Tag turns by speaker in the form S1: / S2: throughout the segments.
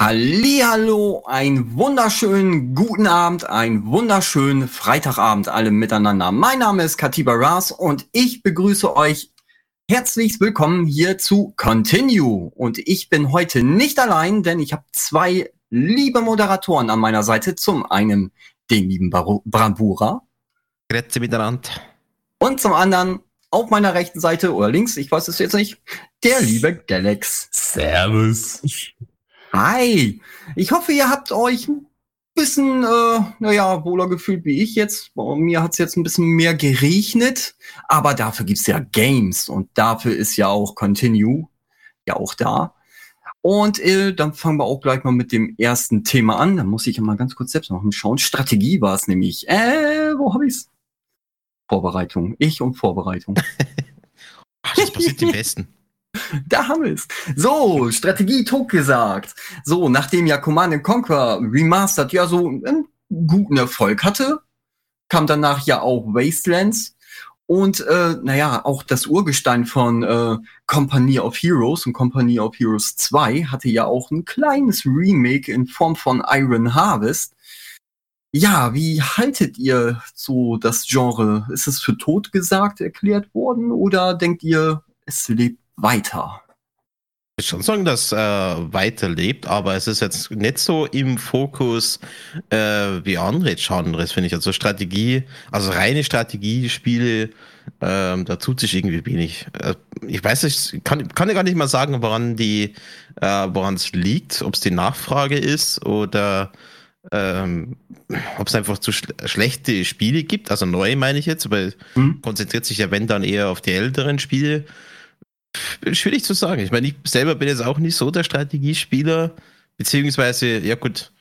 S1: Hallihallo, einen wunderschönen guten Abend, einen wunderschönen Freitagabend alle miteinander. Mein Name ist Katiba Ras und ich begrüße euch herzlich willkommen hier zu Continue. Und ich bin heute nicht allein, denn ich habe zwei liebe Moderatoren an meiner Seite. Zum einen den lieben Bar Brambura.
S2: Grüezi miteinander.
S1: Und zum anderen auf meiner rechten Seite oder links, ich weiß es jetzt nicht, der liebe Galax.
S2: Servus.
S1: Hi, ich hoffe, ihr habt euch ein bisschen, äh, naja, wohler gefühlt wie ich jetzt. Bei mir hat es jetzt ein bisschen mehr geregnet, aber dafür gibt's ja Games und dafür ist ja auch Continue ja auch da. Und äh, dann fangen wir auch gleich mal mit dem ersten Thema an. Da muss ich mal ganz kurz selbst noch schauen. Strategie war es nämlich. Äh, wo habe ich's? Vorbereitung. Ich und Vorbereitung.
S2: Ach, das passiert die Besten.
S1: Da haben wir es. So, Strategie totgesagt. So, nachdem ja Command Conquer Remastered ja so einen guten Erfolg hatte, kam danach ja auch Wastelands. Und äh, naja, auch das Urgestein von äh, Company of Heroes und Company of Heroes 2 hatte ja auch ein kleines Remake in Form von Iron Harvest. Ja, wie haltet ihr so das Genre? Ist es für tot gesagt erklärt worden oder denkt ihr, es lebt weiter.
S2: Ich würde schon sagen, dass äh, weiterlebt, aber es ist jetzt nicht so im Fokus äh, wie andere Genres, finde ich. Also Strategie, also reine Strategiespiele, ähm, da tut sich irgendwie wenig. Äh, ich weiß nicht, kann, kann ja gar nicht mal sagen, woran die, äh, woran es liegt, ob es die Nachfrage ist oder ähm, ob es einfach zu schl schlechte Spiele gibt, also neue meine ich jetzt, weil hm. konzentriert sich ja wenn dann eher auf die älteren Spiele. Schwierig zu sagen. Ich meine, ich selber bin jetzt auch nicht so der Strategiespieler, beziehungsweise, ja gut,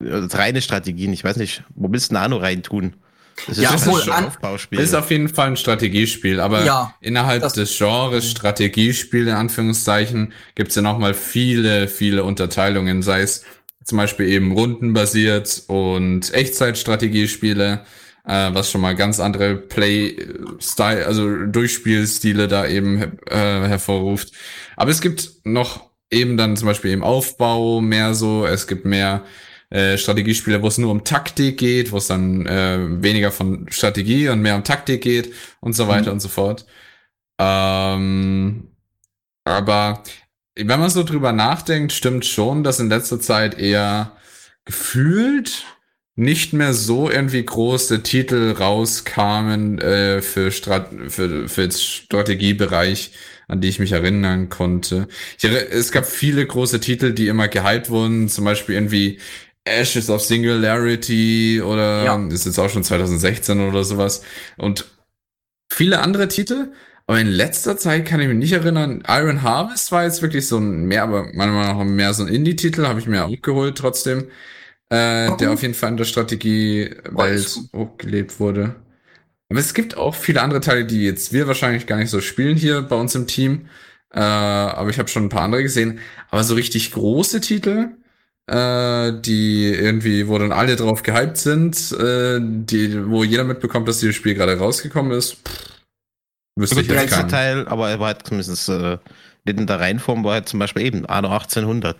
S2: reine Strategien. Ich weiß nicht, wo willst du Nano reintun?
S3: Das ist ja, wohl ein Aufbauspiel. Ist auf jeden Fall ein Strategiespiel, aber ja, innerhalb des Genres Strategiespiel, in Anführungszeichen, gibt es ja nochmal viele, viele Unterteilungen, sei es zum Beispiel eben rundenbasiert und Echtzeitstrategiespiele äh, was schon mal ganz andere Play-Style, also Durchspielstile da eben äh, hervorruft. Aber es gibt noch eben dann zum Beispiel im Aufbau mehr so, es gibt mehr äh, Strategiespiele, wo es nur um Taktik geht, wo es dann äh, weniger von Strategie und mehr um Taktik geht und so weiter mhm. und so fort. Ähm, aber wenn man so drüber nachdenkt, stimmt schon, dass in letzter Zeit eher gefühlt nicht mehr so irgendwie große Titel rauskamen äh, für, Strat für, für den Strategiebereich, an die ich mich erinnern konnte. Ich, es gab viele große Titel, die immer gehypt wurden, zum Beispiel irgendwie Ashes of Singularity oder ja. ist jetzt auch schon 2016 oder sowas. Und viele andere Titel, aber in letzter Zeit kann ich mich nicht erinnern. Iron Harvest war jetzt wirklich so ein mehr, aber manchmal noch mehr so ein Indie-Titel, habe ich mir auch geholt trotzdem äh, der auf jeden Fall in der Strategiewelt hochgelebt wurde. Aber es gibt auch viele andere Teile, die jetzt wir wahrscheinlich gar nicht so spielen hier bei uns im Team. Äh, aber ich habe schon ein paar andere gesehen. Aber so richtig große Titel, äh, die irgendwie, wo dann alle drauf gehypt sind, äh, die, wo jeder mitbekommt, dass dieses Spiel gerade rausgekommen ist. Pff,
S2: wüsste ich jetzt keinen. Teil, aber er war halt zumindest äh, in der Reihenform war halt zum Beispiel eben Anno 1800.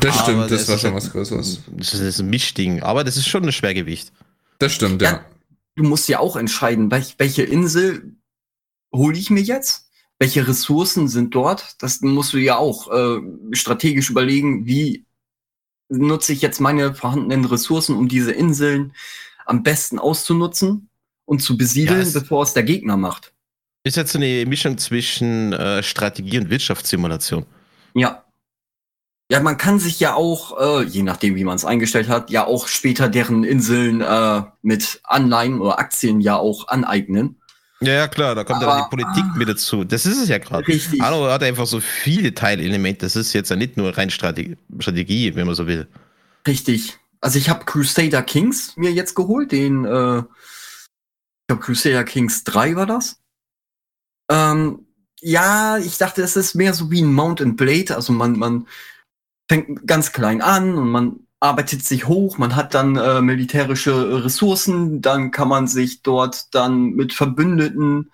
S3: Das stimmt, aber das, war schon was Größeres.
S2: Das ist ein Mischding, aber das ist schon ein Schwergewicht.
S3: Das stimmt, ja. ja.
S1: Du musst ja auch entscheiden, welche Insel hole ich mir jetzt? Welche Ressourcen sind dort? Das musst du ja auch äh, strategisch überlegen, wie nutze ich jetzt meine vorhandenen Ressourcen, um diese Inseln am besten auszunutzen und zu besiedeln, ja, bevor es der Gegner macht.
S2: Ist jetzt eine Mischung zwischen äh, Strategie und Wirtschaftssimulation.
S1: Ja, ja, man kann sich ja auch, äh, je nachdem, wie man es eingestellt hat, ja auch später deren Inseln äh, mit Anleihen oder Aktien ja auch aneignen.
S2: Ja, ja, klar, da kommt Aber, ja die Politik mit dazu. Das ist es ja gerade. Richtig. Anno hat einfach so viele Teilelemente. Das ist jetzt ja nicht nur rein Strategie, Strategie wenn man so will.
S1: Richtig. Also ich habe Crusader Kings mir jetzt geholt, den, äh, ich glaube Crusader Kings 3 war das. Ähm, ja, ich dachte, es ist mehr so wie ein Mount and Blade. Also man, man fängt ganz klein an und man arbeitet sich hoch, man hat dann äh, militärische Ressourcen, dann kann man sich dort dann mit Verbündeten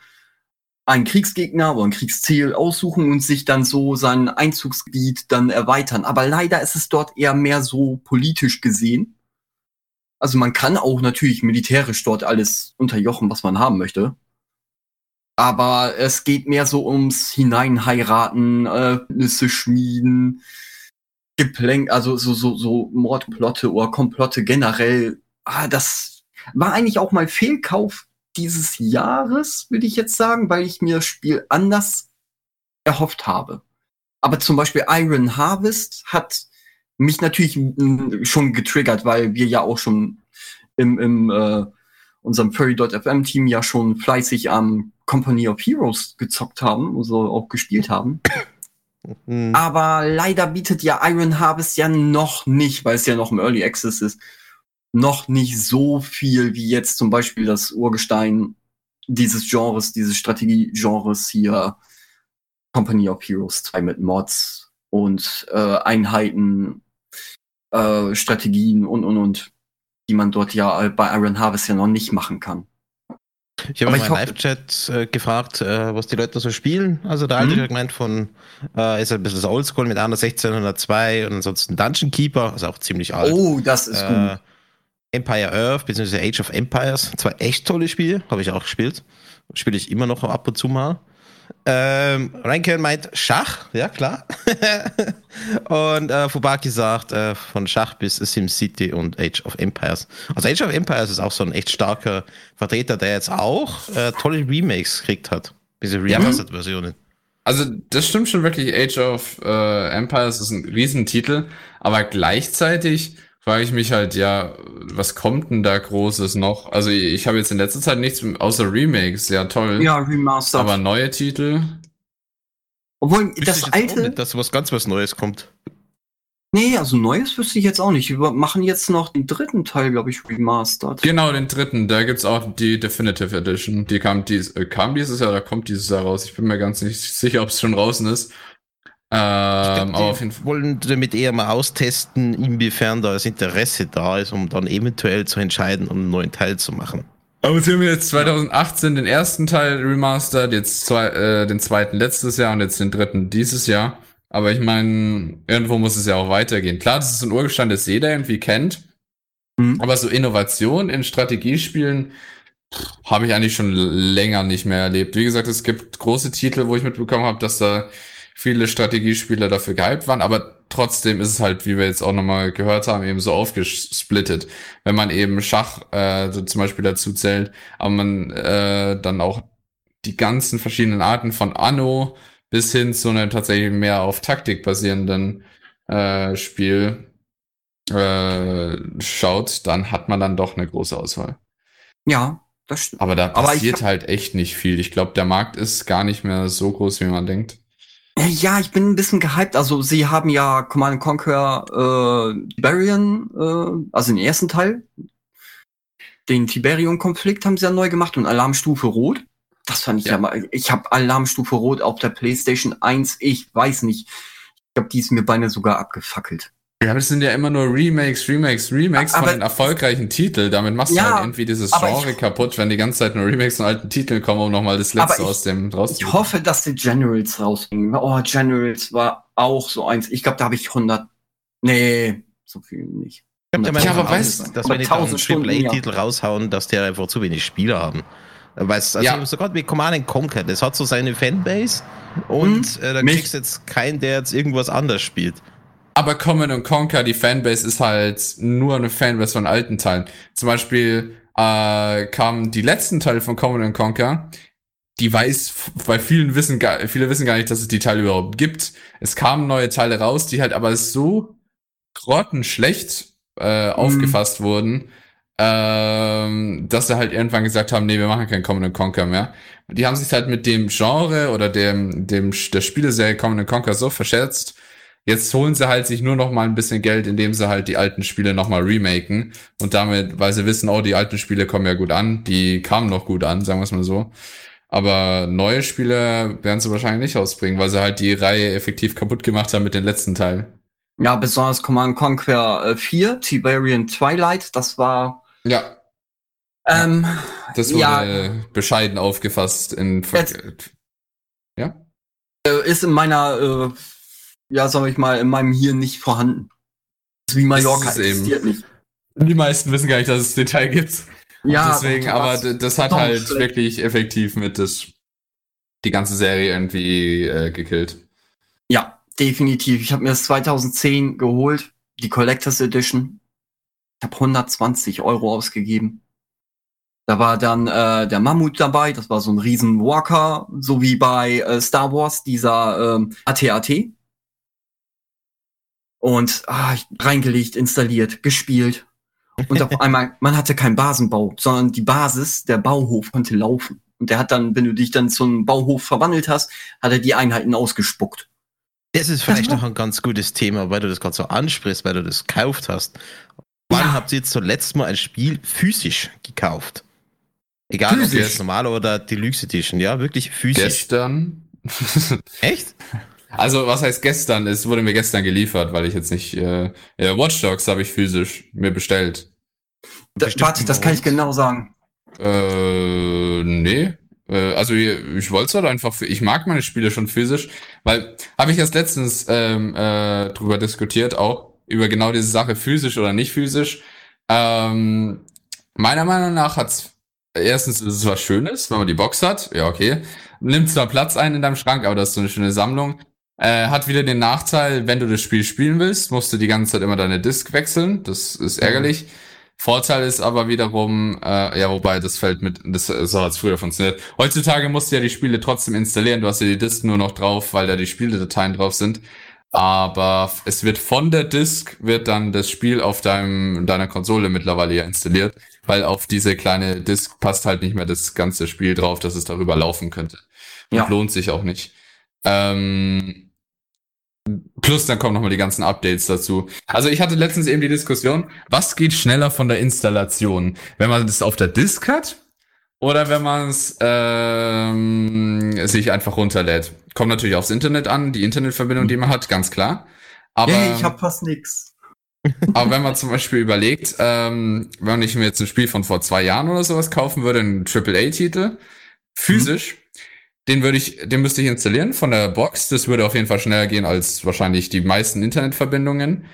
S1: einen Kriegsgegner oder ein Kriegsziel aussuchen und sich dann so sein Einzugsgebiet dann erweitern. Aber leider ist es dort eher mehr so politisch gesehen. Also man kann auch natürlich militärisch dort alles unterjochen, was man haben möchte. Aber es geht mehr so ums Hineinheiraten, äh, Nüsse schmieden, Geplänk, also so, so, so Mordplotte oder Komplotte generell. Ah, das war eigentlich auch mal Fehlkauf dieses Jahres, würde ich jetzt sagen, weil ich mir das Spiel anders erhofft habe. Aber zum Beispiel Iron Harvest hat mich natürlich schon getriggert, weil wir ja auch schon im, im äh, unserem Furry.fm Team ja schon fleißig am Company of Heroes gezockt haben, also auch gespielt haben. Mhm. Aber leider bietet ja Iron Harvest ja noch nicht, weil es ja noch im Early Access ist, noch nicht so viel wie jetzt zum Beispiel das Urgestein dieses Genres, dieses Strategie-Genres hier, Company of Heroes 2 mit Mods und äh, Einheiten, äh, Strategien und und und, die man dort ja bei Iron Harvest ja noch nicht machen kann.
S2: Ich habe mal im Live-Chat äh, gefragt, äh, was die Leute so spielen. Also der alte mhm. gemeint von, äh, ist ein bisschen das Oldschool mit einer 1602 und ansonsten Dungeon Keeper, ist auch ziemlich alt.
S1: Oh, das ist gut. Äh,
S2: Empire Earth bzw. Age of Empires. Zwei echt tolle Spiele, habe ich auch gespielt. Spiele ich immer noch ab und zu mal. Ähm, Reinken meint Schach, ja klar. und äh, Fubaki sagt äh, von Schach bis SimCity und Age of Empires. Also Age of Empires ist auch so ein echt starker Vertreter, der jetzt auch äh, tolle Remakes gekriegt hat. Diese Remastered-Versionen.
S3: Also das stimmt schon wirklich. Age of äh, Empires ist ein Riesentitel, aber gleichzeitig frage ich mich halt, ja, was kommt denn da Großes noch? Also ich habe jetzt in letzter Zeit nichts außer Remakes, ja toll.
S1: Ja, Remastered.
S3: Aber neue Titel.
S1: Obwohl, das alte.
S2: Nicht, dass was ganz was Neues kommt.
S1: Nee, also Neues wüsste ich jetzt auch nicht. Wir machen jetzt noch den dritten Teil, glaube ich, remastered.
S3: Genau, den dritten. Da gibt's auch die Definitive Edition. Die kam, dies, äh, kam dieses Jahr oder kommt dieses Jahr raus. Ich bin mir ganz nicht sicher, ob es schon draußen ist.
S2: Ähm, aber auf jeden Fall wollen damit eher mal austesten, inwiefern da das Interesse da ist, um dann eventuell zu entscheiden, um einen neuen Teil zu machen.
S3: Aber sie haben jetzt 2018 den ersten Teil remastered, jetzt zwei, äh, den zweiten letztes Jahr und jetzt den dritten dieses Jahr. Aber ich meine, irgendwo muss es ja auch weitergehen. Klar, das ist ein Urgestein, das jeder irgendwie kennt. Mhm. Aber so Innovation in Strategiespielen habe ich eigentlich schon länger nicht mehr erlebt. Wie gesagt, es gibt große Titel, wo ich mitbekommen habe, dass da viele Strategiespieler dafür gehypt waren, aber trotzdem ist es halt, wie wir jetzt auch nochmal gehört haben, eben so aufgesplittet. Wenn man eben Schach äh, so zum Beispiel dazu zählt, aber man äh, dann auch die ganzen verschiedenen Arten von Anno bis hin zu einem tatsächlich mehr auf Taktik basierenden äh, Spiel äh, schaut, dann hat man dann doch eine große Auswahl.
S1: Ja, das stimmt.
S3: Aber da passiert halt echt nicht viel. Ich glaube, der Markt ist gar nicht mehr so groß, wie man denkt.
S1: Äh, ja, ich bin ein bisschen gehypt. Also sie haben ja Command Conquer äh, Tiberian, äh, also den ersten Teil, den Tiberium-Konflikt haben sie ja neu gemacht und Alarmstufe Rot. Das fand ich ja, ja mal. Ich habe Alarmstufe Rot auf der PlayStation 1. Ich weiß nicht. Ich glaube, die ist mir beinahe sogar abgefackelt.
S3: Ja, aber das sind ja immer nur Remakes, Remakes, Remakes aber, von den erfolgreichen Titeln. Damit machst ja, du halt irgendwie dieses Genre ich, kaputt, wenn die ganze Zeit nur Remakes von alten Titeln kommen, um nochmal das letzte ich, aus dem
S1: rauszuholen. Ich hoffe, dass die Generals rausbringen. Oh, Generals war auch so eins. Ich glaube, da habe ich 100. Nee, so viel nicht.
S2: Ich glaube, ja, aber weißt, dass wenn die tausend AAA-Titel raushauen, dass die einfach zu wenig Spieler haben. Weißt also ja. sogar wie Command Conquer, das hat so seine Fanbase und hm, äh, da kriegst du jetzt keinen, der jetzt irgendwas anders spielt.
S3: Aber Command Conquer, die Fanbase ist halt nur eine Fanbase von alten Teilen. Zum Beispiel äh, kamen die letzten Teile von Command Conquer, die weiß, weil vielen wissen gar, viele wissen gar nicht, dass es die Teile überhaupt gibt. Es kamen neue Teile raus, die halt aber so grottenschlecht äh, mhm. aufgefasst wurden, ähm, dass sie halt irgendwann gesagt haben, nee, wir machen kein Command Conquer mehr. Die haben sich halt mit dem Genre oder dem, dem der Spieleserie Command Conquer so verschätzt, Jetzt holen sie halt sich nur noch mal ein bisschen Geld, indem sie halt die alten Spiele noch mal remaken und damit, weil sie wissen, oh, die alten Spiele kommen ja gut an, die kamen noch gut an, sagen wir es mal so. Aber neue Spiele werden sie wahrscheinlich nicht ausbringen, weil sie halt die Reihe effektiv kaputt gemacht haben mit den letzten Teilen.
S1: Ja, besonders Command Conquer 4, äh, Tiberian Twilight, das war.
S3: Ja. Ähm, das wurde ja, bescheiden aufgefasst in
S1: Äh, ist in meiner, äh, ja, sag ich mal, in meinem Hirn nicht vorhanden.
S3: Wie Mallorca existiert nicht. Die meisten wissen gar nicht, dass es Detail gibt. Ja, deswegen, aber das hat halt schlecht. wirklich effektiv mit das, die ganze Serie irgendwie äh, gekillt.
S1: Ja, definitiv. Ich habe mir das 2010 geholt, die Collectors Edition. Ich habe 120 Euro ausgegeben. Da war dann äh, der Mammut dabei, das war so ein riesen Walker, so wie bei äh, Star Wars, dieser ähm, AT-AT. Und ah, reingelegt, installiert, gespielt. Und auf einmal, man hatte keinen Basenbau, sondern die Basis, der Bauhof konnte laufen. Und der hat dann, wenn du dich dann zum Bauhof verwandelt hast, hat er die Einheiten ausgespuckt.
S2: Das ist vielleicht das noch ein ganz gutes Thema, weil du das gerade so ansprichst, weil du das gekauft hast. Wann ja. habt ihr jetzt zuletzt mal ein Spiel physisch gekauft? Egal, physisch. ob jetzt normal oder Deluxe Edition, ja, wirklich physisch.
S3: Gestern.
S2: Echt?
S3: Also, was heißt gestern? Es wurde mir gestern geliefert, weil ich jetzt nicht. Äh, ja, Watch Dogs habe ich physisch mir bestellt.
S1: Da, warte, das kann ich genau sagen.
S3: Äh, nee. Äh, also ich wollte es halt einfach, ich mag meine Spiele schon physisch, weil habe ich erst letztens ähm, äh, drüber diskutiert, auch über genau diese Sache physisch oder nicht physisch. Ähm, meiner Meinung nach hat's erstens ist es was Schönes, wenn man die Box hat, ja okay, nimmt zwar Platz ein in deinem Schrank, aber das ist so eine schöne Sammlung. Äh, hat wieder den Nachteil, wenn du das Spiel spielen willst, musst du die ganze Zeit immer deine Disk wechseln. Das ist ärgerlich. Mhm. Vorteil ist aber wiederum, äh, ja, wobei das fällt mit, das so hat es früher funktioniert. Heutzutage musst du ja die Spiele trotzdem installieren. Du hast ja die Disk nur noch drauf, weil da die Spieledateien drauf sind. Aber es wird von der Disk wird dann das Spiel auf deinem deiner Konsole mittlerweile ja installiert, weil auf diese kleine Disk passt halt nicht mehr das ganze Spiel drauf, dass es darüber laufen könnte. Ja. lohnt sich auch nicht. Ähm, Plus dann kommen nochmal die ganzen Updates dazu. Also ich hatte letztens eben die Diskussion, was geht schneller von der Installation? Wenn man das auf der Disk hat oder wenn man es ähm, sich einfach runterlädt? Kommt natürlich aufs Internet an, die Internetverbindung, die man hat, ganz klar.
S1: Aber hey, ich hab fast nix.
S3: aber wenn man zum Beispiel überlegt, ähm, wenn ich mir jetzt ein Spiel von vor zwei Jahren oder sowas kaufen würde, einen AAA-Titel, physisch, mhm den würde ich, den müsste ich installieren von der Box. Das würde auf jeden Fall schneller gehen als wahrscheinlich die meisten Internetverbindungen,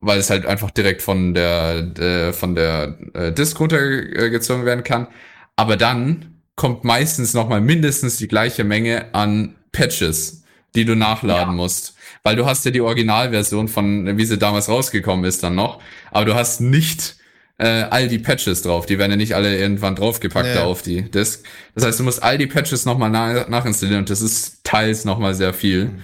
S3: weil es halt einfach direkt von der, äh, von der äh, Disk runtergezogen werden kann. Aber dann kommt meistens nochmal mindestens die gleiche Menge an Patches, die du nachladen ja. musst. Weil du hast ja die Originalversion von, wie sie damals rausgekommen ist, dann noch. Aber du hast nicht äh, all die Patches drauf. Die werden ja nicht alle irgendwann draufgepackt ja. da auf die Disk. Das heißt, du musst all die Patches nochmal nach, nachinstallieren und das ist teils nochmal sehr viel. Mhm.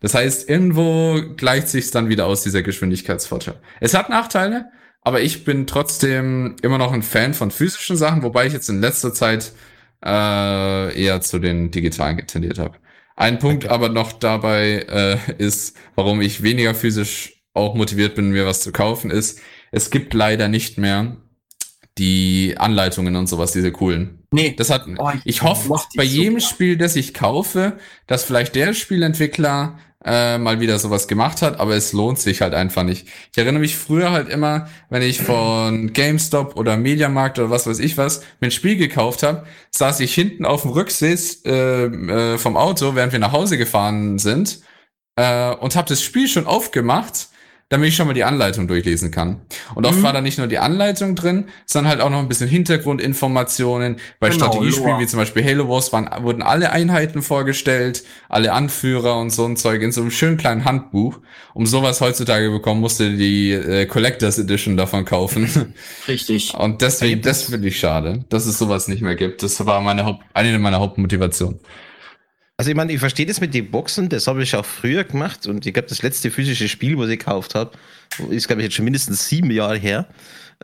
S3: Das heißt, irgendwo gleicht sich dann wieder aus, dieser Geschwindigkeitsvorteil. Es hat Nachteile, aber ich bin trotzdem immer noch ein Fan von physischen Sachen, wobei ich jetzt in letzter Zeit äh, eher zu den digitalen getendiert habe. Ein Punkt okay. aber noch dabei äh, ist, warum ich weniger physisch auch motiviert bin, mir was zu kaufen, ist, es gibt leider nicht mehr die Anleitungen und sowas, diese coolen. Nee. Das hat, oh, ich, ich hoffe bei jedem super. Spiel, das ich kaufe, dass vielleicht der Spielentwickler äh, mal wieder sowas gemacht hat, aber es lohnt sich halt einfach nicht. Ich erinnere mich früher halt immer, wenn ich von GameStop oder Mediamarkt oder was weiß ich was mir ein Spiel gekauft habe, saß ich hinten auf dem Rücksitz äh, äh, vom Auto, während wir nach Hause gefahren sind äh, und habe das Spiel schon aufgemacht damit ich schon mal die Anleitung durchlesen kann. Und oft mhm. war da nicht nur die Anleitung drin, sondern halt auch noch ein bisschen Hintergrundinformationen. Bei genau, Strategiespielen wie zum Beispiel Halo Wars waren, wurden alle Einheiten vorgestellt, alle Anführer und so ein Zeug in so einem schönen kleinen Handbuch. Um sowas heutzutage bekommen, musste die äh, Collectors Edition davon kaufen.
S1: Richtig.
S3: Und deswegen, das finde ich schade, dass es sowas nicht mehr gibt. Das war meine Haupt, eine meiner Hauptmotivationen.
S2: Also ich meine, ich verstehe das mit den Boxen, das habe ich auch früher gemacht und ich glaube, das letzte physische Spiel, was ich gekauft habe, ist, glaube ich, jetzt schon mindestens sieben Jahre her.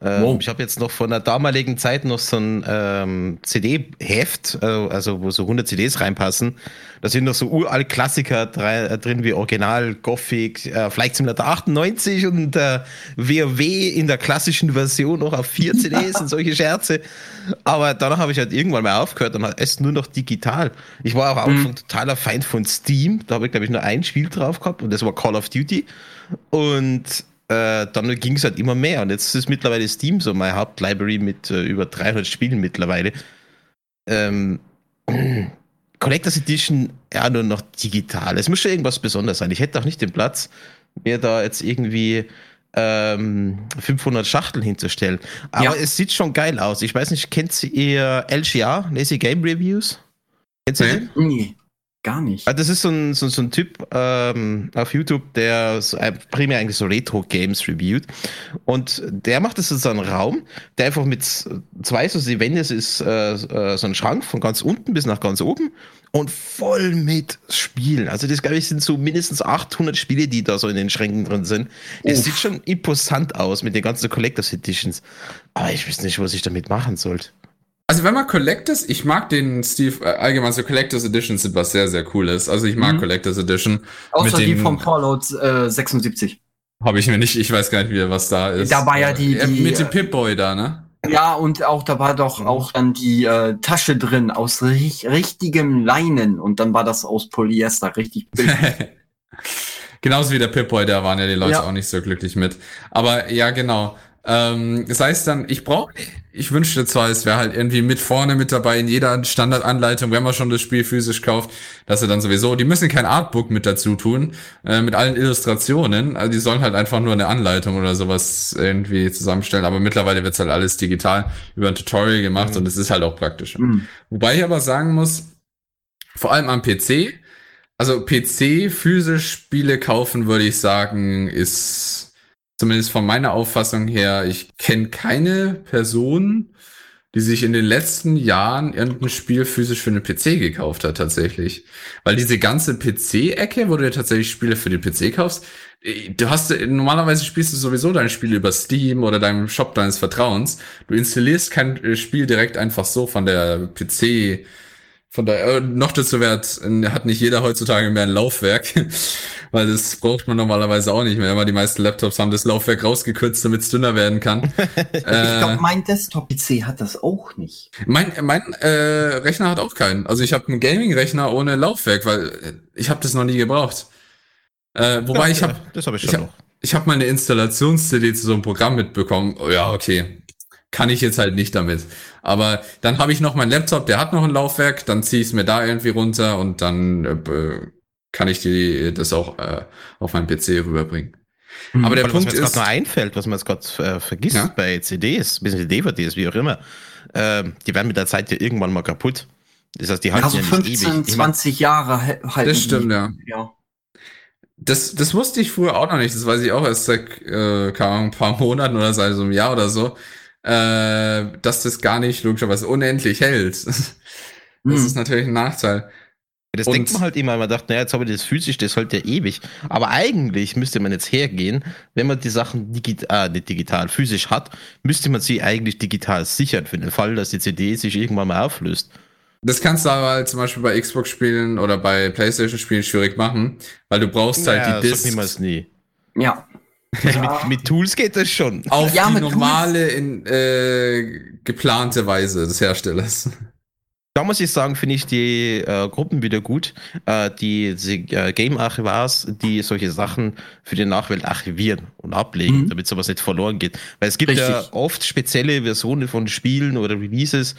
S2: Ähm, wow. Ich habe jetzt noch von der damaligen Zeit noch so ein ähm, CD-Heft, äh, also wo so 100 CDs reinpassen. Da sind noch so uralt Klassiker äh, drin wie Original, Gothic, äh, Flight Simulator 98 und äh, WoW in der klassischen Version noch auf vier CDs und solche Scherze. Aber danach habe ich halt irgendwann mal aufgehört und halt es nur noch digital. Ich war auch am mhm. totaler Feind von Steam. Da habe ich, glaube ich, nur ein Spiel drauf gehabt und das war Call of Duty. Und äh, dann ging es halt immer mehr. Und jetzt ist mittlerweile Steam so meine Hauptlibrary mit äh, über 300 Spielen mittlerweile. Ähm, Collectors Edition ja nur noch digital. Es muss schon irgendwas Besonderes sein. Ich hätte auch nicht den Platz, mir da jetzt irgendwie ähm, 500 Schachteln hinzustellen. Aber ja. es sieht schon geil aus. Ich weiß nicht, kennt ihr LGR, Lazy Game Reviews?
S1: Kennst du nee. den? Nee. Gar nicht.
S2: Ah, das ist so ein, so, so ein Typ ähm, auf YouTube, der so, äh, primär eigentlich so Retro-Games reviewt. Und der macht das in so einem Raum, der einfach mit zwei so die Wände ist äh, äh, so ein Schrank von ganz unten bis nach ganz oben und voll mit Spielen. Also das, glaube ich, sind so mindestens 800 Spiele, die da so in den Schränken drin sind. Es sieht schon imposant aus mit den ganzen Collectors Editions. Aber ich weiß nicht, was ich damit machen sollte.
S3: Also wenn man Collectors, ich mag den Steve, äh, allgemein so Collectors Editions sind was sehr, sehr cooles. Also ich mag mhm. Collectors Edition.
S1: Außer die vom Fallout äh, 76.
S3: Habe ich mir nicht, ich weiß gar nicht wieder, was da ist.
S1: Da war ja die, die
S3: Mit dem Pip-Boy da, ne?
S1: Ja, und auch da war doch auch dann die äh, Tasche drin aus ri richtigem Leinen und dann war das aus Polyester richtig.
S3: Genauso wie der Pip-Boy, da waren ja die Leute ja. auch nicht so glücklich mit. Aber ja, genau. Ähm, das heißt dann, ich brauche, ich wünschte zwar, es wäre halt irgendwie mit vorne mit dabei in jeder Standardanleitung, wenn man schon das Spiel physisch kauft, dass er dann sowieso, die müssen kein Artbook mit dazu tun, äh, mit allen Illustrationen, also die sollen halt einfach nur eine Anleitung oder sowas irgendwie zusammenstellen, aber mittlerweile wird's halt alles digital über ein Tutorial gemacht mhm. und es ist halt auch praktisch. Mhm. Wobei ich aber sagen muss, vor allem am PC, also PC physisch Spiele kaufen, würde ich sagen, ist zumindest von meiner Auffassung her, ich kenne keine Person, die sich in den letzten Jahren irgendein Spiel physisch für den PC gekauft hat, tatsächlich. Weil diese ganze PC-Ecke, wo du ja tatsächlich Spiele für den PC kaufst, äh, du hast, normalerweise spielst du sowieso dein Spiel über Steam oder deinem Shop deines Vertrauens. Du installierst kein äh, Spiel direkt einfach so von der PC, von der, äh, noch dazu wert, hat nicht jeder heutzutage mehr ein Laufwerk. weil das braucht man normalerweise auch nicht mehr. Aber die meisten Laptops haben das Laufwerk rausgekürzt, damit es dünner werden kann.
S1: ich äh, glaube, mein Desktop-PC hat das auch nicht.
S3: Mein, mein äh, Rechner hat auch keinen. Also ich habe einen Gaming-Rechner ohne Laufwerk, weil äh, ich habe das noch nie gebraucht. Äh, wobei ja, ich habe, das habe ich schon ich hab, noch. Ich habe mal eine Installations-CD zu so einem Programm mitbekommen. Oh, ja, okay, kann ich jetzt halt nicht damit. Aber dann habe ich noch meinen Laptop, der hat noch ein Laufwerk, dann ziehe ich es mir da irgendwie runter und dann äh, kann ich die, das auch äh, auf meinen PC rüberbringen.
S2: Mhm. Aber der Weil, Punkt was mir jetzt ist. nur einfällt, was man jetzt gerade äh, vergisst ja? bei CDs, bisschen DVDs, wie auch immer, äh, die werden mit der Zeit ja irgendwann mal kaputt. Das heißt, die
S1: halten also ja 15, ewig. 20 Jahre
S3: halten. Das stimmt, die, ja. ja. Das, das wusste ich früher auch noch nicht. Das weiß ich auch erst seit äh, ein paar Monaten oder seit so einem Jahr oder so, äh, dass das gar nicht logischerweise unendlich hält. das hm. ist natürlich ein Nachteil.
S2: Das und denkt man halt immer, man dachte, naja, jetzt habe ich das physisch, das hält ja ewig. Aber eigentlich müsste man jetzt hergehen, wenn man die Sachen digital, äh, nicht digital, physisch hat, müsste man sie eigentlich digital sichern für den Fall, dass die CD sich irgendwann mal auflöst.
S3: Das kannst du aber halt zum Beispiel bei Xbox-Spielen oder bei Playstation-Spielen schwierig machen, weil du brauchst halt ja, die Discs.
S2: niemals nie.
S1: Ja.
S2: Also ja. mit, mit, Tools geht das schon.
S3: Auf ja, die normale, in, äh, geplante Weise des Herstellers.
S2: Da muss ich sagen, finde ich die äh, Gruppen wieder gut, äh, die, die äh, Game-Archivars, die solche Sachen für die Nachwelt archivieren und ablegen, mhm. damit sowas nicht verloren geht. Weil es gibt Richtig. ja oft spezielle Versionen von Spielen oder Releases,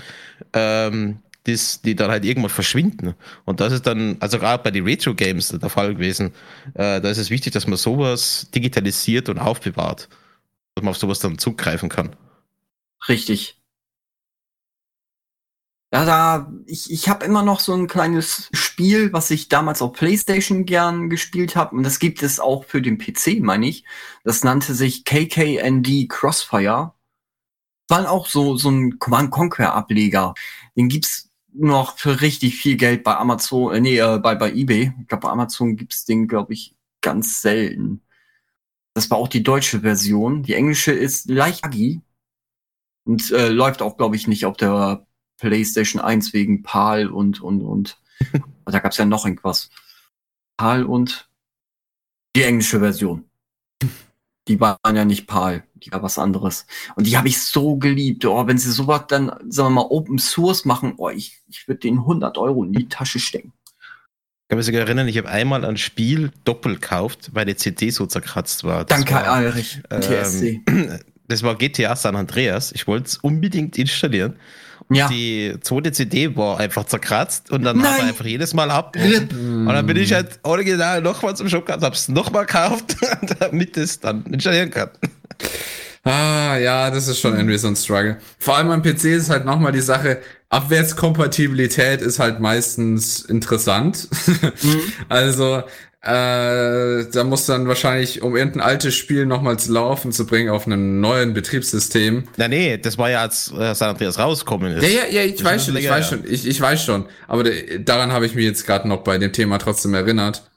S2: ähm, das, die dann halt irgendwann verschwinden. Und das ist dann, also gerade bei den Retro-Games der Fall gewesen, äh, da ist es wichtig, dass man sowas digitalisiert und aufbewahrt, dass man auf sowas dann zugreifen kann.
S1: Richtig. Ja, da, ich, ich habe immer noch so ein kleines Spiel, was ich damals auf PlayStation gern gespielt habe. Und das gibt es auch für den PC, meine ich. Das nannte sich KKND Crossfire. War auch so, so ein Command Conquer Ableger. Den gibt's noch für richtig viel Geld bei Amazon, äh, nee, äh, bei, bei eBay. Ich glaube, bei Amazon gibt's den, glaube ich, ganz selten. Das war auch die deutsche Version. Die englische ist leicht aggy und äh, läuft auch, glaube ich, nicht auf der PlayStation 1 wegen PAL und, und, und. da gab's ja noch irgendwas. PAL und die englische Version. Die waren ja nicht PAL, die war was anderes. Und die habe ich so geliebt. Oh, wenn sie sowas dann, sagen wir mal, Open Source machen, oh, ich, ich würde den 100 Euro in die Tasche stecken.
S2: Ich kann mich sogar erinnern, ich habe einmal ein Spiel doppelt gekauft, weil die CD so zerkratzt war.
S1: Das Danke, war.
S2: Ähm, das war GTA San Andreas. Ich wollte es unbedingt installieren Ja. Die zweite CD war einfach zerkratzt und dann hat er einfach jedes Mal ab. Und dann bin ich halt original nochmal zum Shop gehabt, hab's nochmal gekauft, damit es dann installieren kann.
S3: Ah, ja, das ist schon irgendwie so ein Struggle. Vor allem am PC ist halt nochmal die Sache, Abwärtskompatibilität ist halt meistens interessant. Mhm. also, äh, da muss dann wahrscheinlich, um irgendein altes Spiel nochmal zu laufen zu bringen auf einem neuen Betriebssystem.
S2: Na nee, das war ja als äh, San Andreas rauskommen
S3: ist. Ja, ja, ja, ich das weiß schon, ich weiß schon, ich, ich weiß schon. Aber daran habe ich mich jetzt gerade noch bei dem Thema trotzdem erinnert.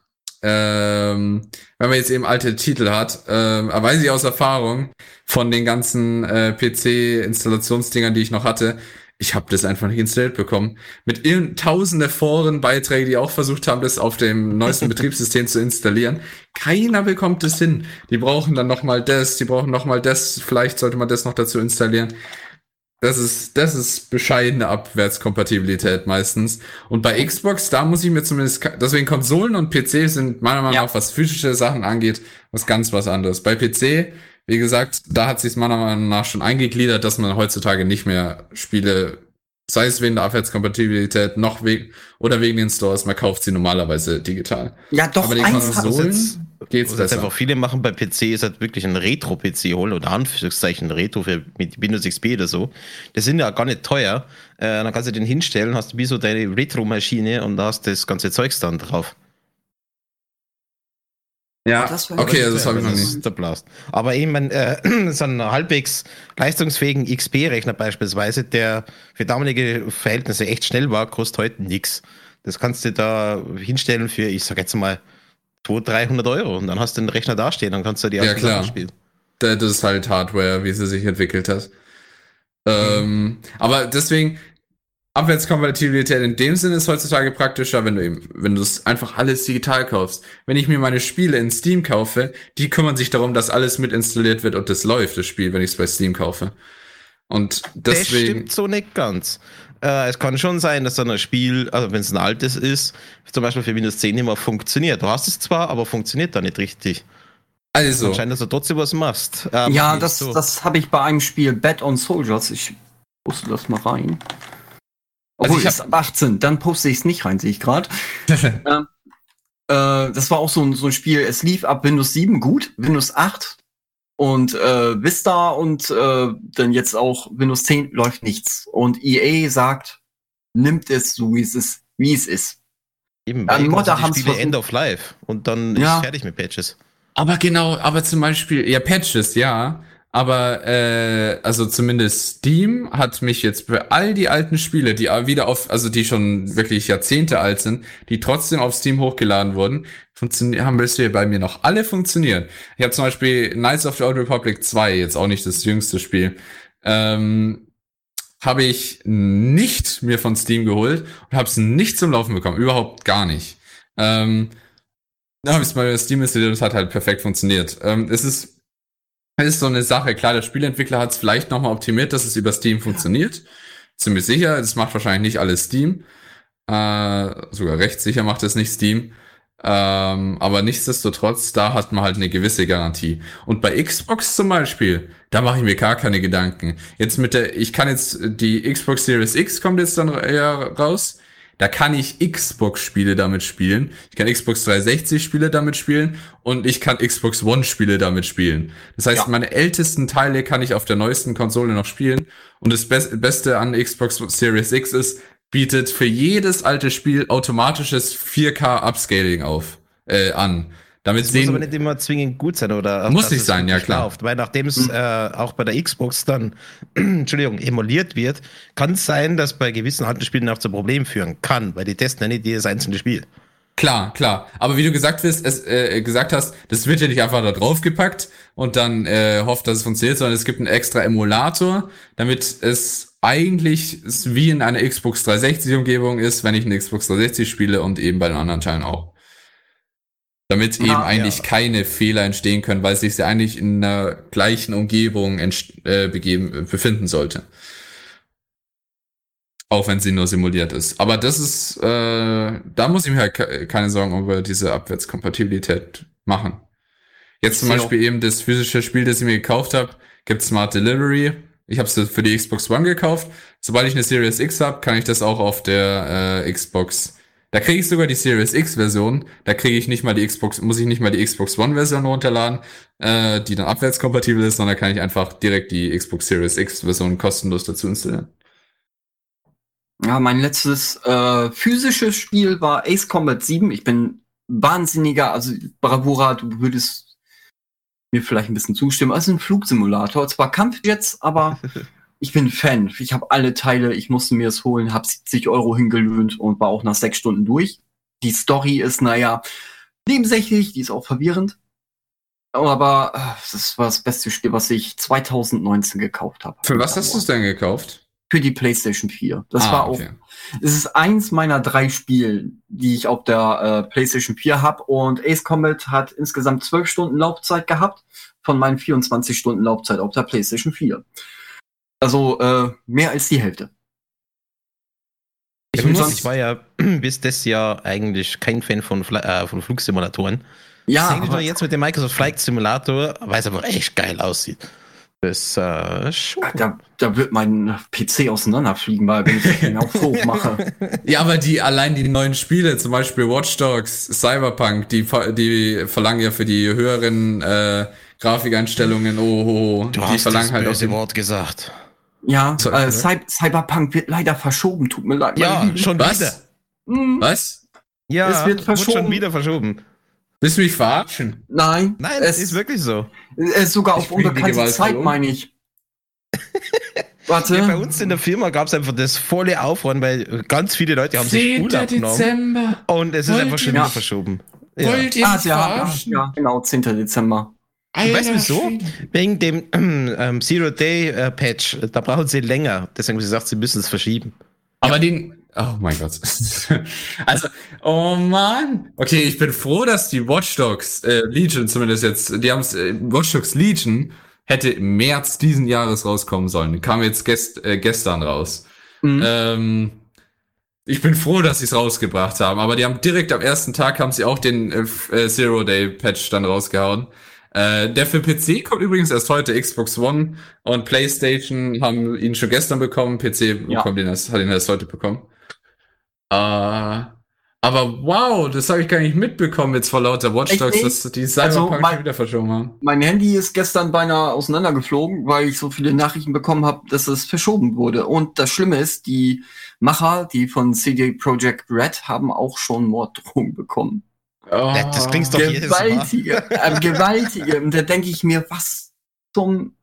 S3: Ähm, wenn man jetzt eben alte Titel hat, ähm, weiß ich aus Erfahrung von den ganzen äh, PC-Installationsdingern, die ich noch hatte, ich habe das einfach nicht installiert bekommen. Mit tausende Forenbeiträge, die auch versucht haben, das auf dem neuesten Betriebssystem zu installieren. Keiner bekommt es hin. Die brauchen dann noch mal das, die brauchen noch mal das. Vielleicht sollte man das noch dazu installieren. Das ist, das ist bescheidene Abwärtskompatibilität meistens. Und bei Xbox, da muss ich mir zumindest, deswegen Konsolen und PC sind meiner Meinung nach, ja. was physische Sachen angeht, was ganz was anderes. Bei PC wie gesagt, da hat sich meiner Meinung nach schon eingegliedert, dass man heutzutage nicht mehr Spiele, sei es wegen der Abwärtskompatibilität noch wegen oder wegen den Stores, man kauft sie normalerweise digital.
S1: Ja, doch,
S2: Aber die Konsolen geht's besser. einfach viele machen bei PC ist halt wirklich ein Retro-PC holen oder Anführungszeichen Retro für mit Windows XP oder so. Das sind ja gar nicht teuer. Äh, dann kannst du den hinstellen, hast du wie so deine Retro-Maschine und da hast das ganze Zeugs dann drauf.
S3: Ja, okay, also das habe ich noch nicht.
S2: Der Blast. Aber eben äh, so einen halbwegs leistungsfähigen XP-Rechner beispielsweise, der für damalige Verhältnisse echt schnell war, kostet heute nichts. Das kannst du da hinstellen für, ich sag jetzt mal, 200, 300 Euro und dann hast du den Rechner dastehen, dann kannst du die
S3: ja, klar. spielen. Das ist halt Hardware, wie sie sich entwickelt hat. Ähm, aber deswegen, Abwärtskompatibilität in dem Sinne ist heutzutage praktischer, wenn du eben, wenn du es einfach alles digital kaufst. Wenn ich mir meine Spiele in Steam kaufe, die kümmern sich darum, dass alles mit installiert wird und das läuft, das Spiel, wenn ich es bei Steam kaufe. Und deswegen. Das stimmt
S2: so nicht ganz. Äh, es kann schon sein, dass dann ein Spiel, also wenn es ein altes ist, zum Beispiel für Windows 10 immer funktioniert. Du hast es zwar, aber funktioniert da nicht richtig.
S3: Also.
S2: Anscheinend, dass du trotzdem was machst.
S1: Ähm, ja, das, so. das habe ich bei einem Spiel Bad on Soldiers. Ich wusste das mal rein. Also Obwohl, ich habe 18, dann poste ich es nicht rein, sehe ich gerade. ähm, äh, das war auch so ein, so ein Spiel, es lief ab Windows 7 gut, Windows 8 und äh, Vista und äh, dann jetzt auch Windows 10 läuft nichts. Und EA sagt, nimmt es so, wie es ist, wie es ist.
S2: Eben, dann Modder haben Spiele End of Life und dann ja. ist fertig mit Patches.
S3: Aber genau, aber zum Beispiel, ja, Patches, ja. Aber äh, also zumindest Steam hat mich jetzt für all die alten Spiele, die wieder auf, also die schon wirklich Jahrzehnte alt sind, die trotzdem auf Steam hochgeladen wurden, funktionieren, haben bisher bei mir noch alle funktioniert. Ich habe zum Beispiel Knights of the Old Republic 2, jetzt auch nicht das jüngste Spiel, ähm, habe ich nicht mir von Steam geholt und habe es nicht zum Laufen bekommen, überhaupt gar nicht. Ähm, da habe ich es mal Steam installiert und es hat halt perfekt funktioniert. Ähm, es ist ist so eine Sache. Klar, der Spielentwickler hat es vielleicht nochmal optimiert, dass es über Steam funktioniert. Ziemlich sicher. Das macht wahrscheinlich nicht alles Steam. Äh, sogar recht sicher macht es nicht Steam. Ähm, aber nichtsdestotrotz, da hat man halt eine gewisse Garantie. Und bei Xbox zum Beispiel, da mache ich mir gar keine Gedanken. Jetzt mit der, ich kann jetzt, die Xbox Series X kommt jetzt dann eher raus. Da kann ich Xbox-Spiele damit spielen. Ich kann Xbox 360-Spiele damit spielen und ich kann Xbox One-Spiele damit spielen. Das heißt, ja. meine ältesten Teile kann ich auf der neuesten Konsole noch spielen. Und das Be Beste an Xbox Series X ist, bietet für jedes alte Spiel automatisches 4K-Upscaling auf, äh, an. Damit
S2: das sehen, muss aber nicht immer zwingend gut sein, oder?
S3: Muss nicht sein, ja klar.
S2: Läuft. Weil nachdem es mhm. äh, auch bei der Xbox dann, Entschuldigung, emuliert wird, kann es sein, dass bei gewissen alten Spielen auch zu Problemen führen kann, weil die testen ja nicht jedes einzelne Spiel.
S3: Klar, klar. Aber wie du gesagt, wirst, es, äh, gesagt hast, das wird ja nicht einfach da draufgepackt und dann äh, hofft, dass es funktioniert, sondern es gibt einen extra Emulator, damit es eigentlich wie in einer Xbox 360 Umgebung ist, wenn ich eine Xbox 360 spiele und eben bei den anderen Teilen auch damit ah, eben eigentlich ja. keine Fehler entstehen können, weil sich ja eigentlich in der gleichen Umgebung äh, begeben, befinden sollte. Auch wenn sie nur simuliert ist. Aber das ist, äh, da muss ich mir halt keine Sorgen über diese Abwärtskompatibilität machen. Jetzt zum Beispiel eben das physische Spiel, das ich mir gekauft habe, gibt Smart Delivery. Ich habe es für die Xbox One gekauft. Sobald ich eine Series X habe, kann ich das auch auf der äh, Xbox. Da kriege ich sogar die Series X Version. Da kriege ich nicht mal die Xbox, muss ich nicht mal die Xbox One Version runterladen, äh, die dann abwärtskompatibel ist, sondern kann ich einfach direkt die Xbox Series X Version kostenlos dazu installieren.
S1: Ja, mein letztes äh, physisches Spiel war Ace Combat 7. Ich bin wahnsinniger, also Bravura, du würdest mir vielleicht ein bisschen zustimmen. Also ein Flugsimulator, zwar Kampfjets, aber ich bin Fan. Ich habe alle Teile, ich musste mir es holen, habe 70 Euro hingelöhnt und war auch nach sechs Stunden durch. Die Story ist, naja, nebensächlich, die ist auch verwirrend. Aber äh, das war das beste Spiel, was ich 2019 gekauft habe.
S3: Für was hast du es denn gekauft?
S1: Für die PlayStation 4. Das ah, war auch. Okay. Es ist eins meiner drei Spiele, die ich auf der äh, PlayStation 4 habe. Und Ace Combat hat insgesamt zwölf Stunden Laufzeit gehabt von meinen 24 Stunden Laufzeit auf der PlayStation 4. Also äh, mehr als die Hälfte.
S2: Ich, muss, ich war ja bis das Jahr eigentlich kein Fan von, äh, von Flugsimulatoren. Ja. Aber jetzt mit dem Microsoft Flight Simulator, weil es aber echt geil aussieht. Das äh,
S1: schon. Da, da wird mein PC auseinanderfliegen, weil wenn ich den auf hoch mache.
S3: Ja, aber die allein die neuen Spiele, zum Beispiel Watch Dogs, Cyberpunk, die, die verlangen ja für die höheren äh, Grafikeinstellungen, oh, oh,
S2: oh du die hast verlangen das halt auch Wort gesagt.
S1: Ja, äh, Cy Cyberpunk wird leider verschoben, tut mir leid.
S2: Ja, schon Was? wieder.
S3: Hm. Was?
S2: Ja, es wird verschoben. Wird schon wieder verschoben.
S3: Willst du mich verarschen?
S1: Nein.
S2: Nein, es ist wirklich so.
S1: Es ist sogar auf unbekannte Zeit, meine ich.
S2: Warte. Ja, bei uns in der Firma gab es einfach das volle Aufräumen, weil ganz viele Leute haben sich
S3: Urlaub genommen. Dezember.
S2: Und es ist Wollt einfach schon wieder verschoben.
S1: Ja. Wollt ihr ah, ja, ja, genau, 10. Dezember.
S2: Alter, weißt du wieso? Wegen dem ähm, Zero-Day-Patch. Äh, da brauchen sie länger. Deswegen haben sie gesagt, sie müssen es verschieben.
S3: Aber ja. den, Oh mein Gott. also, oh man. Okay, ich bin froh, dass die Watch Dogs äh, Legion zumindest jetzt, die haben es, äh, Watch Dogs Legion hätte im März diesen Jahres rauskommen sollen. Kam jetzt gest, äh, gestern raus. Mhm. Ähm, ich bin froh, dass sie es rausgebracht haben, aber die haben direkt am ersten Tag haben sie auch den äh, äh Zero Day Patch dann rausgehauen. Äh, der für PC kommt übrigens erst heute. Xbox One und PlayStation haben ihn schon gestern bekommen. PC ja. bekommt ihn erst, hat ihn erst heute bekommen. Äh, aber wow, das habe ich gar nicht mitbekommen jetzt vor lauter Watch Dogs, dass die Cyberpunk also mein, wieder verschoben haben.
S1: Mein Handy ist gestern beinahe auseinandergeflogen, weil ich so viele Nachrichten bekommen habe, dass es verschoben wurde. Und das Schlimme ist, die Macher, die von CD Projekt Red, haben auch schon Morddrohungen bekommen.
S2: Oh, das klingt doch
S1: gewaltige, äh, gewaltige. Und da denke ich mir, was zum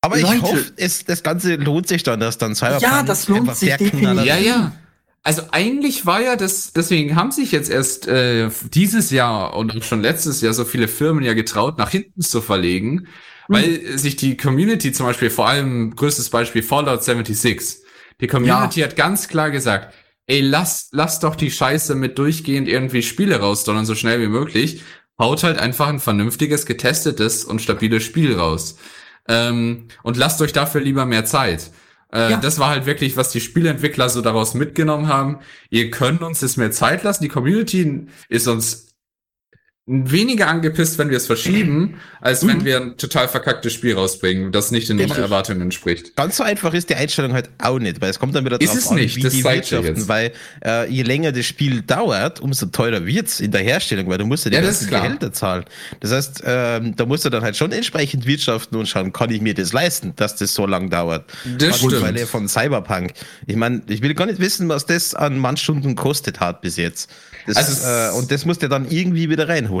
S2: aber Leute. ich hoffe, es, das Ganze lohnt sich dann, dass dann
S1: Cyberpunk Ja, das lohnt sich
S3: definitiv. Ja, ja. Also eigentlich war ja das, deswegen haben sich jetzt erst äh, dieses Jahr und auch schon letztes Jahr so viele Firmen ja getraut, nach hinten zu verlegen, mhm. weil sich die Community zum Beispiel, vor allem größtes Beispiel Fallout 76, die Community ja. hat ganz klar gesagt, ey, lass, lass doch die Scheiße mit durchgehend irgendwie Spiele rausdonnern, so schnell wie möglich. Haut halt einfach ein vernünftiges, getestetes und stabiles Spiel raus. Ähm, und lasst euch dafür lieber mehr Zeit. Äh, ja. Das war halt wirklich, was die Spieleentwickler so daraus mitgenommen haben. Ihr könnt uns das mehr Zeit lassen. Die Community ist uns weniger angepisst, wenn wir es verschieben, als mhm. wenn wir ein total verkacktes Spiel rausbringen, das nicht in den Erwartungen entspricht.
S2: Ganz so einfach ist die Einstellung halt auch nicht, weil es kommt dann wieder
S3: drauf ist an, nicht, wie das die wirtschaften,
S2: weil äh, je länger das Spiel dauert, umso teurer wird's in der Herstellung, weil du musst ja die ja, ganzen Gehälter zahlen. Das heißt, ähm, da musst du dann halt schon entsprechend wirtschaften und schauen, kann ich mir das leisten, dass das so lang dauert.
S3: Das stimmt.
S2: Weil von Cyberpunk. Ich meine, ich will gar nicht wissen, was das an Mannstunden kostet hat bis jetzt. Das, also, äh, und das musst du dann irgendwie wieder reinholen.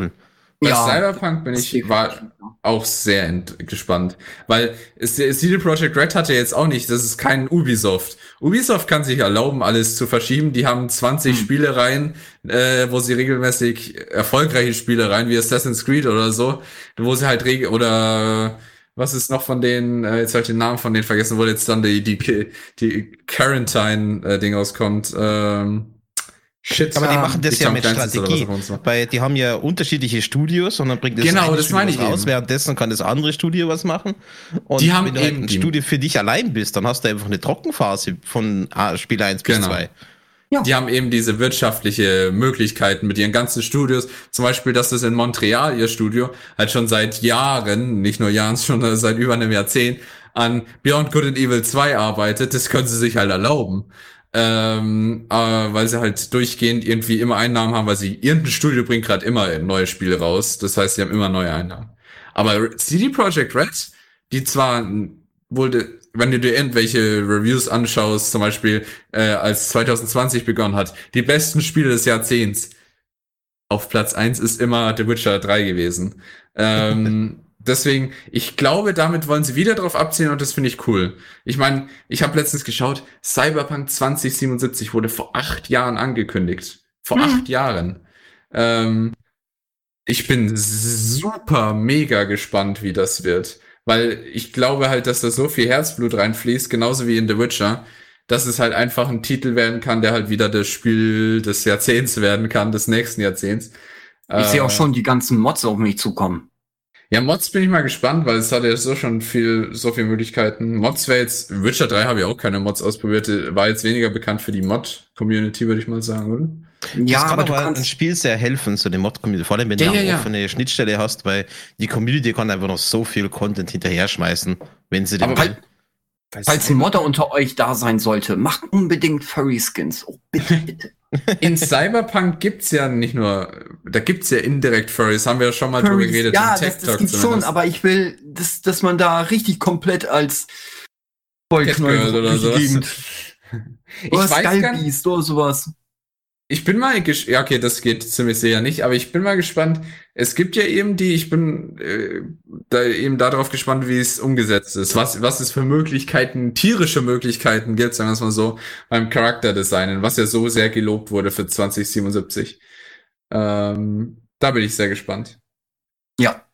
S3: Bei ja, Cyberpunk bin ich war auch sehr gespannt, weil CD Projekt Red hatte jetzt auch nicht, das ist kein Ubisoft. Ubisoft kann sich erlauben, alles zu verschieben. Die haben 20 hm. Spielereien, äh, wo sie regelmäßig erfolgreiche Spielereien wie Assassin's Creed oder so, wo sie halt regel oder was ist noch von denen, äh, jetzt habe ich den Namen von denen vergessen, wo jetzt dann die die die Quarantine äh, Ding auskommt. Ähm,
S2: Shit, aber die machen das ja mit Strategie, weil die haben ja unterschiedliche Studios und dann bringt das,
S3: genau, das meine ich raus,
S2: eben. währenddessen kann das andere Studio was machen. Und
S3: die haben
S2: wenn du halt ein Studio für dich allein bist, dann hast du einfach eine Trockenphase von Spiel 1 bis genau. 2.
S3: Ja. Die haben eben diese wirtschaftliche Möglichkeiten mit ihren ganzen Studios. Zum Beispiel, dass das in Montreal, ihr Studio, halt schon seit Jahren, nicht nur Jahren, schon seit über einem Jahrzehnt, an Beyond Good and Evil 2 arbeitet, das können sie sich halt erlauben. Ähm, äh, weil sie halt durchgehend irgendwie immer Einnahmen haben, weil sie irgendein Studio bringt gerade immer neue Spiele raus. Das heißt, sie haben immer neue Einnahmen. Aber CD Projekt Red, die zwar wohl, wenn du dir irgendwelche Reviews anschaust, zum Beispiel äh, als 2020 begonnen hat, die besten Spiele des Jahrzehnts. Auf Platz eins ist immer The Witcher 3 gewesen. Ähm, deswegen, ich glaube, damit wollen sie wieder drauf abziehen und das finde ich cool. Ich meine, ich habe letztens geschaut, Cyberpunk 2077 wurde vor acht Jahren angekündigt. Vor hm. acht Jahren. Ähm, ich bin super mega gespannt, wie das wird. Weil ich glaube halt, dass da so viel Herzblut reinfließt, genauso wie in The Witcher, dass es halt einfach ein Titel werden kann, der halt wieder das Spiel des Jahrzehnts werden kann, des nächsten Jahrzehnts.
S1: Ich äh, sehe auch schon die ganzen Mods auf mich zukommen.
S3: Ja, Mods bin ich mal gespannt, weil es hat ja so schon viel, so viele Möglichkeiten. Mods wäre jetzt, Witcher 3 habe ich auch keine Mods ausprobiert, war jetzt weniger bekannt für die Mod-Community, würde ich mal sagen, oder?
S2: Ja, das kann aber, aber ein Spiel sehr helfen, so die Mod-Community, vor allem wenn ja, du eine ja, offene ja. Schnittstelle hast, weil die Community kann einfach noch so viel Content hinterher schmeißen, wenn sie den
S1: aber will. Falls ein Modder unter euch da sein sollte, macht unbedingt Furry Skins. Oh, bitte, bitte.
S3: In Cyberpunk gibt's ja nicht nur, da gibt's ja indirekt Furries, haben wir ja schon mal Furries, drüber geredet.
S1: Ja, das, das gibt's schon, aber ich will, dass, dass man da richtig komplett als
S3: Vollknäuel oder so.
S1: Ich weiß gar nicht, oder sowas.
S3: Ich bin mal, ja okay, das geht ziemlich sicher nicht, aber ich bin mal gespannt. Es gibt ja eben die, ich bin äh, da eben darauf gespannt, wie es umgesetzt ist. Was, was es für Möglichkeiten, tierische Möglichkeiten gibt, sagen wir es mal so, beim Charakterdesignen, was ja so sehr gelobt wurde für 2077. Ähm, da bin ich sehr gespannt.
S1: Ja.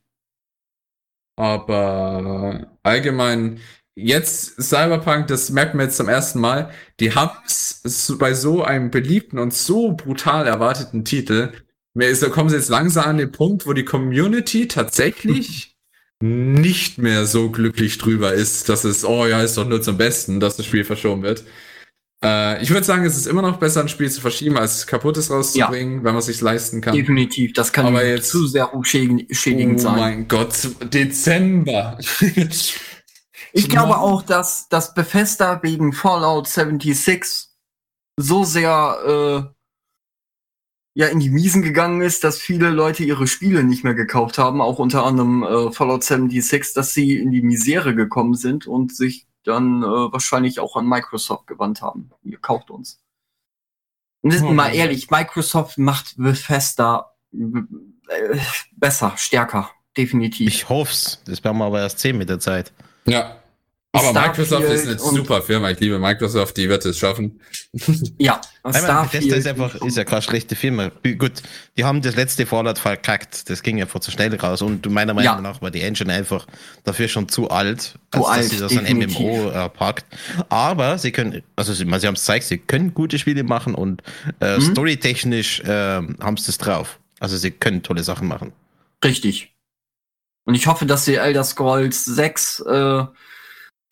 S3: Aber allgemein, jetzt Cyberpunk, das merkt man jetzt zum ersten Mal, die haben es bei so einem beliebten und so brutal erwarteten Titel, mir ist, da kommen sie jetzt langsam an den Punkt, wo die Community tatsächlich nicht mehr so glücklich drüber ist, dass es, oh ja, ist doch nur zum Besten, dass das Spiel verschoben wird. Äh, ich würde sagen, es ist immer noch besser, ein Spiel zu verschieben, als kaputtes rauszubringen, ja. wenn man es sich leisten kann.
S1: Definitiv, das kann
S3: Aber jetzt, zu sehr schädigend oh sein. Oh mein Gott, Dezember.
S1: Ich glaube auch, dass, dass Bethesda wegen Fallout 76 so sehr äh, ja in die Miesen gegangen ist, dass viele Leute ihre Spiele nicht mehr gekauft haben, auch unter anderem äh, Fallout 76, dass sie in die Misere gekommen sind und sich dann äh, wahrscheinlich auch an Microsoft gewandt haben. Ihr kauft uns. Und oh, mal ehrlich, Microsoft macht Bethesda äh, besser, stärker, definitiv.
S2: Ich hoff's. Das werden wir aber erst sehen mit der Zeit.
S3: Ja. Aber Starfield Microsoft ist eine super Firma. Ich liebe Microsoft, die wird es schaffen.
S1: Ja,
S2: Starfield. ist einfach, ist ja keine schlechte Firma. Gut, die haben das letzte Fallout verkackt. Das ging einfach zu schnell raus. Und meiner Meinung ja. nach war die Engine einfach dafür schon zu alt,
S1: zu als alt, dass
S2: sie das an MMO äh, packt. Aber sie können, also sie, sie haben es gezeigt, sie können gute Spiele machen und äh, mhm. storytechnisch äh, haben sie es drauf. Also sie können tolle Sachen machen.
S1: Richtig. Und ich hoffe, dass sie Elder Scrolls 6 äh,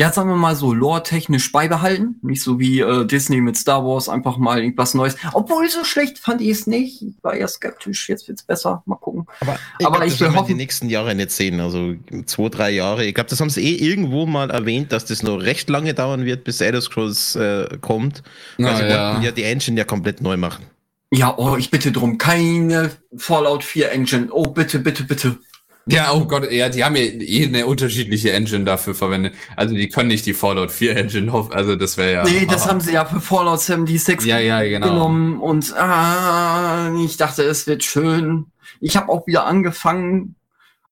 S1: ja, sagen wir mal so, lore-technisch beibehalten. Nicht so wie äh, Disney mit Star Wars, einfach mal irgendwas Neues. Obwohl, so schlecht fand ich es nicht. Ich war ja skeptisch, jetzt wird's besser. Mal gucken.
S2: Aber ich, Aber glaub, ich will hoffen, die nächsten Jahre nicht sehen. Also zwei, drei Jahre. Ich glaube, das haben sie eh irgendwo mal erwähnt, dass das noch recht lange dauern wird, bis Elder Scrolls äh, kommt. Weil sie ja. wollten ja die Engine ja komplett neu machen.
S1: Ja, oh, ich bitte drum. Keine Fallout 4 Engine. Oh, bitte, bitte, bitte.
S3: Ja, oh Gott, ja, die haben ja eh eine unterschiedliche Engine dafür verwendet. Also die können nicht die Fallout 4 Engine hoffen, also das wäre ja.
S1: Nee, das haben sie ja für Fallout 76
S3: ja, ja, genau.
S1: genommen und ah, ich dachte, es wird schön. Ich habe auch wieder angefangen,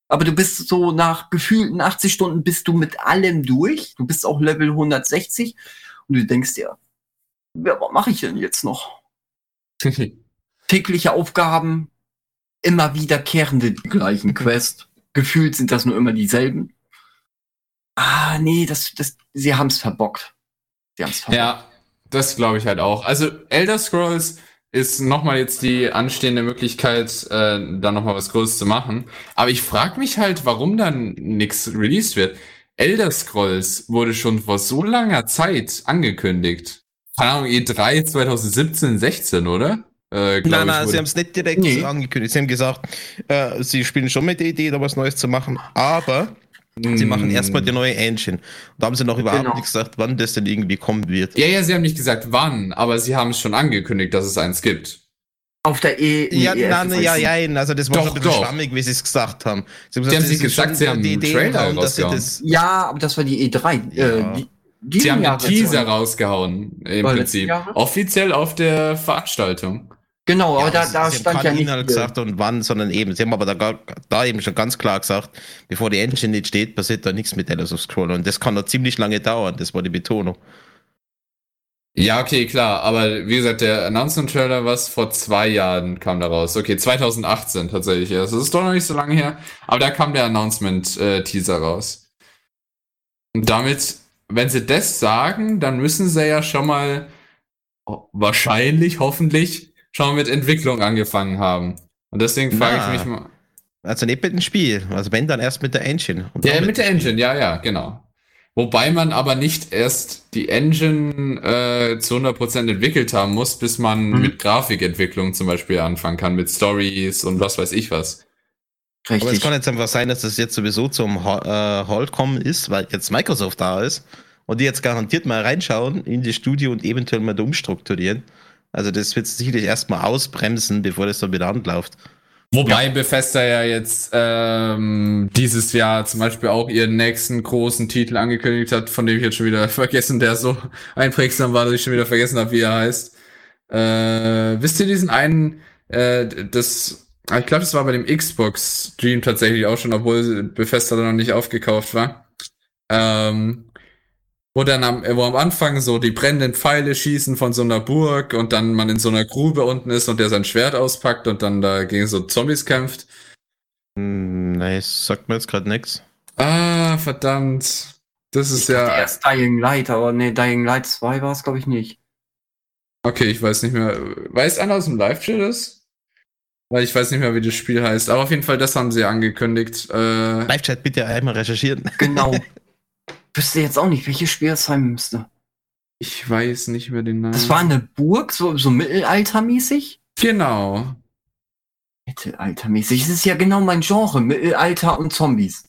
S1: aber du bist so nach gefühlten 80 Stunden bist du mit allem durch. Du bist auch Level 160 und du denkst dir, ja, was mache ich denn jetzt noch? Tägliche Aufgaben, immer wiederkehrende die gleichen Quests gefühlt sind das nur immer dieselben. Ah, nee, das, das, sie haben es verbockt.
S3: Sie haben's verbockt. Ja, das glaube ich halt auch. Also Elder Scrolls ist nochmal jetzt die anstehende Möglichkeit, äh, da nochmal was Großes zu machen. Aber ich frage mich halt, warum dann nichts released wird. Elder Scrolls wurde schon vor so langer Zeit angekündigt. Keine Ahnung, E3 2017, 16, oder?
S2: Äh, nein, nein, sie haben es nicht direkt nee. angekündigt. Sie haben gesagt, äh, sie spielen schon mit der Idee, da was Neues zu machen, aber Sie machen erstmal die neue Engine. Da haben sie noch überhaupt genau. nicht gesagt, wann das denn irgendwie kommen wird.
S3: Ja, ja, sie haben nicht gesagt wann, aber sie haben es schon angekündigt, dass es eins gibt.
S1: Auf der E.
S2: Ja, e nein, ja, ja, also das war doch, schon ein bisschen schwammig, wie sie es gesagt haben.
S3: Sie haben gesagt, sie haben gesagt, sie haben die Idee Trailer dass sie das.
S1: Ja, aber das war die E3. Ja. Äh,
S3: die, sie haben einen Teaser rausgehauen, im Prinzip. Offiziell auf der Veranstaltung.
S1: Genau, ja, aber da, da stand ja nicht.
S2: Inhalt gesagt und wann, sondern eben, sie haben aber da, da eben schon ganz klar gesagt, bevor die Engine nicht steht, passiert da nichts mit Elder of Scroll. Und das kann noch ziemlich lange dauern, das war die Betonung.
S3: Ja, okay, klar, aber wie gesagt, der Announcement-Trailer, was vor zwei Jahren kam da raus. Okay, 2018 tatsächlich erst. Das ist doch noch nicht so lange her, aber da kam der Announcement-Teaser raus. Und damit, wenn sie das sagen, dann müssen sie ja schon mal wahrscheinlich, hoffentlich, schon mit Entwicklung angefangen haben. Und deswegen frage ich mich mal.
S2: Also nicht mit dem Spiel, also wenn dann erst mit der Engine.
S3: Ja, mit der Engine, ja, ja, genau. Wobei man aber nicht erst die Engine äh, zu 100% entwickelt haben muss, bis man mhm. mit Grafikentwicklung zum Beispiel anfangen kann, mit Stories und was weiß ich was.
S2: Richtig. Aber es kann jetzt einfach sein, dass das jetzt sowieso zum äh, Halt kommen ist, weil jetzt Microsoft da ist und die jetzt garantiert mal reinschauen in die Studio und eventuell mal umstrukturieren. Also das wird sicherlich erstmal ausbremsen, bevor das dann wieder anläuft.
S3: Wobei ja. Bethesda ja jetzt ähm, dieses Jahr zum Beispiel auch ihren nächsten großen Titel angekündigt hat, von dem ich jetzt schon wieder vergessen, der so einprägsam war, dass ich schon wieder vergessen habe, wie er heißt. Äh, wisst ihr diesen einen, äh, das, ich glaube, das war bei dem Xbox Stream tatsächlich auch schon, obwohl Bethesda da noch nicht aufgekauft war. Ähm, wo dann am, wo am Anfang so die brennenden Pfeile schießen von so einer Burg und dann man in so einer Grube unten ist und der sein Schwert auspackt und dann da gegen so Zombies kämpft.
S2: Hm, nee, sagt mir jetzt gerade nichts.
S3: Ah, verdammt. Das ist ich ja.
S1: Erst Dying Light, aber nee, Dying Light 2 war es, glaube ich, nicht.
S3: Okay, ich weiß nicht mehr. Weiß einer aus dem Live-Chat ist? Weil ich weiß nicht mehr, wie das Spiel heißt. Aber auf jeden Fall, das haben sie angekündigt.
S2: Äh, Live-Chat bitte einmal recherchieren.
S1: Genau. wüsste jetzt auch nicht, welches Spiel es sein müsste.
S3: Ich weiß nicht mehr den Namen.
S1: Das war eine Burg, so, so mittelaltermäßig?
S3: Genau.
S1: Mittelaltermäßig. Das ist ja genau mein Genre, Mittelalter und Zombies.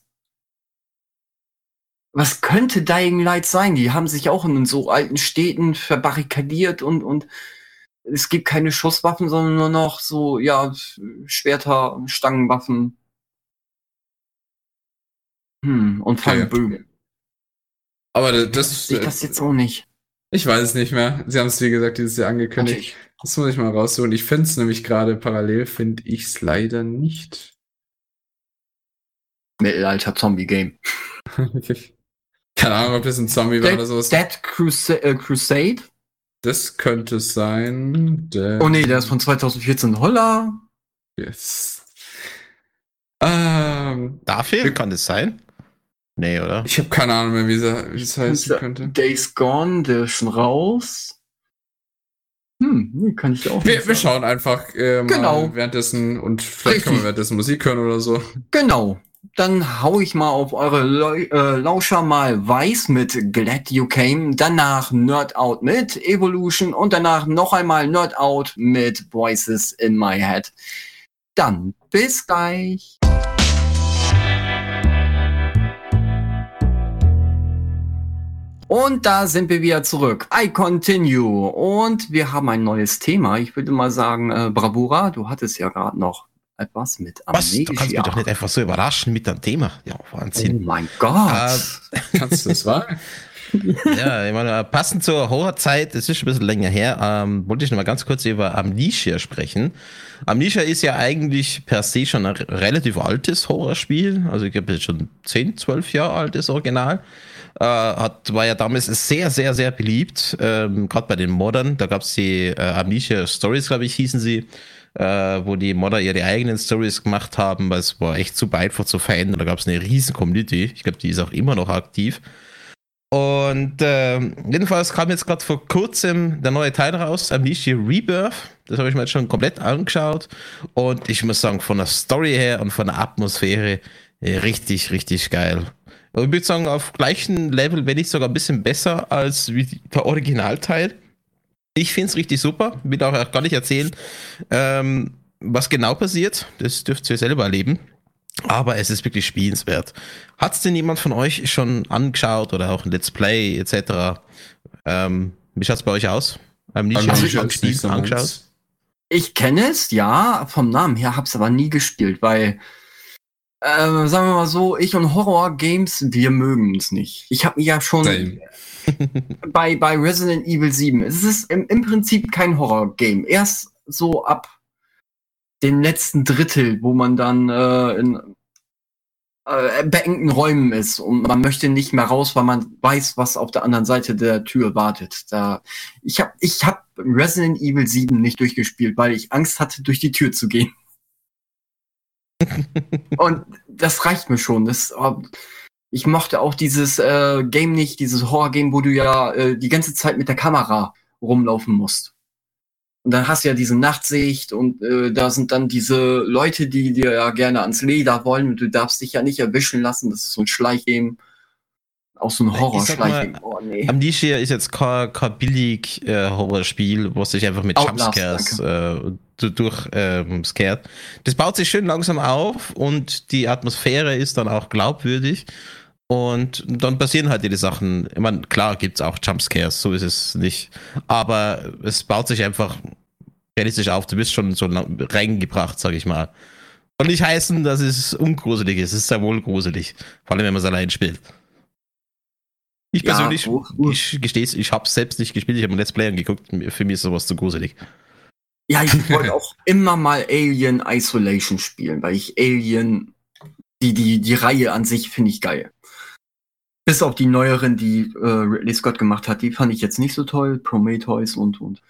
S1: Was könnte Dying Light sein? Die haben sich auch in so alten Städten verbarrikadiert und, und es gibt keine Schusswaffen, sondern nur noch so, ja, Schwerter, Stangenwaffen. Hm, und Fallbögen.
S3: Aber das.
S1: das ich das jetzt auch nicht.
S3: Ich weiß es nicht mehr. Sie haben es, wie gesagt, dieses Jahr angekündigt. Natürlich. Das muss ich mal raussuchen. Ich finde es nämlich gerade parallel, finde ich es leider nicht.
S1: Mittelalter Zombie-Game.
S3: Keine Ahnung, ob das ein Zombie war oder sowas.
S1: Dead Crusade, äh, Crusade?
S3: Das könnte es sein.
S1: Oh nee, der ist von 2014. Holla.
S3: Yes.
S2: Ähm, Dafür kann es sein? Nee, oder?
S3: Ich habe keine Ahnung mehr, wie es heißen könnte.
S1: Days Gone, der ist schon raus. Hm, nee, kann ich auch
S3: wir, wir schauen einfach äh, genau. währenddessen und vielleicht Richtig. können wir währenddessen Musik hören oder so.
S1: Genau. Dann hau ich mal auf eure Leu äh, Lauscher mal weiß mit Glad You Came, danach Nerd Out mit Evolution und danach noch einmal Nerd Out mit Voices in My Head. Dann bis gleich. Und da sind wir wieder zurück. I continue. Und wir haben ein neues Thema. Ich würde mal sagen, äh, Bravura, du hattest ja gerade noch etwas mit
S2: Amnesia. Was? Du kannst mich doch nicht einfach so überraschen mit dem Thema. Ja, Wahnsinn.
S1: Oh mein Gott.
S3: Äh, kannst du das wagen?
S2: ja, ich meine, passend zur Horrorzeit, es ist schon ein bisschen länger her, ähm, wollte ich noch mal ganz kurz über Amnesia sprechen. Amnesia ist ja eigentlich per se schon ein relativ altes Horrorspiel, also ich glaube, schon 10, 12 Jahre altes Original. Äh, hat, war ja damals sehr, sehr, sehr beliebt, ähm, gerade bei den Modern. Da gab es die äh, Amnesia Stories, glaube ich, hießen sie, äh, wo die Modder ihre eigenen Stories gemacht haben, weil es war echt super einfach zu verändern. Da gab es eine riesen Community. Ich glaube, die ist auch immer noch aktiv. Und äh, jedenfalls kam jetzt gerade vor kurzem der neue Teil raus, Amnesia Rebirth. Das habe ich mir jetzt schon komplett angeschaut. Und ich muss sagen, von der Story her und von der Atmosphäre äh, richtig, richtig geil. Aber ich würde sagen, auf gleichem Level, wenn nicht sogar ein bisschen besser als der Originalteil. Ich finde es richtig super. Will auch gar nicht erzählen, ähm, was genau passiert. Das dürft ihr selber erleben. Aber es ist wirklich spielenswert. Hat es denn jemand von euch schon angeschaut oder auch ein Let's Play etc.? Ähm, wie schaut es bei euch aus?
S1: Also ich gespielt, angeschaut? Ich kenne es, ja, vom Namen her, habe es aber nie gespielt, weil, äh, sagen wir mal so, ich und Horror-Games, wir mögen es nicht. Ich habe mich ja schon bei, bei Resident Evil 7, es ist im, im Prinzip kein Horror-Game. Erst so ab dem letzten Drittel, wo man dann äh, in äh, beengten Räumen ist und man möchte nicht mehr raus, weil man weiß, was auf der anderen Seite der Tür wartet. Da, ich habe ich hab Resident Evil 7 nicht durchgespielt, weil ich Angst hatte, durch die Tür zu gehen. Und das reicht mir schon. Das, oh, ich mochte auch dieses äh, Game nicht, dieses Horror-Game, wo du ja äh, die ganze Zeit mit der Kamera rumlaufen musst. Und dann hast du ja diese Nachtsicht und äh, da sind dann diese Leute, die dir ja gerne ans Leder wollen und du darfst dich ja nicht erwischen lassen. Das ist so ein Schleichgame. Auch so ein Horror-Schleichgame.
S2: Oh, nee. Amnesia ist jetzt kein, kein billig äh, Horrorspiel, wo sich einfach mit Jumpscares äh, durch ähm, scared. Das baut sich schön langsam auf und die Atmosphäre ist dann auch glaubwürdig. Und dann passieren halt die Sachen. Ich meine, klar gibt's auch Jumpscares, so ist es nicht. Aber es baut sich einfach realistisch auf. Du bist schon so reingebracht, sag ich mal. Und nicht heißen, dass es ungruselig ist. Es ist sehr wohl gruselig. Vor allem, wenn man es allein spielt. Ich persönlich, ja, ich gestehe es, ich habe selbst nicht gespielt, ich habe Let's Play angeguckt. Für mich ist sowas zu gruselig.
S1: Ja, ich wollte auch immer mal Alien Isolation spielen, weil ich Alien, die, die, die Reihe an sich finde ich geil. Bis auf die neueren, die äh, Ridley Scott gemacht hat, die fand ich jetzt nicht so toll. Prometheus und, und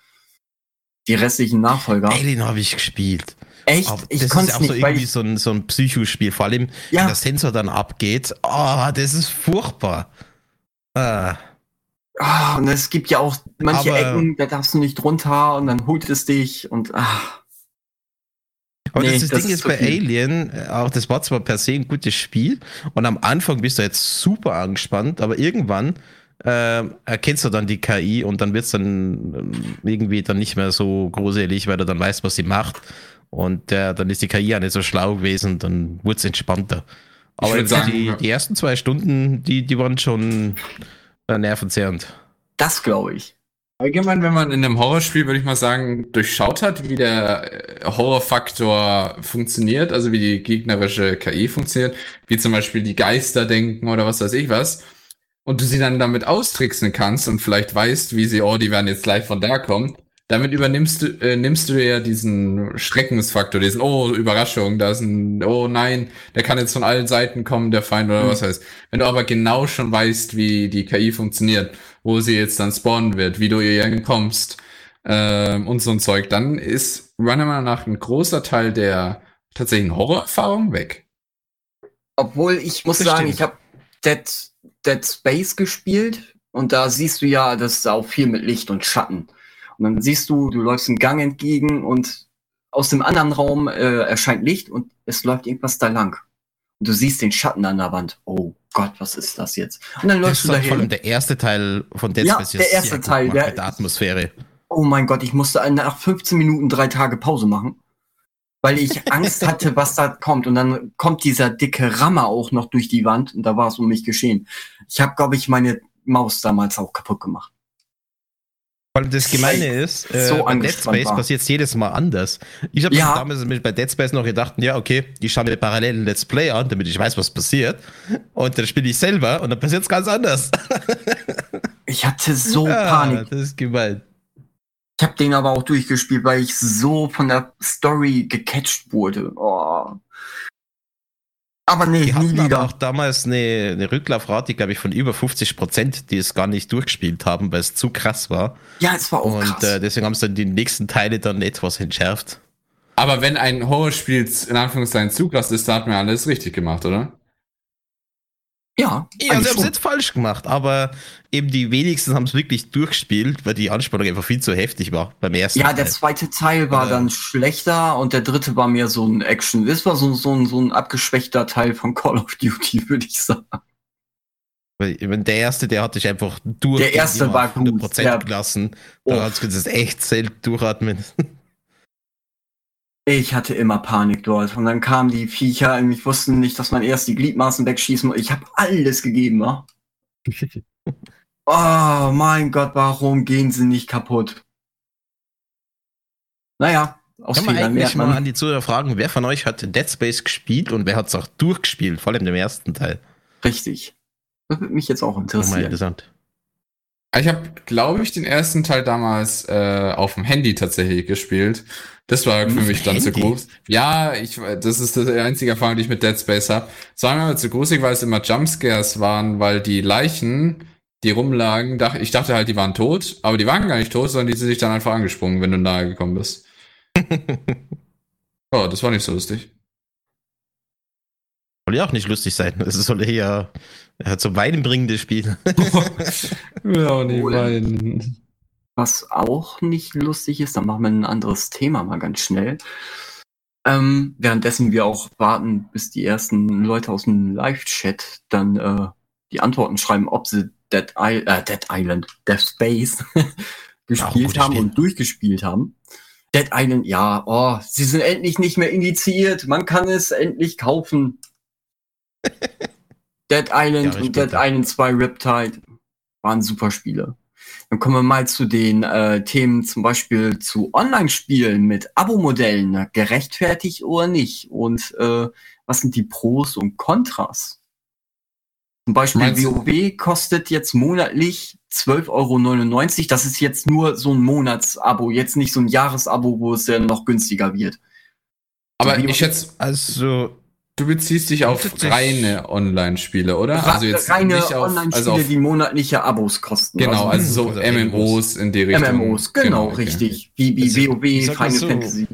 S1: die restlichen Nachfolger.
S2: Alien habe ich gespielt.
S1: Echt?
S2: Aber ich das ist auch nicht, so irgendwie so ein, so ein Psychospiel. Vor allem, ja. wenn der Sensor dann abgeht. Oh, das ist furchtbar.
S1: Ah. Oh, und es gibt ja auch manche Aber, Ecken, da darfst du nicht runter und dann holt es dich und ah.
S2: Aber nee, das, das, Ding ist, ist bei viel. Alien, äh, auch das war zwar per se ein gutes Spiel und am Anfang bist du jetzt super angespannt, aber irgendwann äh, erkennst du dann die KI und dann wird es dann äh, irgendwie dann nicht mehr so gruselig, weil du dann weißt, was sie macht. Und äh, dann ist die KI ja nicht so schlau gewesen, dann wurde es entspannter. Aber jetzt sagen, die, die ersten zwei Stunden, die, die waren schon äh, nervenzehrend.
S1: Das glaube ich.
S3: Allgemein, wenn man in einem Horrorspiel, würde ich mal sagen, durchschaut hat, wie der äh, Horrorfaktor funktioniert, also wie die gegnerische KI funktioniert, wie zum Beispiel die Geister denken oder was weiß ich was, und du sie dann damit austricksen kannst und vielleicht weißt, wie sie, oh, die werden jetzt gleich von da kommen, damit übernimmst du, äh, nimmst du ja diesen Schreckensfaktor, diesen, oh, Überraschung, da ist ein, oh nein, der kann jetzt von allen Seiten kommen, der Feind oder mhm. was heißt. Wenn du aber genau schon weißt, wie die KI funktioniert, wo sie jetzt dann spawnen wird, wie du ihr entkommst ähm, und so ein Zeug, dann ist Runner nach ein großer Teil der tatsächlichen Horrorerfahrung weg.
S1: Obwohl ich muss sagen, ich habe Dead, Dead Space gespielt und da siehst du ja, das ist auch viel mit Licht und Schatten. Und dann siehst du, du läufst einen Gang entgegen und aus dem anderen Raum äh, erscheint Licht und es läuft irgendwas da lang. Und du siehst den Schatten an der Wand. Oh Gott, was ist das jetzt? Und
S2: dann läufst du dahin. Vor allem der erste Teil von
S1: Dead Space ja, der erste Teil, der,
S2: der Atmosphäre.
S1: Oh mein Gott, ich musste nach 15 Minuten drei Tage Pause machen, weil ich Angst hatte, was da kommt. Und dann kommt dieser dicke Rammer auch noch durch die Wand und da war es um mich geschehen. Ich habe, glaube ich, meine Maus damals auch kaputt gemacht.
S2: Weil das Gemeine ist, äh, so bei Dead Space passiert es jedes Mal anders. Ich habe ja. damals bei Dead Space noch gedacht, ja, okay, ich schaue mir parallel ein Let's Play an, damit ich weiß, was passiert. Und dann spiele ich selber und dann passiert es ganz anders.
S1: ich hatte so ja, Panik.
S2: Das ist gemein.
S1: Ich habe den aber auch durchgespielt, weil ich so von der Story gecatcht wurde. Oh.
S2: Aber nee, die hatten nie wieder. auch damals eine, eine Rücklaufrate, glaube ich, von über 50 Prozent, die es gar nicht durchgespielt haben, weil es zu krass war.
S1: Ja, es war auch
S2: Und krass. Äh, deswegen haben sie dann die nächsten Teile dann etwas entschärft.
S3: Aber wenn ein Horrorspiel in Anführungszeichen zu krass ist, da hat man alles richtig gemacht, oder?
S2: Ja. Ja, sie haben es jetzt falsch gemacht, aber eben die wenigsten haben es wirklich durchgespielt, weil die Anspannung einfach viel zu heftig war beim ersten
S1: Ja, Teil. der zweite Teil war äh, dann schlechter und der dritte war mehr so ein Action. Das war so, so, ein, so ein abgeschwächter Teil von Call of Duty, würde ich sagen.
S2: Der erste, der hatte ich einfach durch.
S1: Der erste war 100%
S2: gut. gelassen. Da oh. hat es echt selten durchatmen.
S1: Ich hatte immer Panik dort. Und dann kamen die Viecher und ich wusste nicht, dass man erst die Gliedmaßen wegschießen muss. Ich habe alles gegeben, wa? oh mein Gott, warum gehen sie nicht kaputt? Naja,
S2: aus Kann man eigentlich mal an die Zuhörer fragen, wer von euch hat Dead Space gespielt und wer hat es auch durchgespielt, vor allem im ersten Teil?
S1: Richtig. Das würde mich jetzt auch interessieren. Interessant.
S3: Ich habe, glaube ich, den ersten Teil damals äh, auf dem Handy tatsächlich gespielt. Das war für mich dann Handy? zu groß. Ja, ich, das ist die einzige Erfahrung, die ich mit Dead Space habe. Sagen wir mal zu gruselig, weil es immer Jumpscares waren, weil die Leichen, die rumlagen, dach, ich dachte halt, die waren tot, aber die waren gar nicht tot, sondern die sind sich dann einfach angesprungen, wenn du nahe gekommen bist. oh, das war nicht so lustig.
S2: Soll ja auch nicht lustig sein. Es soll eher ja, zum Weinen bringendes Spiel.
S1: ja, auch nicht weinen. Was auch nicht lustig ist, dann machen wir ein anderes Thema mal ganz schnell. Ähm, währenddessen wir auch warten, bis die ersten Leute aus dem Live-Chat dann äh, die Antworten schreiben, ob sie Dead, I äh, Dead Island, Death Space gespielt haben Spiel. und durchgespielt haben. Dead Island, ja, oh, sie sind endlich nicht mehr indiziert. Man kann es endlich kaufen. Dead Island ja, und Dead Island 2 Riptide waren super Spiele. Dann kommen wir mal zu den äh, Themen zum Beispiel zu Online-Spielen mit Abo-Modellen. Gerechtfertigt oder nicht? Und äh, was sind die Pros und Kontras? Zum Beispiel Meinst WoW kostet jetzt monatlich 12,99 Euro. Das ist jetzt nur so ein Monatsabo, jetzt nicht so ein Jahresabo, wo es ja noch günstiger wird.
S3: Aber ich jetzt, also Du beziehst dich auf reine Online-Spiele, oder?
S1: Also jetzt reine Online-Spiele, also die monatliche Abos kosten.
S3: Genau, also, also so also MMOs in die Richtung.
S1: MMOs, genau, genau okay. richtig. Wie, wie also, WoW, Final so, Fantasy.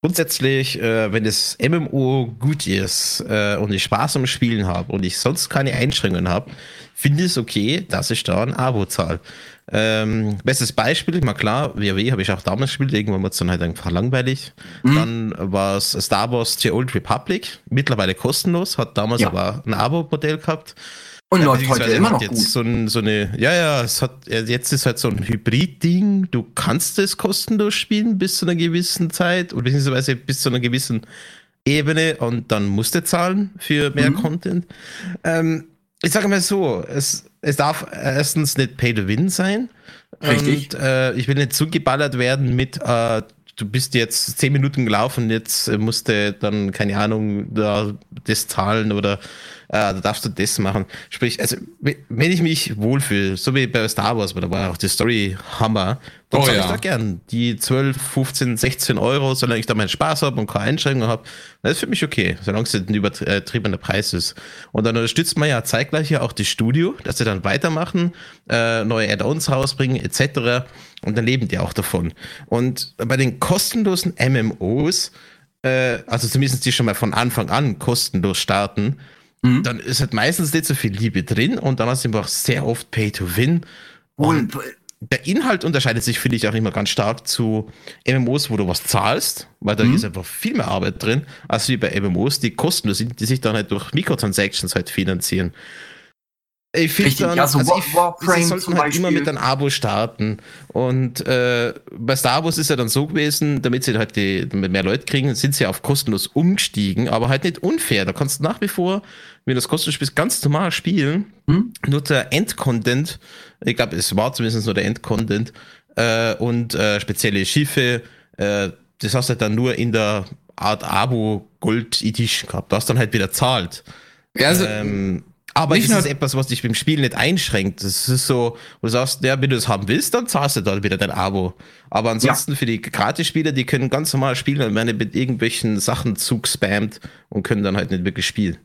S2: Grundsätzlich, äh, wenn das MMO gut ist äh, und ich Spaß am Spielen habe und ich sonst keine Einschränkungen habe, finde ich es okay, dass ich da ein Abo zahle. Ähm, bestes Beispiel, mal klar, WoW habe ich auch damals gespielt, irgendwann wird es dann halt einfach langweilig. Mhm. Dann war es Star Wars The Old Republic, mittlerweile kostenlos, hat damals ja. aber ein Abo-Modell gehabt.
S1: Und läuft heute immer noch
S2: jetzt
S1: gut.
S2: So, ein, so eine, ja, ja, es hat, jetzt ist halt so ein Hybrid-Ding. Du kannst es kostenlos spielen bis zu einer gewissen Zeit oder beziehungsweise bis zu einer gewissen Ebene und dann musst du zahlen für mehr mhm. Content. Ähm, ich sage mal so, es, es darf erstens nicht Pay to Win sein. Richtig. Und äh, ich will nicht zugeballert werden mit, äh, du bist jetzt zehn Minuten gelaufen, jetzt musst du dann, keine Ahnung, da das zahlen oder äh, da darfst du das machen. Sprich, also wenn ich mich wohlfühle, so wie bei Star Wars, weil da war auch die Story Hammer, dann oh, zahle ja. ich da gern die 12, 15, 16 Euro, solange ich da meinen Spaß habe und keine Einschränkungen habe. Das ist für mich okay, solange es ein übertriebener Preis ist. Und dann unterstützt man ja zeitgleich ja auch das Studio, dass sie dann weitermachen, äh, neue Add-ons rausbringen, etc. Und dann leben die auch davon. Und bei den kostenlosen MMOs, äh, also zumindest die schon mal von Anfang an kostenlos starten, mhm. dann ist halt meistens nicht so viel Liebe drin und dann hast du einfach sehr oft Pay to Win. Und der Inhalt unterscheidet sich, finde ich, auch immer ganz stark zu MMOs, wo du was zahlst, weil da mhm. ist einfach viel mehr Arbeit drin, als wie bei MMOs, die kostenlos sind, die sich dann halt durch Mikrotransactions halt finanzieren. Ich finde dann, also, also ich, Warframe sie sollten halt immer mit einem Abo starten. Und äh, bei Star Wars ist ja dann so gewesen, damit sie halt die, damit mehr Leute kriegen, sind sie auf kostenlos umgestiegen, aber halt nicht unfair. Da kannst du nach wie vor, wenn du das kostenlos spielst, ganz normal spielen. Hm? Nur der Endcontent, ich glaube, es war zumindest nur der Endcontent äh, und äh, spezielle Schiffe, äh, das hast du halt dann nur in der Art Abo Gold Edition gehabt. Du hast dann halt wieder zahlt. Ja, also, ähm, aber nicht das ist etwas, was dich beim Spiel nicht einschränkt. Das ist so, wo du sagst, ja, wenn du es haben willst, dann zahlst du dort wieder dein Abo. Aber ansonsten ja. für die Gratis-Spieler, die können ganz normal spielen und werden mit irgendwelchen Sachen zugespammt und können dann halt nicht wirklich spielen.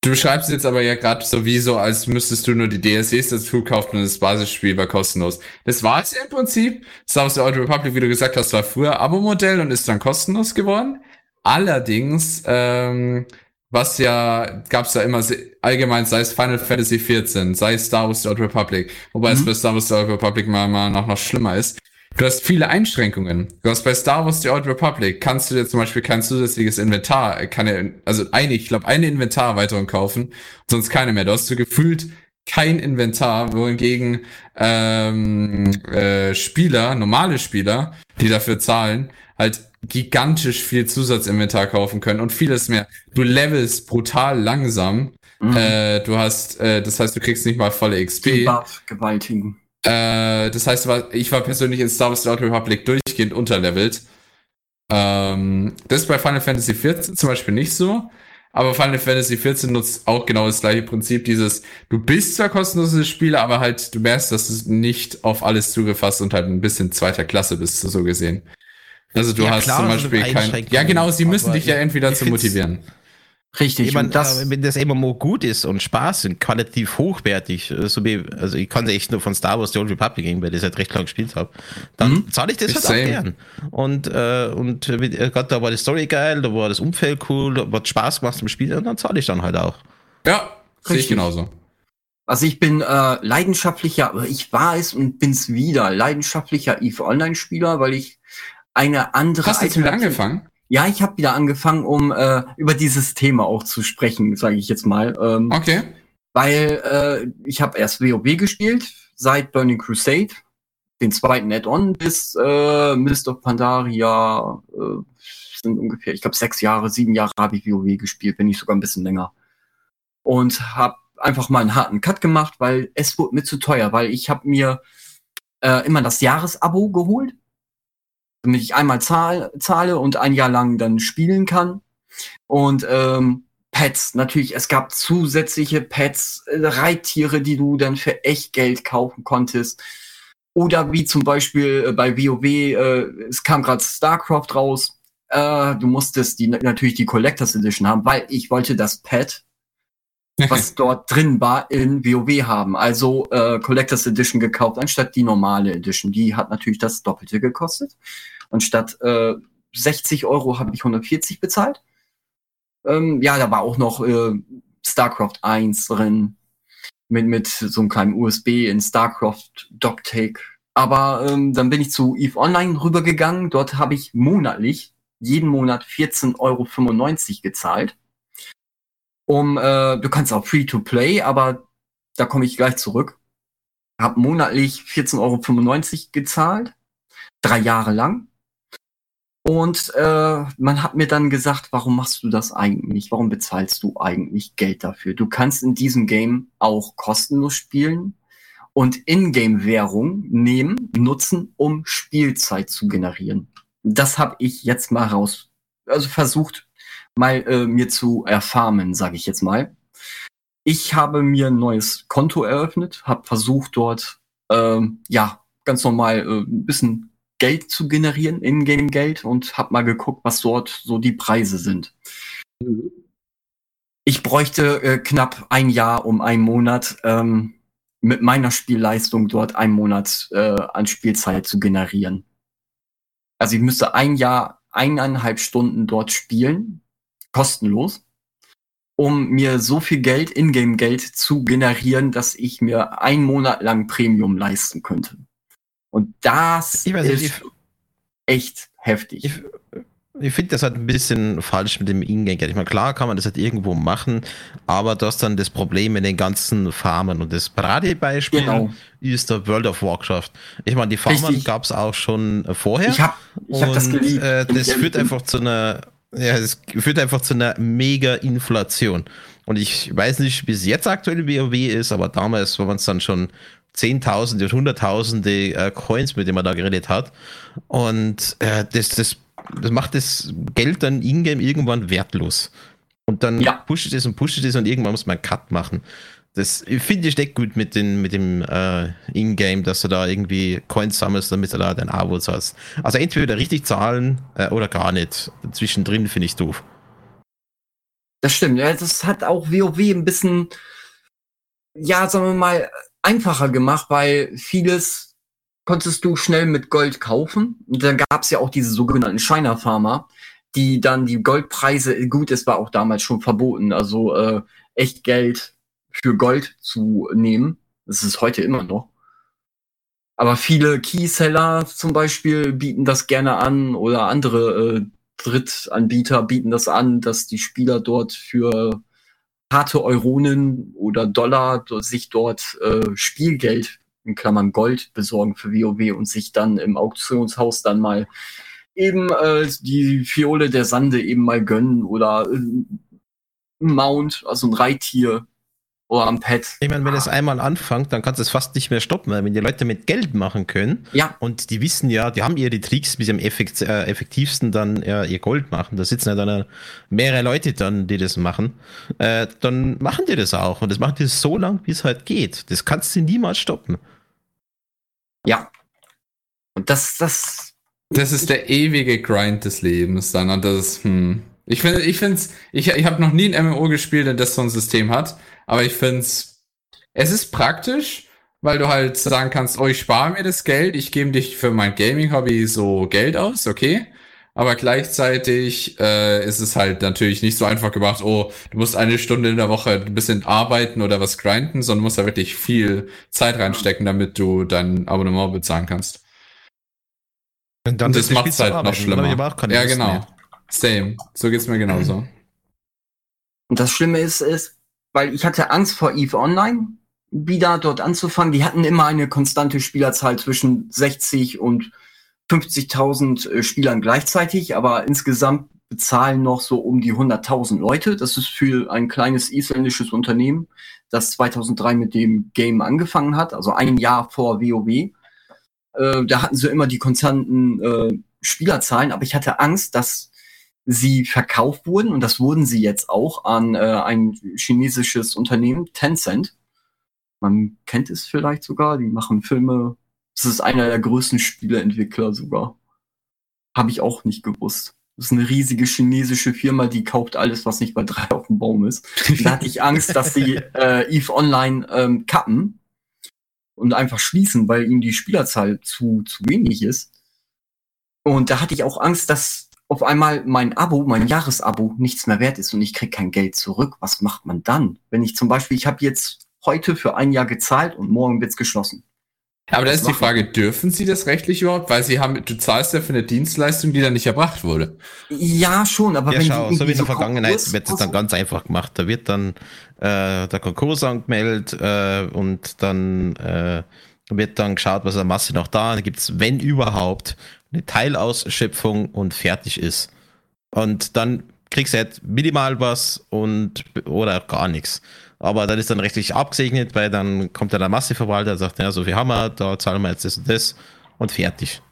S3: Du beschreibst jetzt aber ja gerade sowieso, als müsstest du nur die DLCs dazu kaufen und das Basisspiel war kostenlos. Das war es ja im Prinzip. Star Wars The Old Republic, wie du gesagt hast, war früher Abo-Modell und ist dann kostenlos geworden. Allerdings ähm, was ja, gab's ja immer allgemein, sei es Final Fantasy XIV, sei es Star Wars The Old Republic, wobei mhm. es bei Star Wars The Old Republic mal, mal noch, noch schlimmer ist. Du hast viele Einschränkungen. Du hast bei Star Wars The Old Republic, kannst du dir zum Beispiel kein zusätzliches Inventar, keine, also eine, ich glaube, eine Inventarerweiterung kaufen, sonst keine mehr. Du hast so gefühlt kein Inventar, wohingegen ähm, äh, Spieler, normale Spieler, die dafür zahlen, halt gigantisch viel Zusatzinventar kaufen können und vieles mehr. Du levelst brutal langsam. Mhm. Äh, du hast, äh, das heißt, du kriegst nicht mal volle XP.
S1: Buff, gewaltigen.
S3: Äh, das heißt, ich war persönlich in Star Wars The Old Republic durchgehend unterlevelt. Ähm, das ist bei Final Fantasy XIV zum Beispiel nicht so. Aber Final Fantasy XIV nutzt auch genau das gleiche Prinzip, dieses, du bist zwar kostenloses Spieler, aber halt, du merkst, dass du nicht auf alles zugefasst und halt ein bisschen zweiter Klasse bist, so gesehen. Also du ja, hast klar, zum Beispiel kein. Ja, genau, sie müssen dich ja entweder zu motivieren.
S2: Richtig. Ich meine, das, wenn das MMO gut ist und Spaß und qualitativ hochwertig, äh, so wie, also ich kann echt nur von Star Wars The Old Republic gehen, weil ich das halt recht lang gespielt habe, dann mhm. zahle ich das ich halt same. auch gern. Und, äh, und äh, Gott, da war die Story geil, da war das Umfeld cool, da hat Spaß gemacht zum Spiel und dann zahle ich dann halt auch.
S3: Ja, sehe ich genauso.
S1: Also ich bin äh, leidenschaftlicher, ich war es und bin's wieder, leidenschaftlicher EVE Online-Spieler, weil ich eine andere.
S3: Hast du jetzt wieder angefangen?
S1: Ja, ich habe wieder angefangen, um äh, über dieses Thema auch zu sprechen, sage ich jetzt mal. Ähm,
S3: okay.
S1: Weil äh, ich habe erst WoW gespielt, seit Burning Crusade, den zweiten Add-on, bis äh, Mist of Pandaria äh, sind ungefähr, ich glaube, sechs Jahre, sieben Jahre habe ich WoW gespielt, wenn nicht sogar ein bisschen länger. Und habe einfach mal einen harten Cut gemacht, weil es wurde mir zu teuer, weil ich habe mir äh, immer das Jahresabo geholt damit ich einmal zahl, zahle und ein Jahr lang dann spielen kann. Und ähm, Pets, natürlich, es gab zusätzliche Pets, äh, Reittiere, die du dann für echt Geld kaufen konntest. Oder wie zum Beispiel äh, bei WoW, äh, es kam gerade StarCraft raus. Äh, du musstest die natürlich die Collectors Edition haben, weil ich wollte das Pet, was dort drin war, in WoW haben. Also äh, Collectors Edition gekauft, anstatt die normale Edition. Die hat natürlich das Doppelte gekostet. Und statt äh, 60 Euro habe ich 140 bezahlt. Ähm, ja, da war auch noch äh, StarCraft 1 drin. Mit, mit so einem kleinen USB in StarCraft Docktake. Aber ähm, dann bin ich zu EVE Online rübergegangen. Dort habe ich monatlich, jeden Monat 14,95 Euro gezahlt. Um, äh, du kannst auch Free-to-Play, aber da komme ich gleich zurück. Hab monatlich 14,95 Euro gezahlt. Drei Jahre lang. Und äh, man hat mir dann gesagt, warum machst du das eigentlich? Warum bezahlst du eigentlich Geld dafür? Du kannst in diesem Game auch kostenlos spielen und Ingame-Währung nehmen, nutzen, um Spielzeit zu generieren. Das habe ich jetzt mal raus, also versucht mal äh, mir zu erfarmen, sage ich jetzt mal. Ich habe mir ein neues Konto eröffnet, habe versucht dort äh, ja ganz normal äh, ein bisschen Geld zu generieren, Ingame-Geld, und habe mal geguckt, was dort so die Preise sind. Ich bräuchte äh, knapp ein Jahr um einen Monat ähm, mit meiner Spielleistung dort einen Monat äh, an Spielzeit zu generieren. Also ich müsste ein Jahr, eineinhalb Stunden dort spielen, kostenlos, um mir so viel Geld, Ingame-Geld zu generieren, dass ich mir einen Monat lang Premium leisten könnte. Und das
S2: weiß, ist ich,
S1: echt heftig.
S2: Ich, ich finde das halt ein bisschen falsch mit dem Ingame-Geld. Ich meine, klar kann man das halt irgendwo machen, aber du hast dann das Problem mit den ganzen Farmen. Und das Paradebeispiel genau. ist der World of Warcraft. Ich meine, die Farmen gab es auch schon vorher.
S1: Ich habe ich hab das geliebt.
S2: Äh, das führt einfach zu einer, ja, das führt einfach zu einer mega Inflation. Und ich weiß nicht, wie es jetzt aktuell WoW ist, aber damals war man es dann schon Zehntausende und Hunderttausende äh, Coins, mit denen man da geredet hat. Und äh, das, das, das macht das Geld dann ingame irgendwann wertlos. Und dann ja. pusht es und pusht es und irgendwann muss man einen Cut machen. Das finde ich nicht gut mit, den, mit dem äh, Ingame, dass du da irgendwie Coins sammelst, damit du da dein Abo zahlst. Also entweder richtig zahlen äh, oder gar nicht. Zwischendrin finde ich doof.
S1: Das stimmt, ja, das hat auch WoW ein bisschen, ja, sagen wir mal, einfacher gemacht, weil vieles konntest du schnell mit Gold kaufen. Und dann gab es ja auch diese sogenannten Shiner Farmer, die dann die Goldpreise, gut, es war auch damals schon verboten, also äh, echt Geld für Gold zu nehmen. Das ist heute immer noch. Aber viele Keyseller zum Beispiel bieten das gerne an oder andere äh, Drittanbieter bieten das an, dass die Spieler dort für harte Euronen oder Dollar sich dort äh, Spielgeld in Klammern Gold besorgen für WoW und sich dann im Auktionshaus dann mal eben äh, die Fiole der Sande eben mal gönnen oder äh, Mount, also ein Reittier oder am Pad.
S2: Ich meine, wenn es einmal anfängt, dann kannst du es fast nicht mehr stoppen, weil wenn die Leute mit Geld machen können
S1: ja.
S2: und die wissen ja, die haben ihre Tricks, wie sie am effekt, äh, effektivsten dann ja, ihr Gold machen. Da sitzen ja dann mehrere Leute dann, die das machen. Äh, dann machen die das auch und das machen die so lang, wie es halt geht. Das kannst du niemals stoppen.
S1: Ja. Und das, das.
S3: Das ist der ewige Grind des Lebens dann und das, hm. Ich finde, ich finde ich, ich habe noch nie ein MMO gespielt, das so ein System hat, aber ich finde es, es ist praktisch, weil du halt sagen kannst, oh, ich spare mir das Geld, ich gebe dich für mein Gaming-Hobby so Geld aus, okay. Aber gleichzeitig äh, ist es halt natürlich nicht so einfach gemacht, oh, du musst eine Stunde in der Woche ein bisschen arbeiten oder was grinden, sondern musst da wirklich viel Zeit reinstecken, damit du dein Abonnement bezahlen kannst. Und, dann Und das macht es halt noch schlimmer. Ja, genau. Mehr. Same. So geht's mir genauso.
S1: Und das Schlimme ist, ist, weil ich hatte Angst vor EVE Online, wieder dort anzufangen. Die hatten immer eine konstante Spielerzahl zwischen 60 und 50.000 äh, Spielern gleichzeitig, aber insgesamt bezahlen noch so um die 100.000 Leute. Das ist für ein kleines isländisches Unternehmen, das 2003 mit dem Game angefangen hat, also ein Jahr vor WoW. Äh, da hatten sie immer die konstanten äh, Spielerzahlen, aber ich hatte Angst, dass sie verkauft wurden, und das wurden sie jetzt auch an äh, ein chinesisches Unternehmen, Tencent. Man kennt es vielleicht sogar, die machen Filme. Das ist einer der größten Spieleentwickler sogar. Habe ich auch nicht gewusst. Das ist eine riesige chinesische Firma, die kauft alles, was nicht bei drei auf dem Baum ist. da hatte ich Angst, dass sie äh, EVE Online ähm, kappen und einfach schließen, weil ihnen die Spielerzahl zu, zu wenig ist. Und da hatte ich auch Angst, dass auf einmal mein Abo, mein Jahresabo nichts mehr wert ist und ich krieg kein Geld zurück, was macht man dann? Wenn ich zum Beispiel, ich habe jetzt heute für ein Jahr gezahlt und morgen wird's geschlossen.
S3: Aber da ist die Frage, dürfen Sie das rechtlich überhaupt? Weil Sie haben, du zahlst ja für eine Dienstleistung, die dann nicht erbracht wurde.
S1: Ja, schon, aber
S2: ja, wenn schau, so wie in der Vergangenheit wird es dann ganz einfach gemacht. Da wird dann äh, der Konkurs angemeldet äh, und dann äh, wird dann geschaut, was an Masse noch da. Da gibt's, wenn überhaupt, eine Teilausschöpfung und fertig ist. Und dann kriegst du halt minimal was und oder gar nichts. Aber dann ist dann rechtlich abgesegnet, weil dann kommt dann der Masseverwalter und sagt, ja, so viel haben wir, da zahlen wir jetzt das und das und fertig.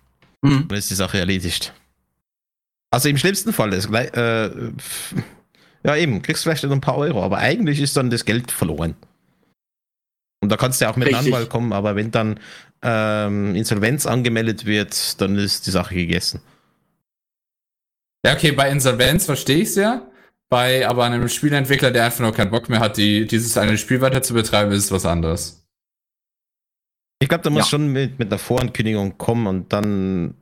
S2: Mhm. Dann ist die Sache erledigt. Also im schlimmsten Fall ist gleich, äh, ja eben, kriegst du vielleicht ein paar Euro, aber eigentlich ist dann das Geld verloren. Und da kannst du ja auch mit Richtig. einem Anwalt kommen, aber wenn dann ähm, Insolvenz angemeldet wird, dann ist die Sache gegessen.
S3: Ja, okay, bei Insolvenz verstehe ich es ja. Bei aber einem Spielentwickler, der einfach nur keinen Bock mehr hat, die, dieses eine Spiel weiter zu betreiben, ist es was anderes.
S2: Ich glaube, da muss ja. schon mit, mit einer Vorankündigung kommen und dann.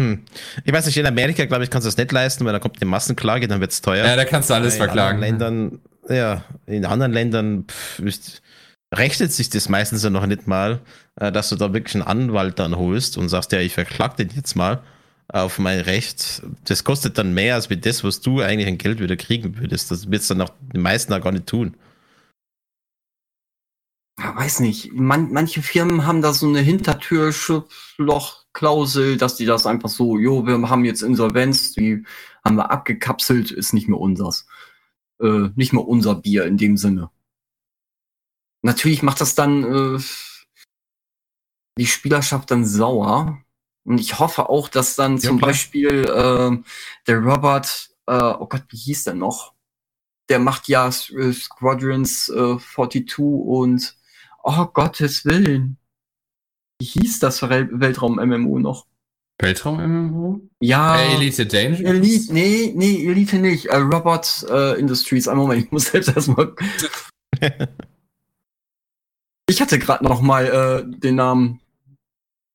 S2: Hm. Ich weiß nicht, in Amerika, glaube ich, kannst du das nicht leisten, weil da kommt eine Massenklage, dann wird es teuer.
S3: Ja, da kannst du alles in verklagen.
S2: Ländern, ja, in anderen Ländern pff, ist, rechnet sich das meistens ja noch nicht mal, äh, dass du da wirklich einen Anwalt dann holst und sagst, ja, ich verklag den jetzt mal auf mein Recht. Das kostet dann mehr als mit das, was du eigentlich an Geld wieder kriegen würdest. Das wird es dann auch die meisten da gar nicht tun.
S1: Ja, weiß nicht. Man, manche Firmen haben da so eine Hintertür-Schlupfloch-Klausel, dass die das einfach so, jo, wir haben jetzt Insolvenz, die haben wir abgekapselt, ist nicht mehr unsers. Äh, nicht mehr unser Bier in dem Sinne natürlich macht das dann äh, die Spielerschaft dann sauer. Und ich hoffe auch, dass dann ja, zum klar. Beispiel äh, der Robert, äh, oh Gott, wie hieß der noch? Der macht ja äh, Squadrons äh, 42 und oh Gottes Willen. Wie hieß das Weltraum-MMO noch?
S3: Weltraum-MMO?
S1: Ja.
S3: Äh, Elite Dangerous?
S1: Elite, nee, nee, Elite nicht. Äh, Robot äh, Industries. Ein Moment, ich muss selbst erstmal. Ich hatte gerade noch mal äh, den Namen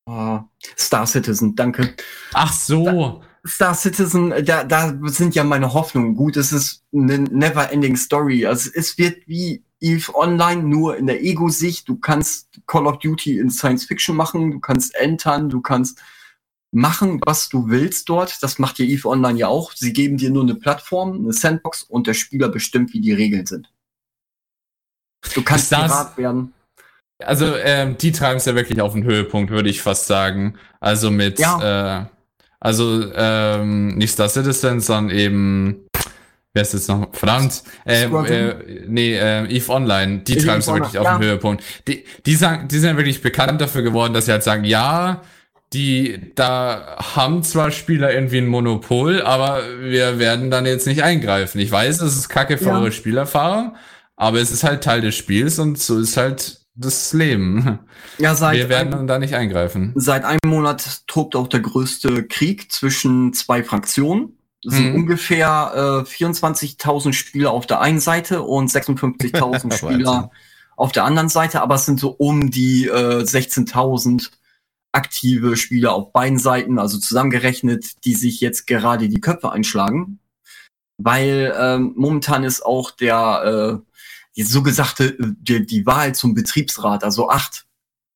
S1: oh, Star Citizen, danke.
S3: Ach so.
S1: Star Citizen, da, da sind ja meine Hoffnungen. Gut, es ist eine never-ending Story. Also es wird wie Eve Online nur in der Ego-Sicht. Du kannst Call of Duty in Science Fiction machen, du kannst entern, du kannst machen, was du willst dort. Das macht ja Eve Online ja auch. Sie geben dir nur eine Plattform, eine Sandbox und der Spieler bestimmt, wie die Regeln sind. Du kannst privat werden.
S3: Also ähm, die treiben es ja wirklich auf den Höhepunkt, würde ich fast sagen. Also mit, ja. äh, Also ähm, nicht Star Citizen, sondern eben wer ist jetzt noch? Verdammt. Äh, äh, nee, äh, EVE Online, die treiben es wirklich auf ja. den Höhepunkt. Die, die, sagen, die sind ja wirklich bekannt dafür geworden, dass sie halt sagen, ja, die, da haben zwar Spieler irgendwie ein Monopol, aber wir werden dann jetzt nicht eingreifen. Ich weiß, es ist kacke für ja. eure Spielerfahrung, aber es ist halt Teil des Spiels und so ist halt das Leben. Ja, seit wir werden dann da nicht eingreifen.
S1: Seit einem Monat tobt auch der größte Krieg zwischen zwei Fraktionen. Es sind mhm. ungefähr äh, 24.000 Spieler auf der einen Seite und 56.000 Spieler auf der anderen Seite, aber es sind so um die äh, 16.000 aktive Spieler auf beiden Seiten, also zusammengerechnet, die sich jetzt gerade die Köpfe einschlagen. Weil ähm, momentan ist auch der äh, die so gesagte die, die Wahl zum Betriebsrat, also acht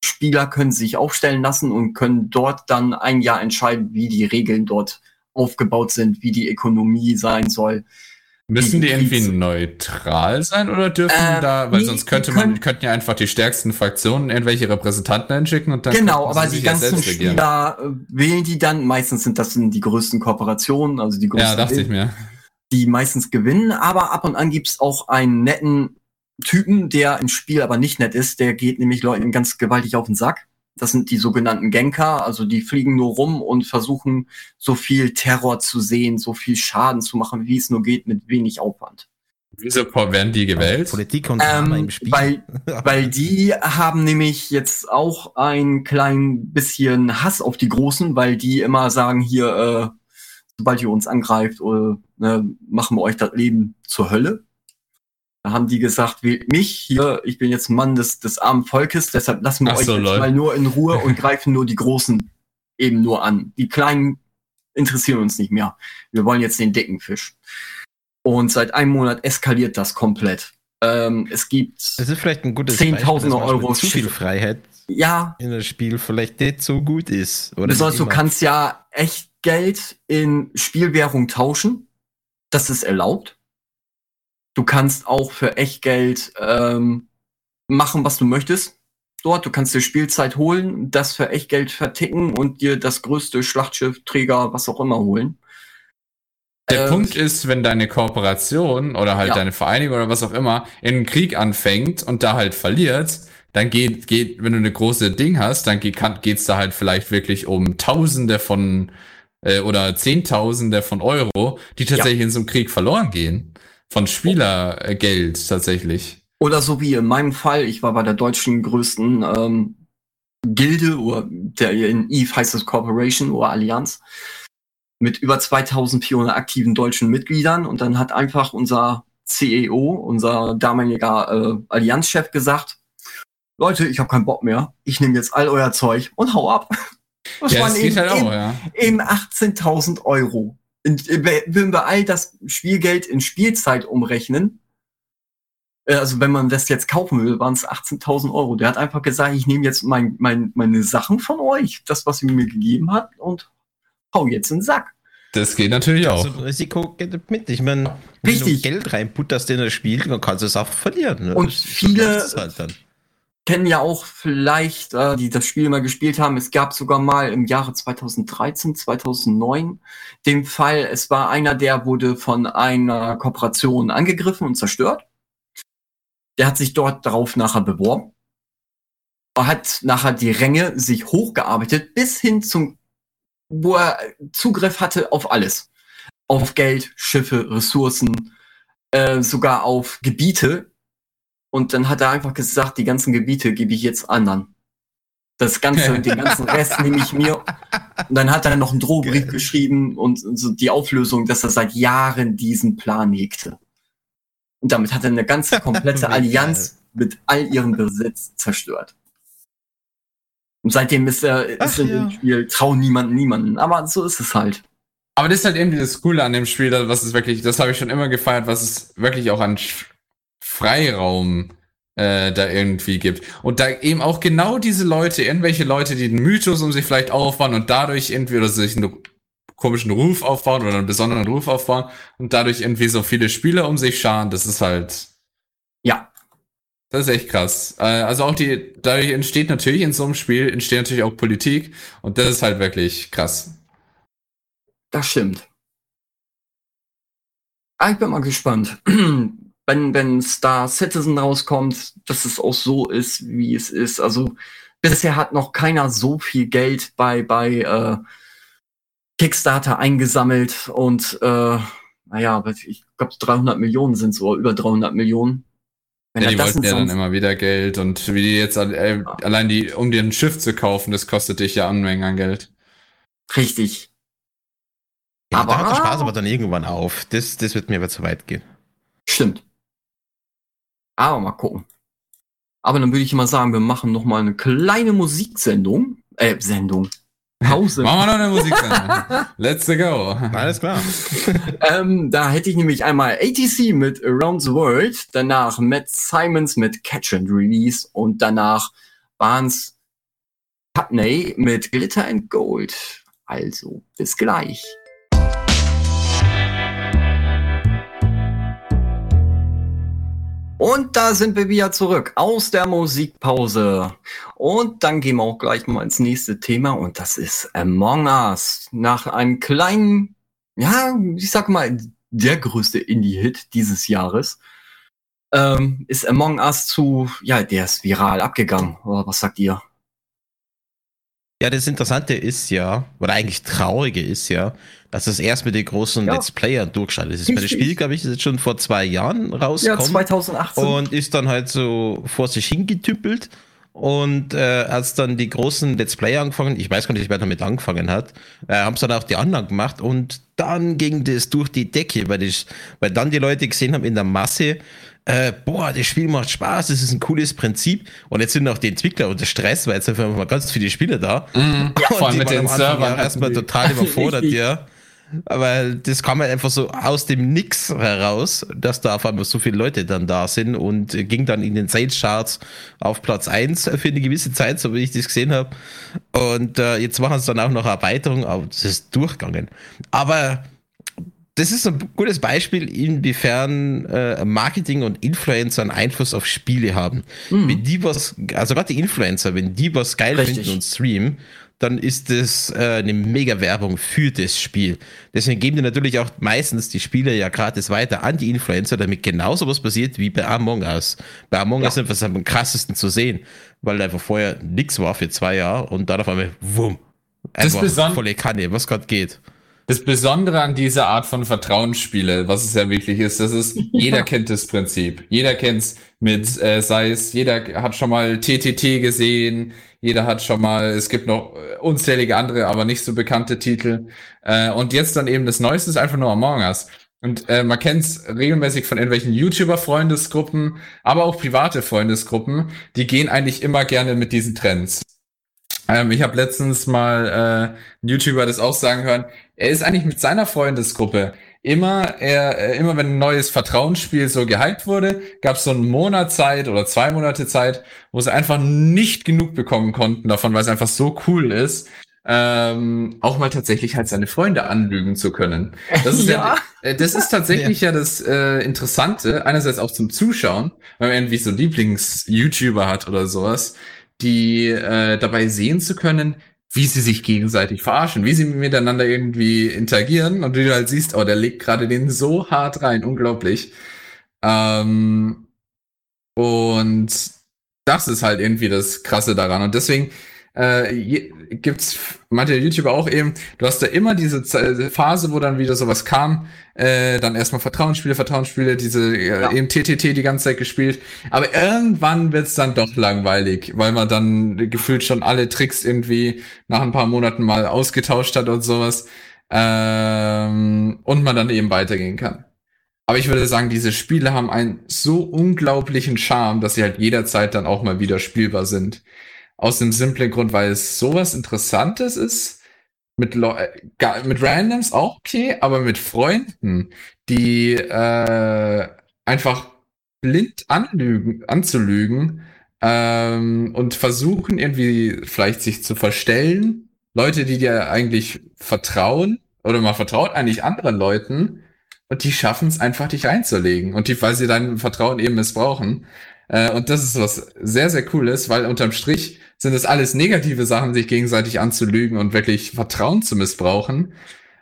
S1: Spieler können sich aufstellen lassen und können dort dann ein Jahr entscheiden, wie die Regeln dort aufgebaut sind, wie die Ökonomie sein soll.
S3: Müssen die irgendwie neutral sein oder dürfen äh, da, weil nee, sonst könnte man, könnten ja einfach die stärksten Fraktionen irgendwelche Repräsentanten einschicken und dann
S1: Genau, aber die ganzen Spieler äh, wählen die dann, meistens sind das die größten Kooperationen, also die größten.
S3: Ja, dachte
S1: ich
S3: mir.
S1: Die meistens gewinnen, aber ab und an gibt's auch einen netten Typen, der im Spiel aber nicht nett ist, der geht nämlich Leuten ganz gewaltig auf den Sack. Das sind die sogenannten Genker, also die fliegen nur rum und versuchen so viel Terror zu sehen, so viel Schaden zu machen, wie es nur geht, mit wenig Aufwand.
S3: Wieso werden die gewählt?
S1: Politik und ähm, im Spiel. Weil, weil die haben nämlich jetzt auch ein klein bisschen Hass auf die Großen, weil die immer sagen hier, äh, sobald ihr uns angreift, äh, ne, machen wir euch das Leben zur Hölle. Da haben die gesagt, wählt mich hier, ich bin jetzt Mann des, des armen Volkes, deshalb lassen wir Ach euch so, mal nur in Ruhe und greifen nur die Großen eben nur an. Die Kleinen interessieren uns nicht mehr. Wir wollen jetzt den dicken Fisch. Und seit einem Monat eskaliert das komplett. Ähm, es gibt
S2: es ist vielleicht ein gutes
S1: Zehntausende Euro
S2: zu viel Freiheit
S1: ja.
S2: in das Spiel vielleicht nicht so gut ist.
S1: Oder Besonders du kannst ja echt Geld in Spielwährung tauschen. Das ist erlaubt. Du kannst auch für Echtgeld ähm, machen, was du möchtest. Dort, du kannst dir Spielzeit holen, das für Echtgeld verticken und dir das größte Schlachtschiff, Träger, was auch immer holen.
S3: Der äh, Punkt ist, wenn deine Kooperation oder halt ja. deine Vereinigung oder was auch immer in einen Krieg anfängt und da halt verliert, dann geht, geht, wenn du eine große Ding hast, dann geht es da halt vielleicht wirklich um Tausende von äh, oder Zehntausende von Euro, die tatsächlich ja. in so einem Krieg verloren gehen von Spielergeld tatsächlich.
S1: Oder so wie in meinem Fall, ich war bei der deutschen größten ähm, Gilde, oder der in EVE heißt es Corporation oder Allianz, mit über 2400 aktiven deutschen Mitgliedern. Und dann hat einfach unser CEO, unser damaliger äh, Allianzchef gesagt, Leute, ich habe keinen Bock mehr. Ich nehme jetzt all euer Zeug und hau ab.
S3: Das ja, waren das eben, halt auch, ja.
S1: eben 18.000 Euro würden wir all das Spielgeld in Spielzeit umrechnen, äh, also wenn man das jetzt kaufen will, waren es 18.000 Euro. Der hat einfach gesagt, ich nehme jetzt mein, mein, meine Sachen von euch, das, was ihr mir gegeben habt, und hau jetzt in den Sack.
S3: Das geht natürlich auch.
S2: Also Risiko geht mit. Ich meine, wenn Richtig. du Geld reinputterst in das Spiel, dann kannst du es auch verlieren.
S1: Ne? Und viele, halt kennen ja auch vielleicht, äh, die das Spiel mal gespielt haben, es gab sogar mal im Jahre 2013, 2009 den Fall, es war einer, der wurde von einer Kooperation angegriffen und zerstört. Der hat sich dort darauf nachher beworben. Er hat nachher die Ränge sich hochgearbeitet bis hin zum, wo er Zugriff hatte auf alles. Auf Geld, Schiffe, Ressourcen, äh, sogar auf Gebiete, und dann hat er einfach gesagt, die ganzen Gebiete gebe ich jetzt anderen. Das Ganze, den ganzen Rest nehme ich mir. Und dann hat er noch einen Drohbrief Geil. geschrieben und so die Auflösung, dass er seit Jahren diesen Plan hegte. Und damit hat er eine ganze komplette Allianz mit all ihrem Besitz zerstört. Und seitdem ist er, ist er ja. im Spiel, trauen niemanden, niemanden. Aber so ist es halt.
S3: Aber das ist halt irgendwie das Coole an dem Spiel, was es wirklich, das habe ich schon immer gefeiert, was es wirklich auch an Freiraum äh, da irgendwie gibt. Und da eben auch genau diese Leute, irgendwelche Leute, die den Mythos um sich vielleicht aufbauen und dadurch irgendwie oder sich einen komischen Ruf aufbauen oder einen besonderen Ruf aufbauen und dadurch irgendwie so viele Spieler um sich scharen, das ist halt.
S1: Ja.
S3: Das ist echt krass. Äh, also auch die, dadurch entsteht natürlich in so einem Spiel, entsteht natürlich auch Politik und das ist halt wirklich krass.
S1: Das stimmt. Ah, ich bin mal gespannt. Wenn, wenn Star Citizen rauskommt, dass es auch so ist, wie es ist. Also bisher hat noch keiner so viel Geld bei, bei äh, Kickstarter eingesammelt und äh, naja, ich glaube 300 Millionen sind so, über 300 Millionen.
S3: Wenn ja, die wollten ja dann immer wieder Geld und wie die jetzt äh, ja. allein die, um dir ein Schiff zu kaufen, das kostet dich ja Unmengen an Geld.
S1: Richtig.
S2: Ja, aber da hört der Spaß aber dann irgendwann auf. Das, das wird mir aber zu weit gehen.
S1: Stimmt. Aber mal gucken. Aber dann würde ich mal sagen, wir machen noch mal eine kleine Musiksendung. Äh, Sendung.
S3: Pause. Machen wir noch eine Musiksendung. Let's go.
S2: Alles klar.
S1: ähm, da hätte ich nämlich einmal ATC mit Around the World, danach Matt Simons mit Catch and Release und danach Barnes Putney mit Glitter and Gold. Also, bis gleich. Und da sind wir wieder zurück aus der Musikpause. Und dann gehen wir auch gleich mal ins nächste Thema und das ist Among Us. Nach einem kleinen, ja, ich sag mal, der größte Indie-Hit dieses Jahres ähm, ist Among Us zu, ja, der ist viral abgegangen. Oder was sagt ihr?
S2: Ja, das Interessante ist ja, oder eigentlich Traurige ist ja, dass es erst mit den großen ja. Let's Playern durchschaltet ist. Das Spiel, glaube ich, ist jetzt schon vor zwei Jahren rausgekommen. Ja,
S1: 2018.
S2: Und ist dann halt so vor sich hingetüppelt. Und äh, als dann die großen Let's Player angefangen, ich weiß gar nicht, wer damit angefangen hat, äh, haben es dann auch die anderen gemacht und dann ging das durch die Decke, weil, ich, weil dann die Leute gesehen haben in der Masse, äh, boah, das Spiel macht Spaß, das ist ein cooles Prinzip. Und jetzt sind auch die Entwickler unter Stress, weil jetzt sind einfach mal ganz viele Spieler da.
S3: Mhm. Ja, vor allem mit den Servern.
S2: Erstmal total überfordert, ja. Aber das kam halt einfach so aus dem Nix heraus, dass da auf einmal so viele Leute dann da sind und ging dann in den Sales Charts auf Platz 1 für eine gewisse Zeit, so wie ich das gesehen habe. Und äh, jetzt machen sie dann auch noch Erweiterung, aber das ist durchgegangen. Aber das ist ein gutes Beispiel, inwiefern äh, Marketing und Influencer einen Einfluss auf Spiele haben. Mhm. Wenn die was, also gerade die Influencer, wenn die was geil Richtig. finden und streamen, dann ist das äh, eine mega Werbung für das Spiel. Deswegen geben die natürlich auch meistens die Spieler ja gratis weiter an die Influencer, damit genauso was passiert wie bei Among Us. Bei Among Us ja. ist einfach am krassesten zu sehen, weil einfach vorher nichts war für zwei Jahre und dann auf einmal, wumm, einfach volle Kanne, was gerade geht.
S3: Das Besondere an dieser Art von Vertrauensspiele, was es ja wirklich ist, das ist, jeder kennt das Prinzip. Jeder kennt's mit, äh, sei es, jeder hat schon mal TTT gesehen, jeder hat schon mal, es gibt noch äh, unzählige andere, aber nicht so bekannte Titel. Äh, und jetzt dann eben das Neueste ist einfach nur Among Us. Und äh, man kennt es regelmäßig von irgendwelchen YouTuber-Freundesgruppen, aber auch private Freundesgruppen, die gehen eigentlich immer gerne mit diesen Trends. Ähm, ich habe letztens mal äh, einen YouTuber das auch sagen hören. Er ist eigentlich mit seiner Freundesgruppe immer, er, äh, immer wenn ein neues Vertrauensspiel so gehypt wurde, gab es so einen Monat Zeit oder zwei Monate Zeit, wo sie einfach nicht genug bekommen konnten davon, weil es einfach so cool ist. Ähm, auch mal tatsächlich halt seine Freunde anlügen zu können. Das ist ja, ja äh, das ist tatsächlich ja, ja das äh, Interessante, einerseits auch zum Zuschauen, weil man irgendwie so Lieblings-YouTuber hat oder sowas die äh, dabei sehen zu können, wie sie sich gegenseitig verarschen, wie sie miteinander irgendwie interagieren und du halt siehst, oh, der legt gerade den so hart rein, unglaublich. Ähm, und das ist halt irgendwie das Krasse daran. Und deswegen äh, gibt's manche YouTuber auch eben, du hast da immer diese Phase, wo dann wieder sowas kam, äh, dann erstmal Vertrauensspiele, Vertrauensspiele, diese äh, ja. eben TTT die ganze Zeit gespielt, aber irgendwann wird's dann doch langweilig, weil man dann gefühlt schon alle Tricks irgendwie nach ein paar Monaten mal ausgetauscht hat und sowas ähm, und man dann eben weitergehen kann. Aber ich würde sagen, diese Spiele haben einen so unglaublichen Charme, dass sie halt jederzeit dann auch mal wieder spielbar sind. Aus dem simplen Grund, weil es sowas Interessantes ist. Mit, äh, mit Randoms auch okay, aber mit Freunden, die äh, einfach blind anlügen, anzulügen ähm, und versuchen irgendwie vielleicht sich zu verstellen. Leute, die dir eigentlich vertrauen oder man vertraut eigentlich anderen Leuten und die schaffen es einfach, dich einzulegen und die, weil sie dein Vertrauen eben missbrauchen. Äh, und das ist was sehr, sehr cooles, weil unterm Strich sind es alles negative Sachen, sich gegenseitig anzulügen und wirklich Vertrauen zu missbrauchen.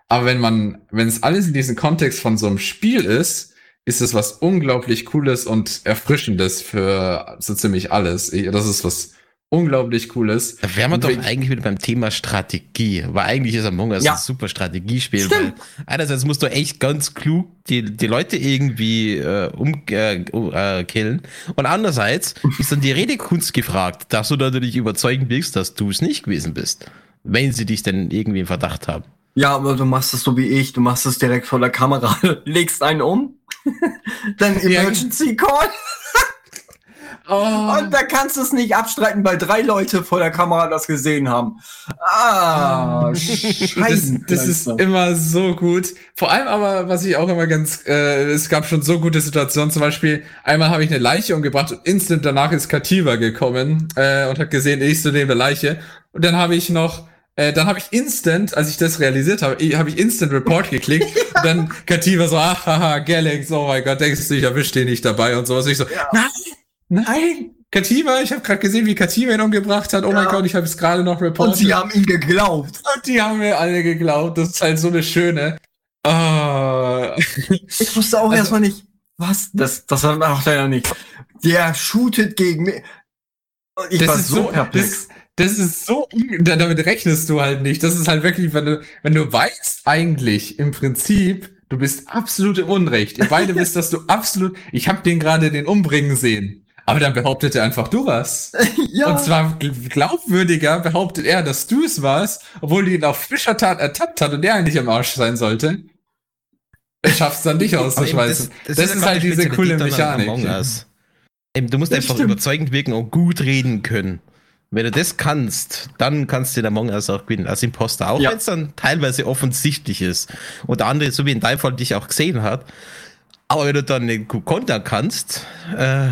S3: Aber wenn man, wenn es alles in diesem Kontext von so einem Spiel ist, ist es was unglaublich Cooles und Erfrischendes für so ziemlich alles. Das ist was unglaublich Cooles.
S2: Da wären wir doch eigentlich wieder beim Thema Strategie. Weil eigentlich ist Among Us ja. ein super Strategiespiel. Weil einerseits musst du echt ganz klug die, die Leute irgendwie äh, umkillen. Äh, äh, und andererseits ist dann die Redekunst gefragt, dass du natürlich überzeugen willst, dass du es nicht gewesen bist. Wenn sie dich denn irgendwie im Verdacht haben.
S1: Ja, aber du machst es so wie ich. Du machst es direkt vor der Kamera, legst einen um, dann Emergency Call. Oh. Und da kannst du es nicht abstreiten, weil drei Leute vor der Kamera das gesehen haben. Ah,
S3: scheiße. Das, das ist immer so gut. Vor allem aber, was ich auch immer ganz, äh, es gab schon so gute Situationen. Zum Beispiel, einmal habe ich eine Leiche umgebracht und instant danach ist Kativa gekommen äh, und hat gesehen, ich so neben der Leiche. Und dann habe ich noch äh, dann habe ich instant, als ich das realisiert habe, habe ich instant Report geklickt. und dann Kativa so, ah, haha, Galax, oh mein Gott, denkst du, ich erwische den nicht dabei und sowas. Ich so, ja. nein, nein, Kativa, ich habe gerade gesehen, wie Kativa ihn umgebracht hat. Oh ja. mein Gott, ich habe es gerade noch reportet.
S1: Und sie haben ihn geglaubt.
S3: Und die haben mir alle geglaubt. Das ist halt so eine schöne.
S1: Oh. Ich wusste auch also, erstmal nicht, was? Das, das macht er ja nicht. Der shootet gegen mich.
S3: Ich das war so, so perplex. Das, das ist so, damit rechnest du halt nicht. Das ist halt wirklich, wenn du, wenn du weißt eigentlich im Prinzip, du bist absolut im Unrecht. Ihr beide wisst, dass du absolut, ich habe den gerade den umbringen sehen. Aber dann behauptet er einfach, du warst. ja. Und zwar glaubwürdiger behauptet er, dass du es warst, obwohl du ihn auf frischer Tat ertappt hat und der eigentlich am Arsch sein sollte. Er schafft es dann nicht auszuschweißen. Das, das, das, ist, ist halt diese coole Mechanik.
S2: Du musst einfach stimmt. überzeugend wirken und gut reden können. Wenn du das kannst, dann kannst du den Among Us auch gewinnen, als Imposter. Auch ja. wenn es dann teilweise offensichtlich ist und der andere, so wie in deinem Fall, dich auch gesehen hat. Aber wenn du dann den Konter kannst, äh,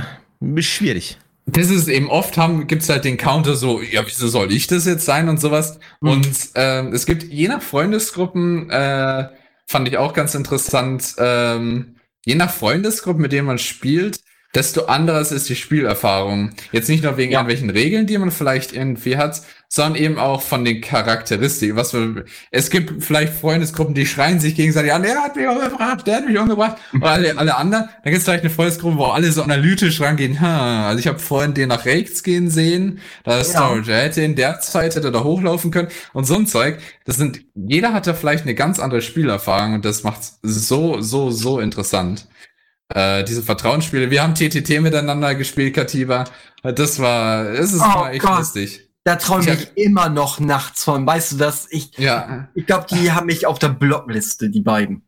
S2: schwierig.
S3: Das ist eben oft haben, gibt's halt den Counter so, ja, wieso soll ich das jetzt sein und sowas. Mhm. Und ähm, es gibt je nach Freundesgruppen, äh, fand ich auch ganz interessant, ähm, je nach Freundesgruppen, mit denen man spielt, desto anderes ist die Spielerfahrung. Jetzt nicht nur wegen ja. irgendwelchen Regeln, die man vielleicht irgendwie hat, sondern eben auch von den Charakteristiken. Was wir, es gibt vielleicht Freundesgruppen, die schreien sich gegenseitig an, der hat mich umgebracht, der hat mich umgebracht. Und alle, alle anderen. Dann gibt es vielleicht eine Freundesgruppe, wo alle so analytisch rangehen. Ha, also ich habe vorhin den nach rechts gehen sehen, da ist ja. Storage. Er hätte in der Zeit hätte da hochlaufen können und so ein Zeug. Das sind, jeder hat da vielleicht eine ganz andere Spielerfahrung und das macht so, so, so interessant. Äh, diese Vertrauensspiele. Wir haben TTT miteinander gespielt, Katiba. Das war, es ist oh, echt Gott. lustig.
S1: Da träume ich, ich immer noch nachts von. Weißt du das? Ich, ja. ich glaube, die haben mich auf der Blockliste, die beiden.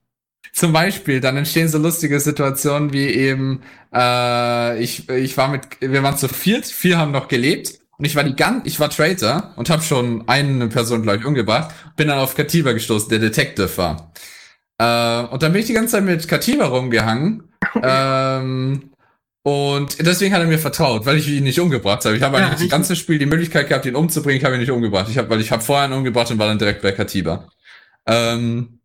S3: Zum Beispiel, dann entstehen so lustige Situationen wie eben, äh, ich, ich war mit, wir waren zu viert, vier haben noch gelebt und ich war die ganz, ich war Traitor und habe schon eine Person, glaube ich, umgebracht, bin dann auf Katiba gestoßen, der Detective war. Äh, und dann bin ich die ganze Zeit mit Katiba rumgehangen ähm, und deswegen hat er mir vertraut, weil ich ihn nicht umgebracht habe. Ich habe eigentlich ja, das ganze Spiel die Möglichkeit gehabt, ihn umzubringen. Ich habe ihn nicht umgebracht. Ich habe, weil ich habe vorher ihn umgebracht und war dann direkt bei Katiba. Ähm,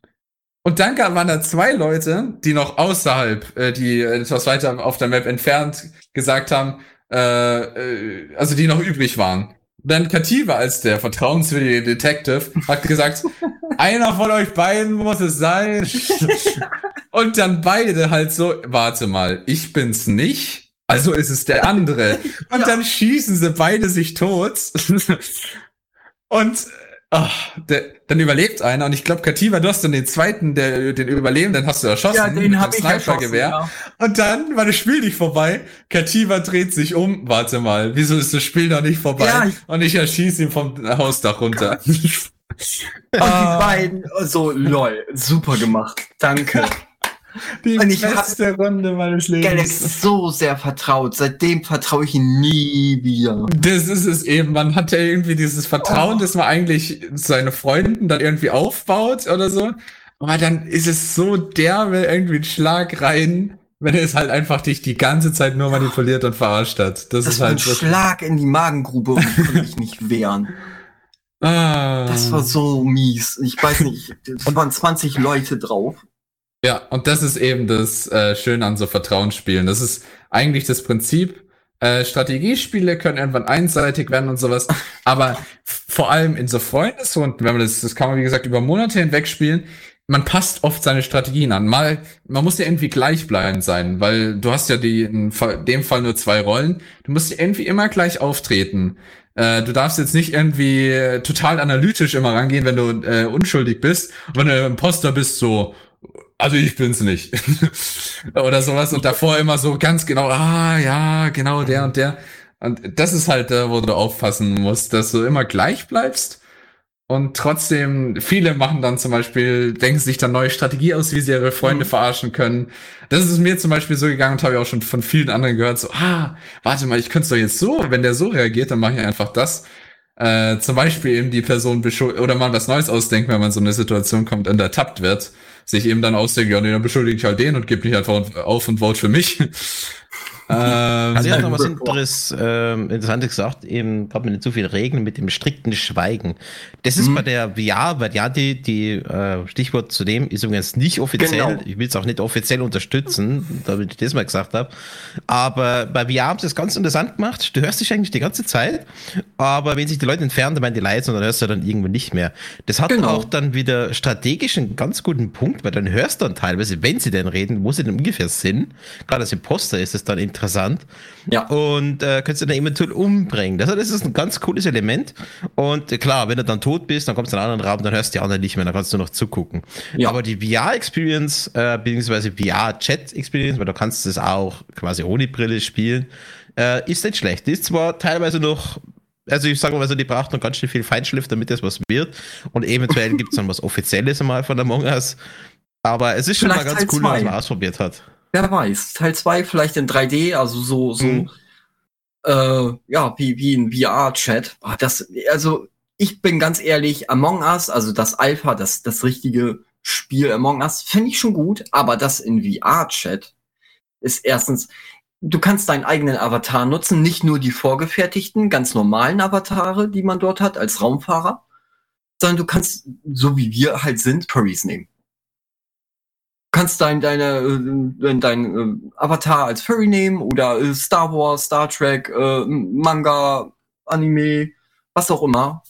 S3: und dann waren da zwei Leute, die noch außerhalb, äh, die etwas weiter auf der Map entfernt gesagt haben, äh, äh, also die noch übrig waren. Dann Kativa als der vertrauenswürdige Detective hat gesagt, einer von euch beiden muss es sein. Und dann beide halt so, warte mal, ich bin's nicht, also ist es der andere. Und ja. dann schießen sie beide sich tot. Und ach, der, dann überlebt einer. Und ich glaube, Kativa, du hast dann den zweiten, der, den Überlebenden hast du erschossen. Ja,
S1: den habe ich erschossen, ja.
S3: Und dann war das Spiel nicht vorbei. Kativa dreht sich um. Warte mal, wieso ist das Spiel noch nicht vorbei? Ja, ich und ich erschieße ihn vom Hausdach runter. Und
S1: die beiden, so, lol, super gemacht. Danke.
S3: Die und ich beste Runde meines Lebens.
S1: Galax so sehr vertraut. Seitdem vertraue ich ihn nie wieder.
S3: Das ist es eben. Man hat ja irgendwie dieses Vertrauen, oh. das man eigentlich seine Freunden dann irgendwie aufbaut oder so. Aber dann ist es so derbe irgendwie ein Schlag rein, wenn er es halt einfach dich die ganze Zeit nur manipuliert und verarscht hat. Das, das ist halt ein
S1: Schlag in die Magengrube und konnte ich nicht wehren. Ah. Das war so mies. Ich weiß nicht, es waren 20 Leute drauf.
S3: Ja, und das ist eben das äh, Schöne an so Vertrauensspielen. Das ist eigentlich das Prinzip. Äh, Strategiespiele können irgendwann einseitig werden und sowas, aber vor allem in so Freundesrunden, wenn man das, das kann man wie gesagt über Monate hinweg spielen, man passt oft seine Strategien an. Mal, man muss ja irgendwie gleichbleibend sein, weil du hast ja die, in dem Fall nur zwei Rollen. Du musst ja irgendwie immer gleich auftreten. Äh, du darfst jetzt nicht irgendwie total analytisch immer rangehen, wenn du äh, unschuldig bist. Und wenn du Imposter bist, so, also ich bin's nicht. Oder sowas. Und davor immer so ganz genau, ah, ja, genau, der und der. Und das ist halt, da, wo du aufpassen musst, dass du immer gleich bleibst und trotzdem, viele machen dann zum Beispiel, denken sich dann neue Strategie aus, wie sie ihre Freunde mhm. verarschen können. Das ist mir zum Beispiel so gegangen und habe ich auch schon von vielen anderen gehört, so, ah, warte mal, ich könnte es doch jetzt so, wenn der so reagiert, dann mache ich einfach das. Äh, zum Beispiel eben die Person beschuldigt, oder mal was Neues ausdenken, wenn man so eine Situation kommt und ertappt wird, sich eben dann ausdenken, ja, nee, dann beschuldige ich halt den und gebe mich einfach auf und vote für mich.
S2: Ähm, also ich habe noch was Interess, äh, Interessantes gesagt, eben gerade mit nicht zu viel Regeln, mit dem strikten Schweigen. Das ist mhm. bei der VR-Variante, die äh, Stichwort zu dem ist übrigens nicht offiziell, genau. ich will es auch nicht offiziell unterstützen, damit ich das mal gesagt habe, aber bei VR haben sie das ganz interessant gemacht, du hörst dich eigentlich die ganze Zeit, aber wenn sich die Leute entfernen, dann meinen die leise und dann hörst du dann irgendwann nicht mehr. Das hat genau. auch dann wieder strategisch einen ganz guten Punkt, weil dann hörst du dann teilweise, wenn sie denn reden, wo sie denn ungefähr sind, gerade als Imposter ist es dann interessant. Ja. Und äh, kannst du dann eventuell umbringen. Das, das ist ein ganz cooles Element. Und äh, klar, wenn du dann tot bist, dann kommst du in einen anderen Raum, dann hörst du die anderen nicht mehr, dann kannst du noch zugucken. Ja. Aber die VR-Experience, äh, beziehungsweise VR-Chat-Experience, weil du kannst es auch quasi ohne Brille spielen, äh, ist nicht schlecht. Die ist zwar teilweise noch also ich sage mal so, die braucht noch ganz schön viel Feinschliff, damit das was wird. Und eventuell gibt es dann was Offizielles einmal von Among Us. Aber es ist schon Vielleicht mal ganz cool, was man ausprobiert hat.
S1: Wer weiß. Teil 2 vielleicht in 3D, also so, so, mhm. äh, ja, wie, wie ein VR-Chat. Ah, das, also, ich bin ganz ehrlich, Among Us, also das Alpha, das, das richtige Spiel Among Us, finde ich schon gut, aber das in VR-Chat ist erstens, du kannst deinen eigenen Avatar nutzen, nicht nur die vorgefertigten, ganz normalen Avatare, die man dort hat als Raumfahrer, sondern du kannst, so wie wir halt sind, Paris nehmen kannst dein, deine, äh, dein äh, Avatar als Furry nehmen oder äh, Star Wars, Star Trek, äh, Manga, Anime, was auch immer.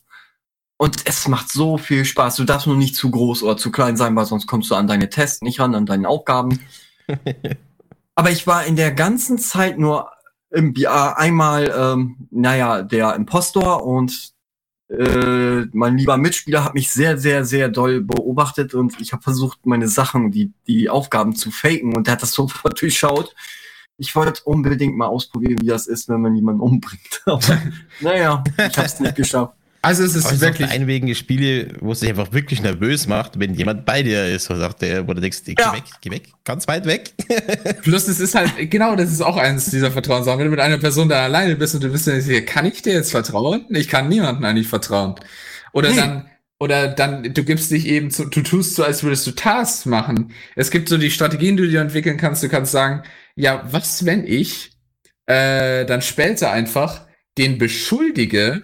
S1: Und es macht so viel Spaß. Du darfst nur nicht zu groß oder zu klein sein, weil sonst kommst du an deine Tests nicht ran, an deine Aufgaben. Aber ich war in der ganzen Zeit nur im BR einmal, ähm, naja, der Impostor und äh, mein lieber Mitspieler hat mich sehr, sehr, sehr doll beobachtet und ich habe versucht, meine Sachen, die, die Aufgaben zu faken und der hat das sofort durchschaut. Ich wollte unbedingt mal ausprobieren, wie das ist, wenn man jemanden umbringt. Aber naja, ich habe es nicht geschafft.
S2: Also es ist Aber wirklich einwegige Spiele, wo es dich einfach wirklich nervös macht, wenn jemand bei dir ist, wo sagt der, wo du denkst, geh ja. weg, geh weg, ganz weit weg.
S3: Plus es ist halt, genau, das ist auch eines dieser Vertrauenssachen. Wenn du mit einer Person da alleine bist und du bist dann, kann ich dir jetzt vertrauen? Ich kann niemandem eigentlich vertrauen. Oder hey. dann, oder dann, du gibst dich eben zu, du tust so, als würdest du Tasks machen. Es gibt so die Strategien, die du dir entwickeln kannst. Du kannst sagen, ja, was, wenn ich äh, dann später einfach den beschuldige,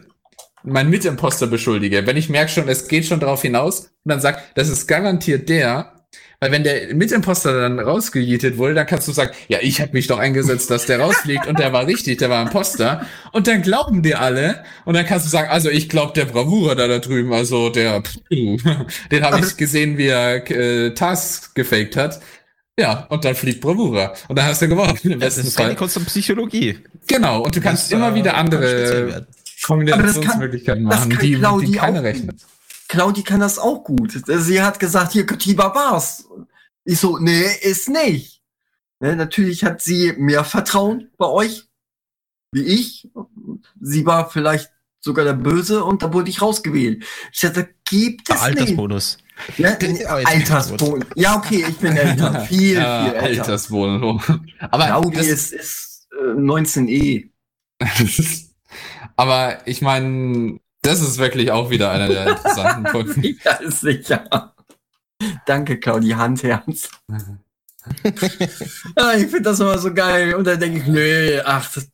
S3: mein Mitimposter beschuldige, wenn ich merke schon, es geht schon darauf hinaus und dann sagt, das ist garantiert der, weil wenn der Mitimposter dann rausgejietet wurde, dann kannst du sagen, ja, ich habe mich doch eingesetzt, dass der rausfliegt und der war richtig, der war Imposter. Und dann glauben dir alle und dann kannst du sagen, also ich glaube der Bravura da, da drüben, also der, den habe ich gesehen, wie er äh, Tasks gefaked hat. Ja, und dann fliegt Bravura. Und dann hast du gewonnen.
S2: Im das ist keine Kunst Psychologie.
S3: Genau, und du kannst immer wieder andere Kombinationsmöglichkeiten machen,
S1: kann die, Claudi die keiner rechnet. Claudi kann das auch gut. Sie hat gesagt, hier, Katiba war's. Ich so, nee, ist nicht. Ne, natürlich hat sie mehr Vertrauen bei euch, wie ich. Sie war vielleicht sogar der Böse und da wurde ich rausgewählt. Ich dachte, gibt es
S2: Altersbonus.
S1: nicht. Ne? Altersbonus. Ja, okay, ich bin älter. Viel, viel älter.
S3: Altersbonus.
S1: Aber Claudi ist, ist äh, 19e.
S3: Aber ich meine, das ist wirklich auch wieder einer der interessanten Punkte.
S1: ja, ist sicher. Danke, Claudi Handherz. ja, ich finde das immer so geil. Und dann denke ich, nee, ach, das,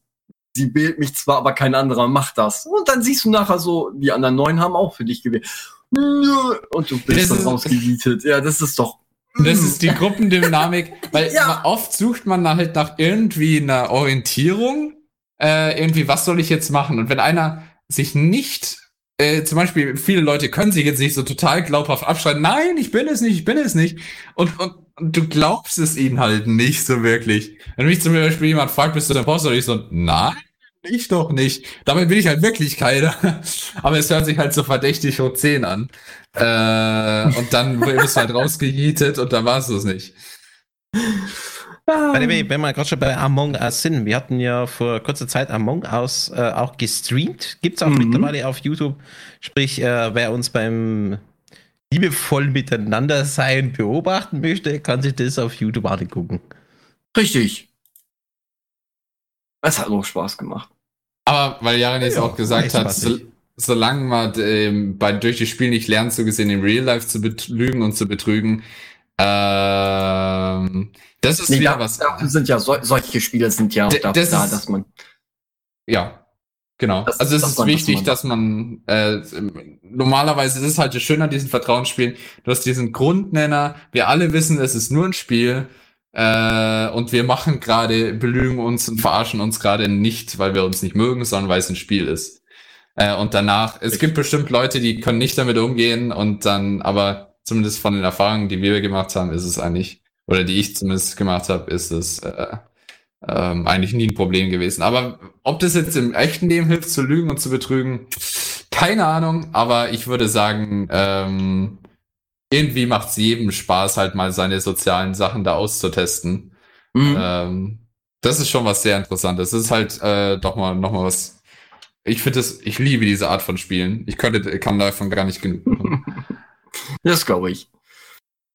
S1: sie wählt mich zwar, aber kein anderer macht das. Und dann siehst du nachher so, die anderen neun haben auch für dich gewählt. Und du bist dann rausgebietet. Ja, das ist doch.
S3: Das ist die Gruppendynamik, weil ja. oft sucht man halt nach irgendwie einer Orientierung äh, irgendwie, was soll ich jetzt machen? Und wenn einer sich nicht äh, zum Beispiel, viele Leute können sich jetzt nicht so total glaubhaft abschreiten, nein, ich bin es nicht, ich bin es nicht. Und, und, und du glaubst es ihnen halt nicht so wirklich. Wenn mich zum Beispiel jemand fragt, bist du der Imposter? Und ich so, nein, ich doch nicht. Damit bin ich halt wirklich keiner. Aber es hört sich halt so verdächtig hoch 10 an. Äh, und dann bist du halt rausgejietet und dann war es das nicht.
S2: By the way, wenn wir gerade schon bei Among Us sind, wir hatten ja vor kurzer Zeit Among Us äh, auch gestreamt. Gibt es auch mhm. mittlerweile auf YouTube. Sprich, äh, wer uns beim liebevoll miteinander sein beobachten möchte, kann sich das auf YouTube angucken.
S1: Richtig. Es hat auch Spaß gemacht.
S3: Aber weil Jaren jetzt ja, auch gesagt hat, so, solange man ähm, bei, durch das Spiel nicht lernt, so gesehen im Real Life zu belügen und zu betrügen, ähm, das ist nee, wieder da, was.
S1: Dafür sind ja so, solche Spiele sind ja auch dafür das da, dass man.
S3: Ja, genau. Das, also es ist wichtig, dass man, dass man äh, normalerweise ist es halt schön an diesen Vertrauensspielen, du hast diesen Grundnenner, wir alle wissen, es ist nur ein Spiel. Äh, und wir machen gerade, belügen uns und verarschen uns gerade nicht, weil wir uns nicht mögen, sondern weil es ein Spiel ist. Äh, und danach, es gibt bestimmt Leute, die können nicht damit umgehen und dann, aber zumindest von den Erfahrungen, die wir gemacht haben, ist es eigentlich, oder die ich zumindest gemacht habe, ist es äh, ähm, eigentlich nie ein Problem gewesen. Aber ob das jetzt im echten Leben hilft, zu lügen und zu betrügen, keine Ahnung, aber ich würde sagen, ähm, irgendwie macht es jedem Spaß, halt mal seine sozialen Sachen da auszutesten. Mhm. Ähm, das ist schon was sehr Interessantes. Das ist halt äh, doch mal noch mal was. Ich finde es, ich liebe diese Art von Spielen. Ich könnte, kann davon gar nicht genug machen.
S1: das glaube ich.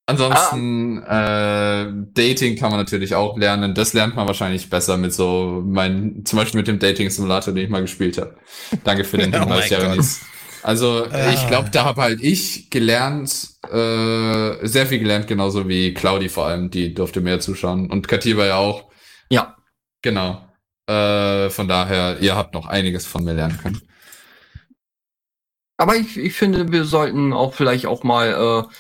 S3: Ansonsten ah. äh, Dating kann man natürlich auch lernen. Das lernt man wahrscheinlich besser mit so mein, zum Beispiel mit dem Dating Simulator, den ich mal gespielt habe. Danke für den Hinweis, oh Janis. Also ah. ich glaube, da habe halt ich gelernt, äh, sehr viel gelernt, genauso wie Claudi vor allem, die durfte mehr zuschauen. Und Katiba ja auch.
S1: Ja.
S3: Genau. Äh, von daher, ihr habt noch einiges von mir lernen können.
S1: Aber ich, ich finde, wir sollten auch vielleicht auch mal äh,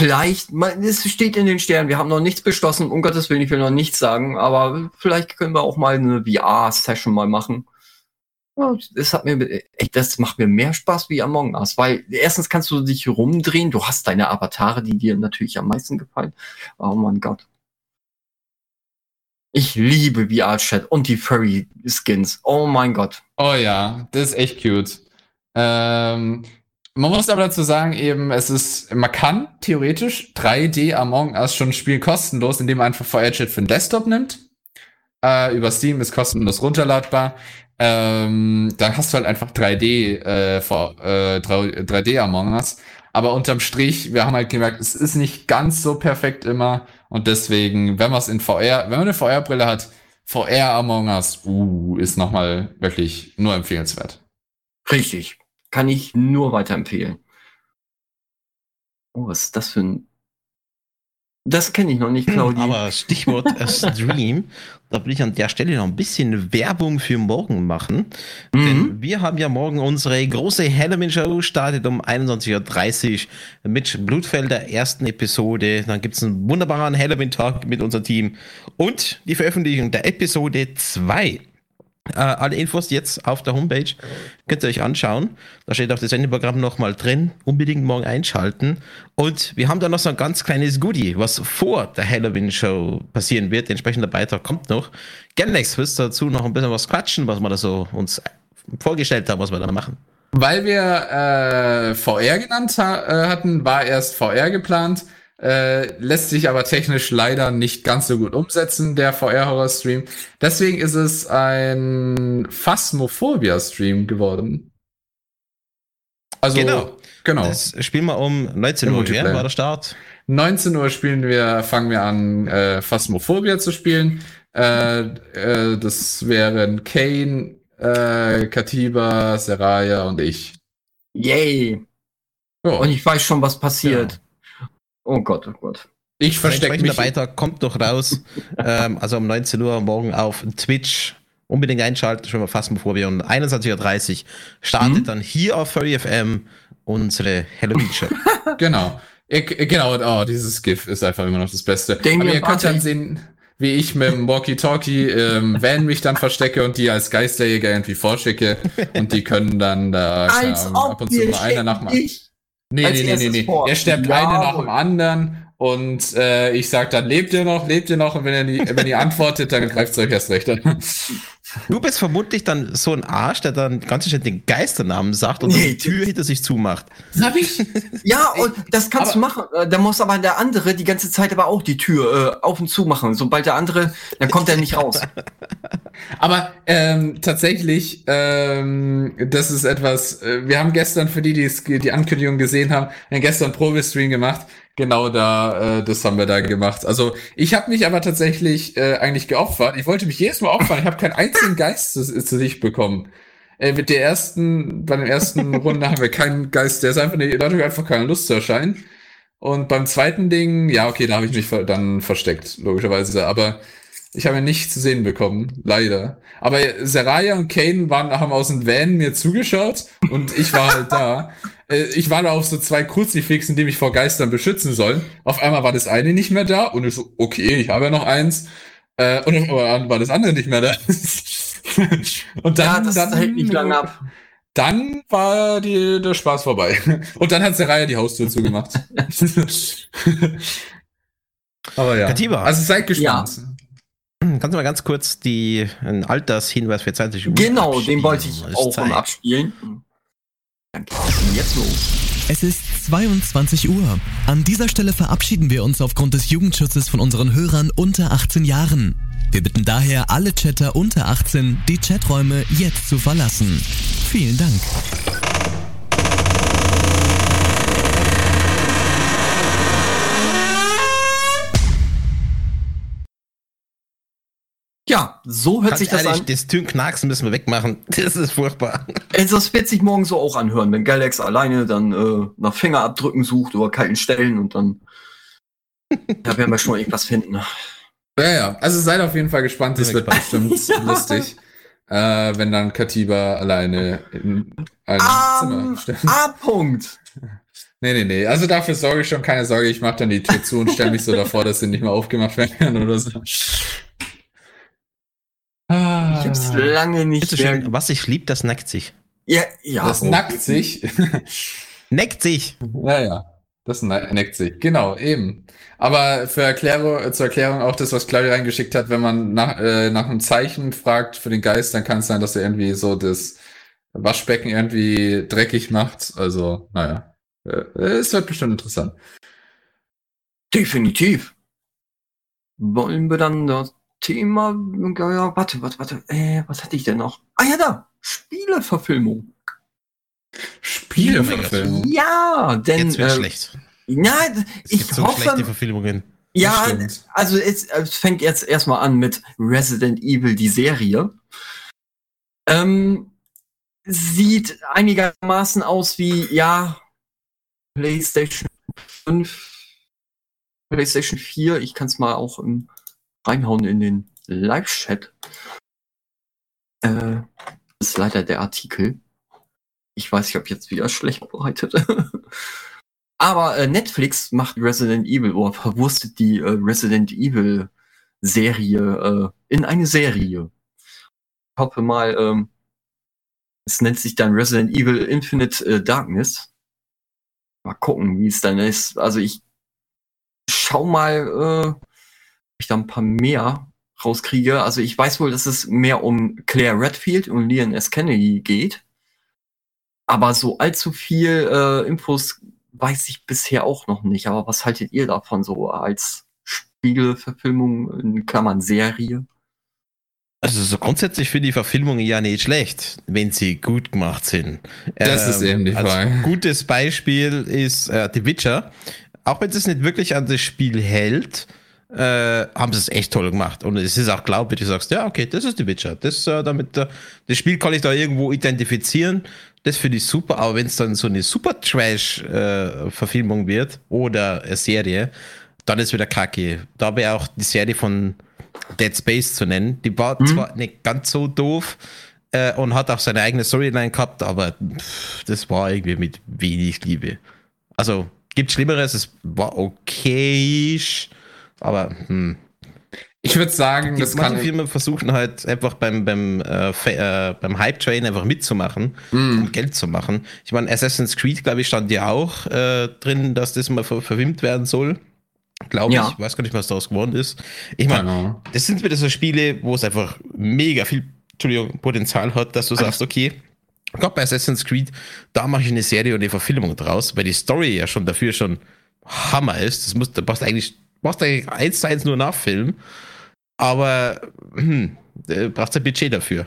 S1: Vielleicht, es steht in den Sternen, wir haben noch nichts beschlossen, um Gottes Willen, ich will noch nichts sagen, aber vielleicht können wir auch mal eine VR-Session mal machen. Ja, das hat mir, echt, das macht mir mehr Spaß wie Among Us, weil erstens kannst du dich rumdrehen, du hast deine Avatare, die dir natürlich am meisten gefallen. Oh mein Gott. Ich liebe VR-Chat und die Furry-Skins. Oh mein Gott.
S3: Oh ja, das ist echt cute. Ähm, man muss aber dazu sagen, eben, es ist, man kann theoretisch 3D Among Us schon spielen kostenlos, indem man einfach VR-Chat für den Desktop nimmt. Äh, über Steam ist kostenlos runterladbar ähm, dann hast du halt einfach 3D, äh, vor, äh, 3D Among Us. Aber unterm Strich, wir haben halt gemerkt, es ist nicht ganz so perfekt immer. Und deswegen, wenn man es in VR, wenn man eine VR-Brille hat, VR Among Us, uh, ist nochmal wirklich nur empfehlenswert.
S1: Richtig. Kann ich nur weiterempfehlen. Oh, was ist das für ein das kenne ich noch nicht, Claudia.
S2: Aber Stichwort Stream, da will ich an der Stelle noch ein bisschen Werbung für morgen machen. Mhm. Denn wir haben ja morgen unsere große Halloween-Show, startet um 21.30 Uhr mit Blutfelder ersten Episode. Dann gibt es einen wunderbaren Halloween-Tag mit unserem Team und die Veröffentlichung der Episode 2. Äh, alle Infos jetzt auf der Homepage. Könnt ihr euch anschauen. Da steht auch das Sendeprogramm nochmal drin. Unbedingt morgen einschalten. Und wir haben da noch so ein ganz kleines Goodie, was vor der Halloween-Show passieren wird. Entsprechender Beitrag kommt noch. Gerne nächstes wirst dazu noch ein bisschen was quatschen, was wir da so uns vorgestellt haben, was wir da machen.
S3: Weil wir äh, VR genannt ha äh, hatten, war erst VR geplant. Äh, lässt sich aber technisch leider nicht ganz so gut umsetzen, der VR-Horror-Stream. Deswegen ist es ein Phasmophobia-Stream geworden.
S2: Also, genau. genau. Das spielen wir um 19 Uhr, ja, war der Start.
S3: 19 Uhr spielen wir, fangen wir an, äh, Phasmophobia zu spielen. Äh, äh, das wären Kane, äh, Katiba, Seraya und ich.
S1: Yay! Oh. Und ich weiß schon, was passiert. Ja. Oh Gott, oh Gott.
S2: Ich verstecke mich. weiter, kommt doch raus. ähm, also um 19 Uhr morgen auf Twitch. Unbedingt einschalten, schon mal fassen, bevor wir um 21.30 Uhr startet mhm. dann hier auf Furry FM unsere Halloween-Show.
S3: genau. Ich, genau, oh, dieses GIF ist einfach immer noch das Beste.
S1: Damien Aber ihr könnt dann sehen.
S3: wie ich mit dem Walkie-Talkie im Van mich dann verstecke und die als Geisterjäger irgendwie vorschicke und die können dann da
S1: als
S3: ja, ab und zu mal einer nach dem Nee, nee, nee, nee, nee. Er sterbt ja, einer nach dem anderen und äh, ich sag dann, lebt ihr noch, lebt ihr noch? Und wenn, er nie, wenn ihr antwortet, dann greift es euch erst recht an.
S2: Du bist vermutlich dann so ein Arsch, der dann ganz schön den Geisternamen sagt und nee, die Tür hinter sich zumacht.
S1: Hab ich? Ja, und das kannst aber, du machen. Äh, da muss aber der andere die ganze Zeit aber auch die Tür äh, auf und zu machen. Sobald der andere, dann kommt er nicht raus.
S3: aber ähm, tatsächlich, ähm, das ist etwas, äh, wir haben gestern, für die, die die Ankündigung gesehen haben gestern Probe-Stream gemacht Genau da, äh, das haben wir da gemacht. Also ich habe mich aber tatsächlich äh, eigentlich geopfert. Ich wollte mich jedes Mal opfern. Ich habe keinen einzigen Geist zu, zu sich bekommen. Äh, mit der ersten, bei den ersten Runde haben wir keinen Geist, der ist einfach da hatte einfach keine Lust zu erscheinen. Und beim zweiten Ding, ja, okay, da habe ich mich dann versteckt, logischerweise. Aber ich habe ihn nicht zu sehen bekommen, leider. Aber Seraya und Kane waren, haben aus dem Van mir zugeschaut und ich war halt da. Äh, ich war da auf so zwei Kruzifixen, die mich vor Geistern beschützen sollen. Auf einmal war das eine nicht mehr da und ich so, okay, ich habe ja noch eins. Äh, und dann war das andere nicht mehr da.
S1: und dann, ja, das dann, hält nicht lange ab.
S3: Dann war die, der Spaß vorbei. Und dann hat Seraya die Haustür zugemacht.
S2: Aber ja. Katiba.
S3: Also seid gespannt. Ja.
S2: Kannst du mal ganz kurz die, einen Altershinweis für 20
S1: Uhr Genau, den wollte ich auch Zeit. abspielen. Dann geht es jetzt los.
S4: Es ist 22 Uhr. An dieser Stelle verabschieden wir uns aufgrund des Jugendschutzes von unseren Hörern unter 18 Jahren. Wir bitten daher alle Chatter unter 18, die Chaträume jetzt zu verlassen. Vielen Dank.
S1: Ja, so hört Ganz sich das ehrlich, an.
S2: Das Türenknacksen müssen wir wegmachen. Das ist furchtbar.
S1: Also das wird sich morgen so auch anhören, wenn Galax alleine dann äh, nach Fingerabdrücken sucht oder kalten Stellen und dann da werden wir schon irgendwas finden.
S3: Ja, ja. Also seid auf jeden Fall gespannt. Das wird bestimmt lustig. Äh, wenn dann Katiba alleine in einem
S1: um, Zimmer steht. A-Punkt.
S3: Nee, nee, nee. Also dafür sorge ich schon keine Sorge. Ich mache dann die Tür zu und stelle mich so davor, dass sie nicht mehr aufgemacht werden kann oder so.
S1: Ah. Ich hab's lange nicht
S2: mehr. Schön, was ich lieb, das nackt sich.
S1: Ja, ja.
S3: Das nackt sich.
S2: neckt sich.
S3: Ja, ja. Das neckt sich. Genau, eben. Aber für Erklärung, zur Erklärung auch das, was Claudia reingeschickt hat, wenn man nach, äh, nach einem Zeichen fragt für den Geist, dann kann es sein, dass er irgendwie so das Waschbecken irgendwie dreckig macht. Also, naja. Äh, es wird bestimmt interessant.
S1: Definitiv. Wollen wir dann das Thema, ja, warte, warte, warte, äh, was hatte ich denn noch? Ah ja, da, Spieleverfilmung.
S3: Spieleverfilmung?
S1: Ja, denn.
S2: Jetzt wird äh, schlecht.
S1: Ja,
S2: es ich so hoffe. Schlechte Verfilmungen.
S1: Ja, also es, es fängt jetzt erstmal an mit Resident Evil, die Serie. Ähm, sieht einigermaßen aus wie, ja, PlayStation 5, PlayStation 4. Ich kann es mal auch im reinhauen in den Live-Chat. Äh, ist leider der Artikel. Ich weiß, ich habe jetzt wieder schlecht bereitet. Aber äh, Netflix macht Resident Evil oder verwurstet die äh, Resident Evil Serie äh, in eine Serie. Ich hoffe mal, ähm, es nennt sich dann Resident Evil Infinite äh, Darkness. Mal gucken, wie es dann ist. Also ich schau mal, äh, ich da ein paar mehr rauskriege. Also ich weiß wohl, dass es mehr um Claire Redfield und Leon S. Kennedy geht. Aber so allzu viel äh, Infos weiß ich bisher auch noch nicht. Aber was haltet ihr davon so als Spiegelverfilmung in Klammern Serie?
S2: Also so grundsätzlich finde ich Verfilmungen ja nicht schlecht, wenn sie gut gemacht sind.
S3: Das ähm, ist eben die Frage.
S2: Ein gutes Beispiel ist äh, The Witcher. Auch wenn es nicht wirklich an das Spiel hält, äh, haben sie es echt toll gemacht. Und es ist auch glaubwürdig, du sagst, ja, okay, das ist die Witcher. Das, äh, damit, äh, das Spiel kann ich da irgendwo identifizieren. Das finde ich super, aber wenn es dann so eine super Trash-Verfilmung äh, wird oder eine Serie, dann ist wieder kacke. Da wäre auch die Serie von Dead Space zu nennen. Die war mhm. zwar nicht ganz so doof äh, und hat auch seine eigene Storyline gehabt, aber pff, das war irgendwie mit wenig Liebe. Also, gibt Schlimmeres, es war okay, aber hm.
S3: Ich würde sagen,
S2: die, das kann. Firmen versuchen halt einfach beim, beim, äh, äh, beim Hype-Train einfach mitzumachen, mm. um Geld zu machen. Ich meine, Assassin's Creed, glaube ich, stand ja auch äh, drin, dass das mal ver verwimmt werden soll. Glaube ja. ich. Weiß gar nicht, was daraus geworden ist. Ich meine, das sind wieder so Spiele, wo es einfach mega viel Potenzial hat, dass du sagst, okay, gerade bei Assassin's Creed, da mache ich eine Serie und eine Verfilmung draus, weil die Story ja schon dafür schon Hammer ist. Das muss, da brauchst du eigentlich, brauchst du eigentlich eins zu eins nur nachfilmen. Aber hm, brauchst du ein Budget dafür.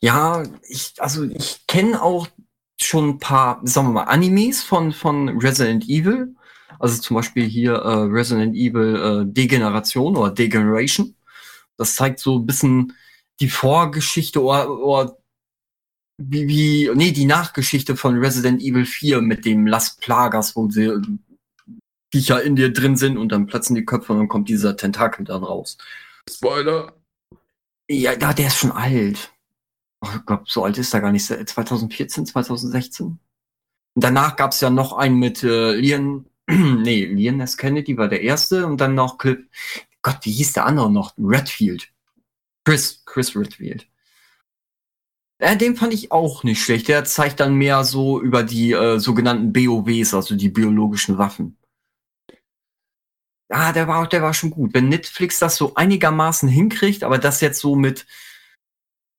S1: Ja, ich, also ich kenne auch schon ein paar, sagen wir mal, Animes von, von Resident Evil. Also zum Beispiel hier äh, Resident Evil äh, Degeneration oder Degeneration. Das zeigt so ein bisschen die Vorgeschichte oder, oder wie, wie, nee, die Nachgeschichte von Resident Evil 4 mit dem Las Plagas, wo sie Viecher in dir drin sind und dann platzen die Köpfe und dann kommt dieser Tentakel dann raus.
S3: Spoiler.
S1: Ja, da, der ist schon alt. Oh, ich glaube, so alt ist er gar nicht. 2014, 2016. Und danach gab es ja noch einen mit äh, Leon, nee, Leon S. Kennedy war der erste und dann noch Clip. Gott, wie hieß der andere noch? Redfield. Chris, Chris Redfield. Äh, den fand ich auch nicht schlecht. Der zeigt dann mehr so über die äh, sogenannten BOWs, also die biologischen Waffen. Ah, der war, der war schon gut. Wenn Netflix das so einigermaßen hinkriegt, aber das jetzt so mit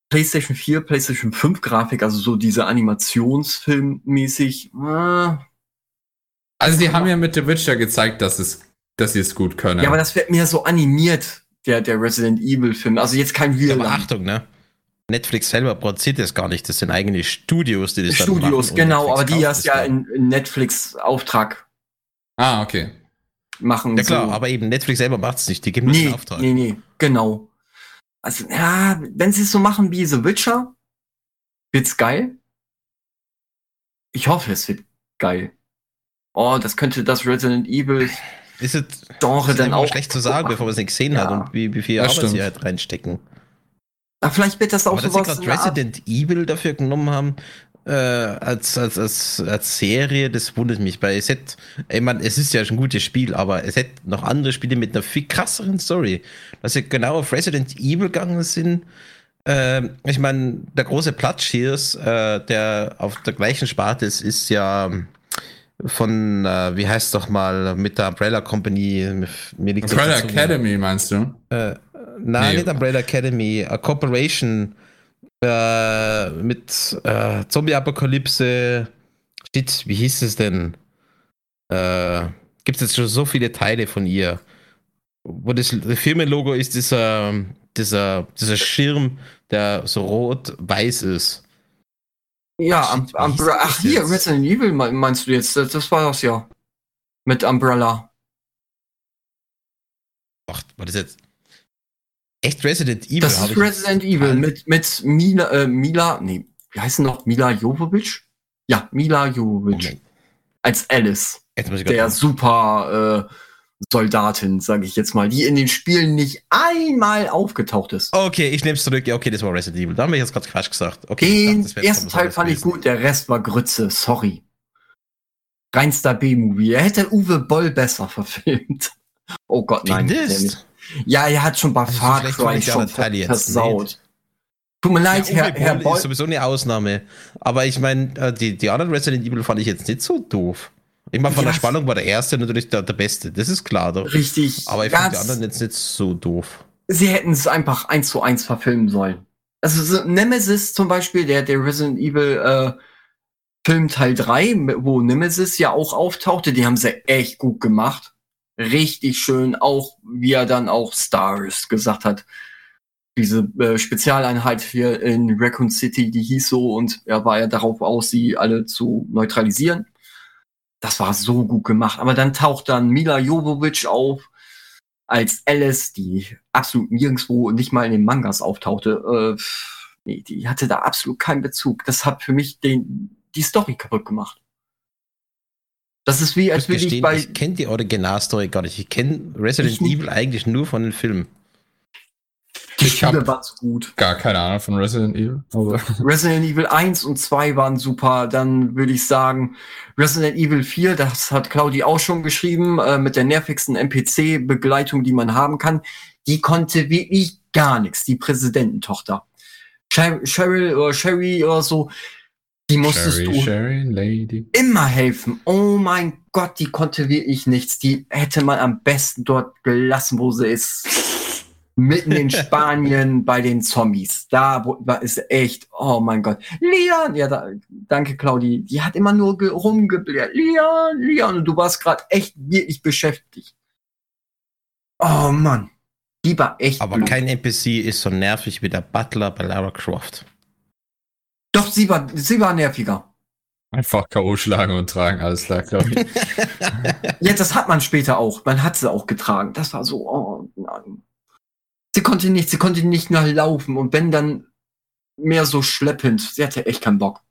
S1: PlayStation 4, PlayStation 5 Grafik, also so diese Animationsfilmmäßig. Äh,
S3: also die haben ja mit The Witcher gezeigt, dass es, dass sie es gut können.
S1: Ja, aber das wird mir so animiert, der, der Resident Evil Film. Also jetzt kein
S2: Real. Aber Achtung, ne? Netflix selber produziert das gar nicht. Das sind eigene Studios, die das
S1: Studios, genau, aber die hast ja in, in Netflix Auftrag.
S3: Ah, okay
S1: machen.
S2: Ja klar, so. aber eben Netflix selber macht es nicht, die geben nee, den Auftrag.
S1: Nee, nee, genau. Also, ja, wenn sie es so machen wie The Witcher, wird's geil. Ich hoffe, es wird geil. Oh, das könnte das Resident Evil
S2: ist es Genre dann auch schlecht zu sagen, bevor man es nicht gesehen ja. hat und wie, wie viel Arbeit sie halt reinstecken.
S1: Ach, vielleicht wird das auch
S2: so was. Dass sie gerade Resident Evil dafür genommen haben, äh, als, als, als, als Serie, das wundert mich, weil es hätte, ich meine, es ist ja schon ein gutes Spiel, aber es hätte noch andere Spiele mit einer viel krasseren Story, dass sie genau auf Resident Evil gegangen sind. Äh, ich meine, der große Platsch hier ist, äh, der auf der gleichen Sparte ist, ist ja von, äh, wie heißt doch mal, mit der Umbrella Company.
S3: Mir liegt Umbrella Academy meinst du?
S2: Äh, nein, nee. nicht Umbrella Academy, a Corporation äh, mit äh, Zombie-Apokalypse. Shit, wie hieß es denn? Äh, Gibt es jetzt schon so viele Teile von ihr? Wo das Firmenlogo ist dieser, dieser, dieser Schirm, der so rot-weiß ist.
S1: Ja, Shit, um, Umbrella. Ach, hier, Resident Evil meinst du jetzt? Das, das war das ja. Mit Umbrella.
S2: Ach, war das jetzt? Echt Resident Evil?
S1: Das ist Resident Evil mit, mit Mila, äh, Mila, nee, wie heißt noch? Mila Jovovich? Ja, Mila Jovovich. Okay. Als Alice. der super äh, Soldatin, sage ich jetzt mal, die in den Spielen nicht einmal aufgetaucht ist.
S2: Okay, ich nehme es zurück. Ja, okay, das war Resident Evil. Da haben wir jetzt gerade Quatsch gesagt. Okay,
S1: den dachte, ersten Teil fand ich gut, der Rest war Grütze. Sorry. Reinster B-Movie. Er hätte Uwe Boll besser verfilmt. Oh Gott, nein. Ja, er hat schon bei also Far Cry schon versaut.
S2: Tut mir leid, ja, Herr, Herr Boll ist sowieso eine Ausnahme. Aber ich meine, äh, die, die anderen Resident Evil fand ich jetzt nicht so doof. Ich meine, von ja. der Spannung war der erste natürlich der, der beste. Das ist klar. Doch.
S1: Richtig.
S2: Aber ich finde die anderen jetzt nicht so doof.
S1: Sie hätten es einfach eins zu eins verfilmen sollen. Also so Nemesis zum Beispiel, der, der Resident Evil äh, Film Teil 3, wo Nemesis ja auch auftauchte, die haben sie echt gut gemacht richtig schön, auch wie er dann auch Stars gesagt hat. Diese äh, Spezialeinheit hier in Raccoon City, die hieß so und er war ja darauf aus, sie alle zu neutralisieren. Das war so gut gemacht. Aber dann taucht dann Mila Jovovich auf als Alice, die absolut nirgendwo, nicht mal in den Mangas auftauchte. Äh, nee, die hatte da absolut keinen Bezug. Das hat für mich den, die Story kaputt gemacht. Das ist wie, als würde ich bei.
S2: Ich kenne die Originalstory gar nicht. Ich kenne Resident ich Evil eigentlich nur von den Filmen.
S1: Die ich Spiele waren so gut.
S3: Gar keine Ahnung von Resident Evil. Aber.
S1: Resident Evil 1 und 2 waren super. Dann würde ich sagen, Resident Evil 4, das hat Claudi auch schon geschrieben, äh, mit der nervigsten NPC-Begleitung, die man haben kann. Die konnte wirklich gar nichts, die Präsidententochter. Cheryl oder Sherry oder so, die musstest Sherry, du Sherry, Lady. immer helfen. Oh mein Gott, die konnte wirklich nichts. Die hätte man am besten dort gelassen, wo sie ist. Mitten in Spanien bei den Zombies. Da ist echt, oh mein Gott. Leon, ja, da, danke Claudi. Die hat immer nur rumgebläht. Leon, Leon, und du warst gerade echt wirklich beschäftigt. Oh Mann. Die war echt.
S2: Aber blöd. kein NPC ist so nervig wie der Butler bei Lara Croft.
S1: Doch, sie war, sie war nerviger.
S3: Einfach K.O. schlagen und tragen, alles klar, glaube ich.
S1: ja, das hat man später auch. Man hat sie auch getragen. Das war so, oh nein. Sie konnte nicht, sie konnte nicht mehr laufen und wenn dann mehr so schleppend. Sie hatte echt keinen Bock.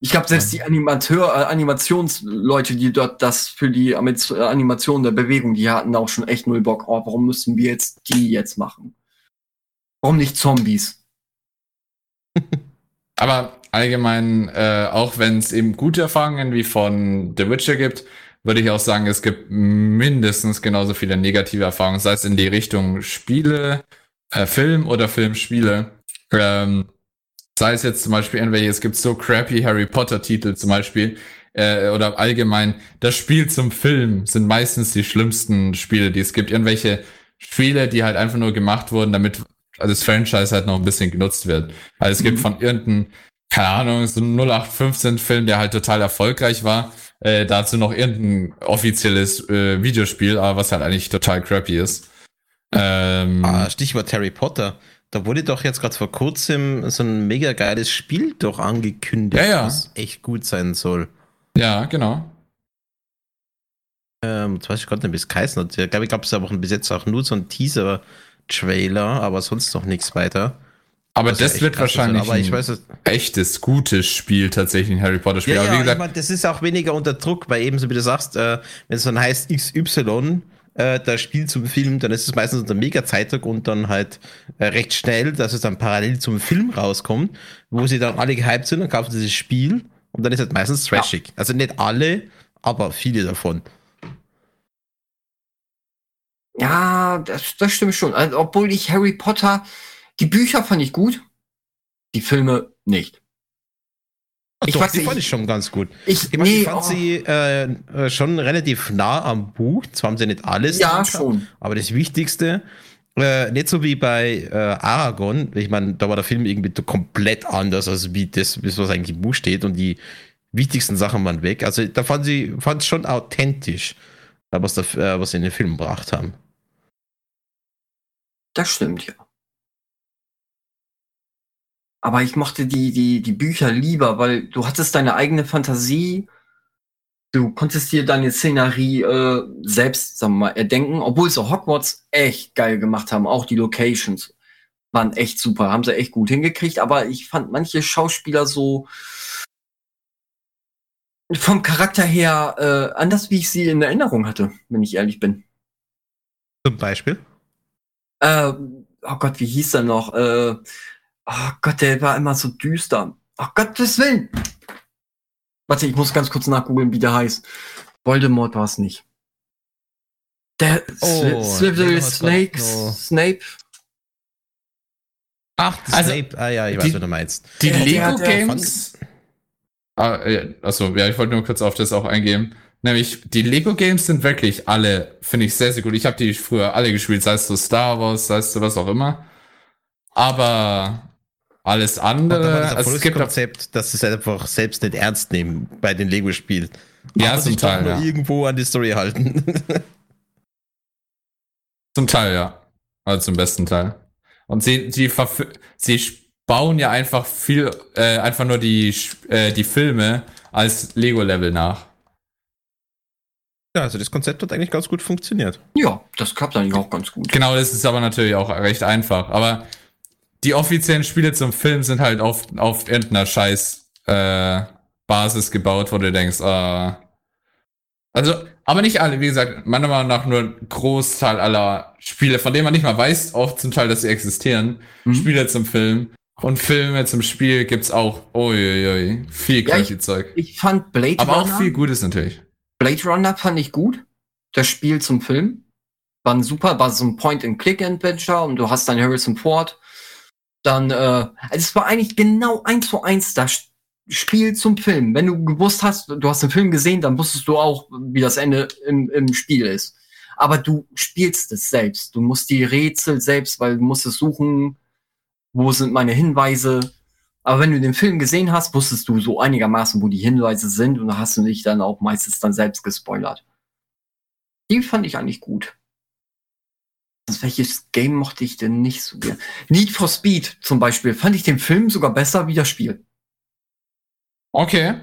S1: Ich glaube, selbst die Animateur, äh, Animationsleute, die dort das für die Animation der Bewegung, die hatten auch schon echt null Bock. Oh, warum müssen wir jetzt die jetzt machen? Warum nicht Zombies?
S3: Aber allgemein, äh, auch wenn es eben gute Erfahrungen wie von The Witcher gibt, würde ich auch sagen, es gibt mindestens genauso viele negative Erfahrungen, sei es in die Richtung Spiele, äh, Film oder Filmspiele. Ähm, sei es jetzt zum Beispiel irgendwelche, es gibt so crappy Harry Potter Titel zum Beispiel, äh, oder allgemein, das Spiel zum Film sind meistens die schlimmsten Spiele, die es gibt. Irgendwelche Spiele, die halt einfach nur gemacht wurden, damit also das Franchise halt noch ein bisschen genutzt wird. Also es mhm. gibt von irgendeinem, keine Ahnung, so ein 0815-Film, der halt total erfolgreich war, äh, dazu noch irgendein offizielles äh, Videospiel, aber was halt eigentlich total crappy ist.
S2: Ähm, ah, Stichwort Harry Potter. Da wurde doch jetzt gerade vor kurzem so ein mega geiles Spiel doch angekündigt,
S3: ja, ja.
S2: was echt gut sein soll.
S3: Ja, genau.
S2: Ähm, jetzt weiß ich gerade nicht, wie es geheißen hat. Ich glaube, ich glaube, es ist aber bis jetzt auch nur so ein Teaser, Trailer, aber sonst noch nichts weiter.
S3: Aber das, das wird wahrscheinlich
S2: aber ich weiß,
S3: ein echtes, gutes Spiel tatsächlich, ein Harry Potter Spiel.
S2: Ja,
S3: aber
S2: wie gesagt, ich mein, das ist auch weniger unter Druck, weil ebenso wie du sagst, äh, wenn es dann heißt XY, äh, das Spiel zum Film, dann ist es meistens unter Mega-Zeitdruck und dann halt äh, recht schnell, dass es dann parallel zum Film rauskommt, wo sie dann alle gehypt sind und kaufen dieses Spiel und dann ist es meistens trashig. Ja. Also nicht alle, aber viele davon.
S1: Ja, das, das stimmt schon. Also, obwohl ich Harry Potter, die Bücher fand ich gut, die Filme nicht.
S2: ich doch, weiß, die ich, fand ich schon ganz gut. Ich, ich, nee, ich fand oh. sie äh, äh, schon relativ nah am Buch. Zwar haben sie nicht alles,
S1: ja, schon.
S2: aber das Wichtigste, äh, nicht so wie bei äh, Aragon. Ich meine, da war der Film irgendwie komplett anders, als wie das, was eigentlich im Buch steht und die wichtigsten Sachen waren weg. Also da fand sie fand schon authentisch, was, da, äh, was sie in den Film gebracht haben.
S1: Das stimmt, ja. Aber ich mochte die, die, die Bücher lieber, weil du hattest deine eigene Fantasie. Du konntest dir deine Szenerie äh, selbst, sagen wir mal, erdenken, obwohl sie Hogwarts echt geil gemacht haben. Auch die Locations waren echt super, haben sie echt gut hingekriegt. Aber ich fand manche Schauspieler so vom Charakter her äh, anders, wie ich sie in Erinnerung hatte, wenn ich ehrlich bin.
S2: Zum Beispiel?
S1: Äh, oh Gott, wie hieß er noch? Äh, oh Gott, der war immer so düster. Oh Gottes Willen! Warte, ich muss ganz kurz nachgoogeln, wie der heißt. Voldemort war es nicht. Der oh, Snake, Snake, oh. Snape.
S2: Ach, also, Snape. Ah ja, ich weiß, die, was du meinst.
S3: Die Lego Games. Ah, achso, ja, ich wollte nur kurz auf das auch eingehen. Nämlich, die Lego Games sind wirklich alle, finde ich sehr, sehr gut. Ich habe die früher alle gespielt, sei es so Star Wars, sei es so was auch immer. Aber alles andere,
S2: das also es gibt Konzept, dass sie es einfach selbst nicht ernst nehmen bei den Lego-Spielen.
S3: Ja, Aber zum Teil.
S2: Ja. irgendwo an die Story halten.
S3: zum Teil, ja. Also zum besten Teil. Und sie, sie, sie bauen ja einfach viel, äh, einfach nur die, äh, die Filme als Lego-Level nach.
S2: Ja, also das Konzept hat eigentlich ganz gut funktioniert.
S1: Ja, das klappt eigentlich auch ganz gut.
S3: Genau, das ist aber natürlich auch recht einfach. Aber die offiziellen Spiele zum Film sind halt auf, auf irgendeiner scheiß äh, Basis gebaut, wo du denkst, äh, also Aber nicht alle, wie gesagt, meiner Meinung nach nur ein Großteil aller Spiele, von denen man nicht mal weiß, oft zum Teil, dass sie existieren. Mhm. Spiele zum Film. Und Filme zum Spiel gibt's auch, uiuiui, viel crazy ja, Zeug.
S1: Ich fand Blade
S3: Aber Runner. Aber auch viel Gutes natürlich.
S1: Blade Runner fand ich gut. Das Spiel zum Film. War ein super, war so ein Point-and-Click-Adventure und du hast dann Harrison Ford. Dann, äh, also es war eigentlich genau eins zu eins das Spiel zum Film. Wenn du gewusst hast, du hast den Film gesehen, dann wusstest du auch, wie das Ende im, im Spiel ist. Aber du spielst es selbst. Du musst die Rätsel selbst, weil du musst es suchen, wo sind meine Hinweise. Aber wenn du den Film gesehen hast, wusstest du so einigermaßen, wo die Hinweise sind und da hast du dich dann auch meistens dann selbst gespoilert. Die fand ich eigentlich gut. Also welches Game mochte ich denn nicht so gern? Need for Speed zum Beispiel fand ich den Film sogar besser wie das Spiel.
S3: Okay.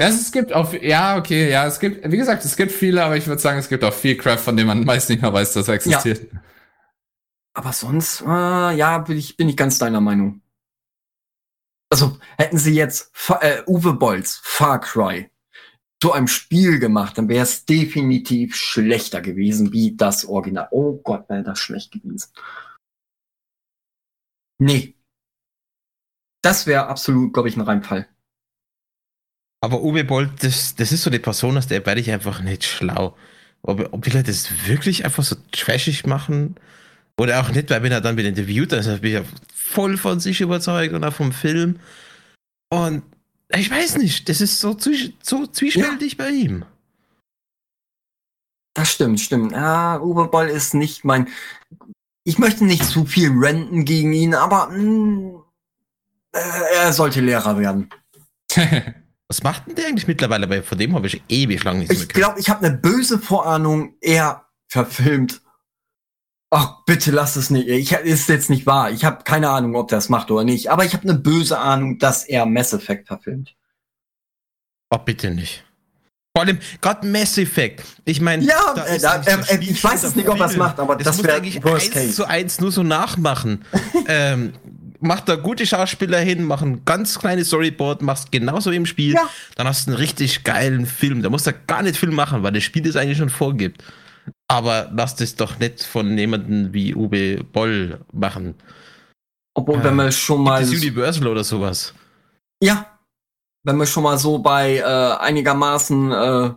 S3: Ja, es gibt auch, ja, okay, ja, es gibt, wie gesagt, es gibt viele, aber ich würde sagen, es gibt auch viel Crap, von dem man meist nicht mehr weiß, dass er existiert.
S1: Ja. Aber sonst, äh, ja, bin ich, bin ich ganz deiner Meinung. Also, hätten sie jetzt äh, Uwe Bolls Far Cry zu einem Spiel gemacht, dann wäre es definitiv schlechter gewesen wie das Original. Oh Gott, wäre das schlecht gewesen. Nee, das wäre absolut, glaube ich, ein Reinfall.
S2: Aber Uwe Boll, das, das ist so die Person, aus der werde ich einfach nicht schlau. Ob, ob die Leute das wirklich einfach so trashig machen oder auch nicht, weil wenn er dann wieder interviewt, dann bin ich ja voll von sich überzeugt und auch vom Film. Und ich weiß nicht, das ist so, so zwiespältig ja. bei ihm.
S1: Das stimmt, stimmt. Ja, Uwe Boll ist nicht mein. Ich möchte nicht zu viel renten gegen ihn, aber mh, mm, äh, er sollte Lehrer werden.
S2: Was macht denn der eigentlich mittlerweile? Weil von dem habe ich ewig lang
S1: nichts Ich glaube, ich habe eine böse Vorahnung, er verfilmt. Ach, bitte lass es nicht. Ich ist jetzt nicht wahr. Ich habe keine Ahnung, ob der das macht oder nicht. Aber ich habe eine böse Ahnung, dass er Mass Effect verfilmt.
S2: Oh, bitte nicht. Vor allem gerade Mass Effect. Ich meine,
S1: ja, da da, äh, ich weiß es nicht, ob er es macht, aber das, das wäre
S2: eigentlich Worst eins zu eins nur so nachmachen. ähm, macht da gute Schauspieler hin, mach ein ganz kleines Storyboard, machst genauso im Spiel, ja. dann hast du einen richtig geilen Film. Da musst du gar nicht viel machen, weil das Spiel es eigentlich schon vorgibt. Aber lass das doch nicht von jemandem wie Uwe Boll machen.
S1: Obwohl, äh, wenn wir schon mal.
S2: Das Universal oder sowas.
S1: Ja. Wenn wir schon mal so bei äh, einigermaßen äh,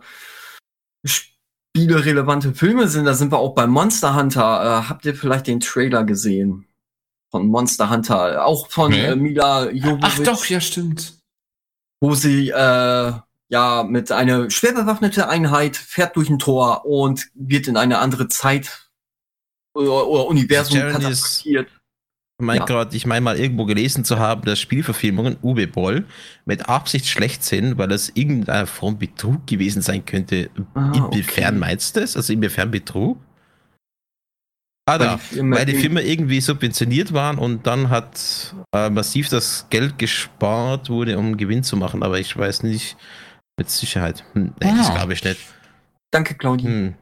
S1: spielerelevante Filme sind, da sind wir auch bei Monster Hunter. Äh, habt ihr vielleicht den Trailer gesehen? von Monster Hunter, auch von okay. äh, Mila
S3: Jovovich. Ach doch, ja, stimmt.
S1: Wo sie äh, ja mit einer schwer bewaffnete Einheit fährt durch ein Tor und wird in eine andere Zeit oder, oder Universum katapultiert.
S2: Ich meine ja. gerade, ich meine mal irgendwo gelesen zu haben, dass Spielverfilmungen Uwe Boll mit Absicht schlecht sind, weil das irgendeine Form Betrug gewesen sein könnte. Ah, inwiefern okay. meinst du das? Also inwiefern Betrug? Ah, da, weil die Firma irgendwie subventioniert waren und dann hat äh, massiv das Geld gespart wurde, um Gewinn zu machen, aber ich weiß nicht mit Sicherheit. Hm, nee, ah. das glaube ich nicht.
S1: Danke, Claudia. Hm.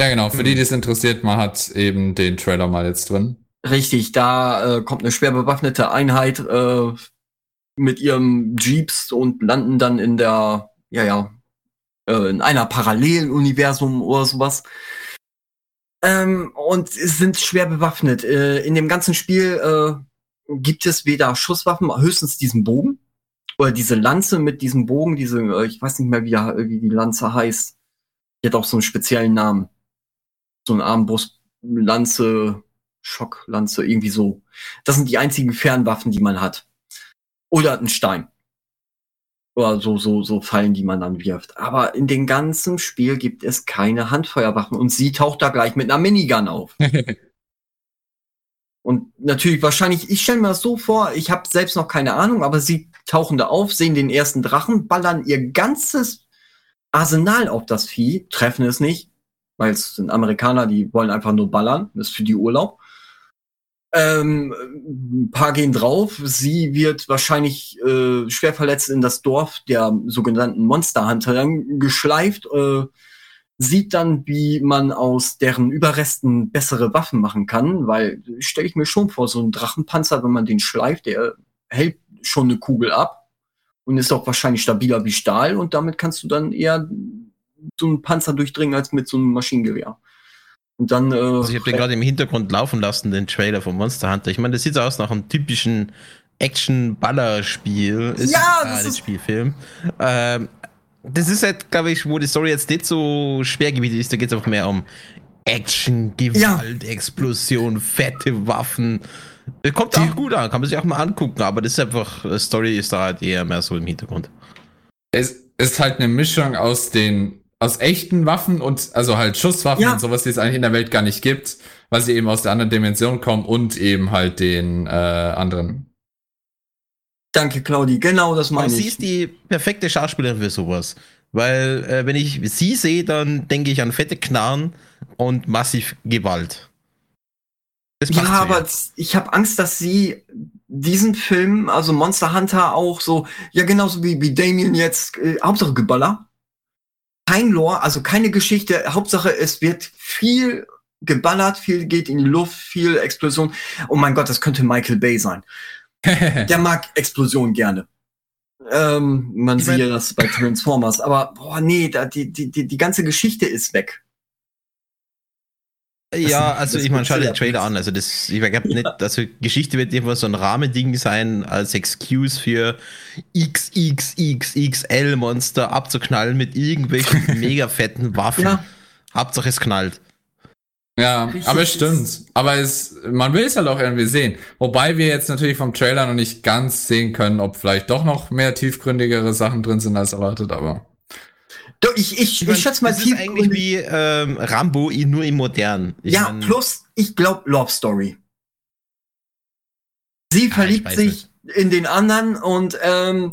S3: Ja, genau, für hm. die, die es interessiert, man hat eben den Trailer mal jetzt drin.
S1: Richtig, da äh, kommt eine schwer bewaffnete Einheit äh, mit ihrem Jeeps und landen dann in der, ja, ja, äh, in einer parallelen Universum oder sowas. Ähm, und sind schwer bewaffnet. Äh, in dem ganzen Spiel äh, gibt es weder Schusswaffen, höchstens diesen Bogen. Oder diese Lanze mit diesem Bogen, diese, äh, ich weiß nicht mehr, wie, wie die Lanze heißt. Die hat auch so einen speziellen Namen. So ein Armbrustlanze, Schocklanze, irgendwie so. Das sind die einzigen Fernwaffen, die man hat. Oder ein Stein oder so, so, so Fallen, die man dann wirft. Aber in dem ganzen Spiel gibt es keine Handfeuerwaffen und sie taucht da gleich mit einer Minigun auf. und natürlich wahrscheinlich, ich stelle mir das so vor, ich habe selbst noch keine Ahnung, aber sie tauchen da auf, sehen den ersten Drachen, ballern ihr ganzes Arsenal auf das Vieh, treffen es nicht, weil es sind Amerikaner, die wollen einfach nur ballern, das ist für die Urlaub. Ähm, ein paar gehen drauf. Sie wird wahrscheinlich äh, schwer verletzt in das Dorf der sogenannten Monster Hunter dann geschleift. Äh, sieht dann, wie man aus deren Überresten bessere Waffen machen kann, weil stelle ich mir schon vor, so ein Drachenpanzer, wenn man den schleift, der hält schon eine Kugel ab. und ist auch wahrscheinlich stabiler wie Stahl und damit kannst du dann eher so einen Panzer durchdringen als mit so einem Maschinengewehr. Und dann. Äh,
S2: also ich habe den gerade im Hintergrund laufen lassen, den Trailer von Monster Hunter. Ich meine, das sieht aus nach einem typischen Action-Baller-Spiel.
S1: Ja, das
S2: ist Spielfilm. Ähm, das ist halt, glaube ich, wo die Story jetzt nicht so Schwergebiet ist. Da geht es einfach mehr um Action, Gewalt, ja. Explosion, fette Waffen. Kommt die, auch gut an, kann man sich auch mal angucken, aber das ist einfach, Story ist da halt eher mehr so im Hintergrund.
S3: Es ist halt eine Mischung aus den, aus echten Waffen und, also halt Schusswaffen ja. und sowas, die es eigentlich in der Welt gar nicht gibt, weil sie eben aus der anderen Dimension kommen und eben halt den äh, anderen
S1: Danke, Claudi. Genau das meine ich.
S2: Sie ist die perfekte Schauspielerin für sowas. Weil, äh, wenn ich sie sehe, dann denke ich an fette Knarren und massiv Gewalt.
S1: Ja, aber ich habe Angst, dass sie diesen Film, also Monster Hunter auch so, ja genauso wie, wie Damien jetzt, äh, Hauptsache Geballer. Kein Lore, also keine Geschichte. Hauptsache, es wird viel geballert, viel geht in die Luft, viel Explosion. Oh mein Gott, das könnte Michael Bay sein. der mag Explosionen gerne. Ähm, man sieht ja das bei Transformers, aber boah, nee, da, die, die, die, die ganze Geschichte ist weg.
S2: Ja, also ich meine, schau dir den Trailer an. Also das, ich glaube nicht, also Geschichte wird irgendwas so ein Rahmending sein als Excuse für XXXXL Monster abzuknallen mit irgendwelchen mega fetten Waffen. Ja. Hauptsache es knallt.
S3: Ja, Richtig aber es stimmt. Aber es, man will es halt auch irgendwie sehen. Wobei wir jetzt natürlich vom Trailer noch nicht ganz sehen können, ob vielleicht doch noch mehr tiefgründigere Sachen drin sind als erwartet, aber.
S1: Doch, ich, ich, ich, ich schätze mal
S2: tief. Ist eigentlich wie ähm, Rambo, nur im Modern.
S1: Ich ja, mein, plus, ich glaube, Love Story. Sie verliebt sich nicht. in den anderen und ähm,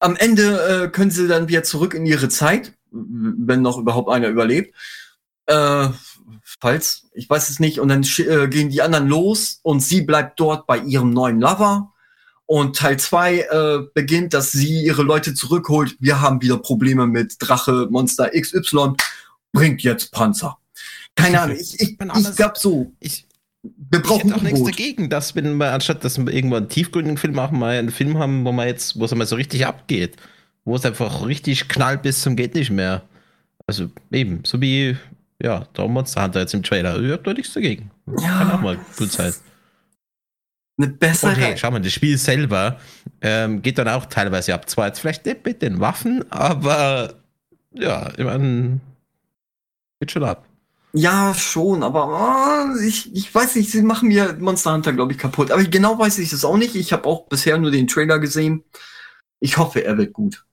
S1: am Ende äh, können sie dann wieder zurück in ihre Zeit, wenn noch überhaupt einer überlebt. Äh, falls, ich weiß es nicht, und dann äh, gehen die anderen los und sie bleibt dort bei ihrem neuen Lover. Und Teil 2 äh, beginnt, dass sie ihre Leute zurückholt. Wir haben wieder Probleme mit Drache, Monster XY, bringt jetzt Panzer. Keine Ahnung, ich, ich, ich glaube so.
S2: Ich, wir brauchen ich auch nichts dagegen, dass wenn wir anstatt dass wir irgendwann einen tiefgründigen Film machen, mal einen Film haben, wo man jetzt, wo es einmal so richtig abgeht, wo es einfach richtig knallt bis zum geht nicht mehr. Also eben, so wie ja, da Monster Hunter jetzt im Trailer. Ihr habt doch nichts dagegen. Ja. Kann auch mal gut sein.
S1: Eine bessere.
S2: Und hey, schau mal, das Spiel selber ähm, geht dann auch teilweise ab. Zwar jetzt vielleicht nicht mit den Waffen, aber ja, ich meine, geht schon ab.
S1: Ja, schon, aber oh, ich, ich weiß nicht, sie machen mir Monster Hunter, glaube ich, kaputt. Aber genau weiß ich es auch nicht. Ich habe auch bisher nur den Trailer gesehen. Ich hoffe, er wird gut.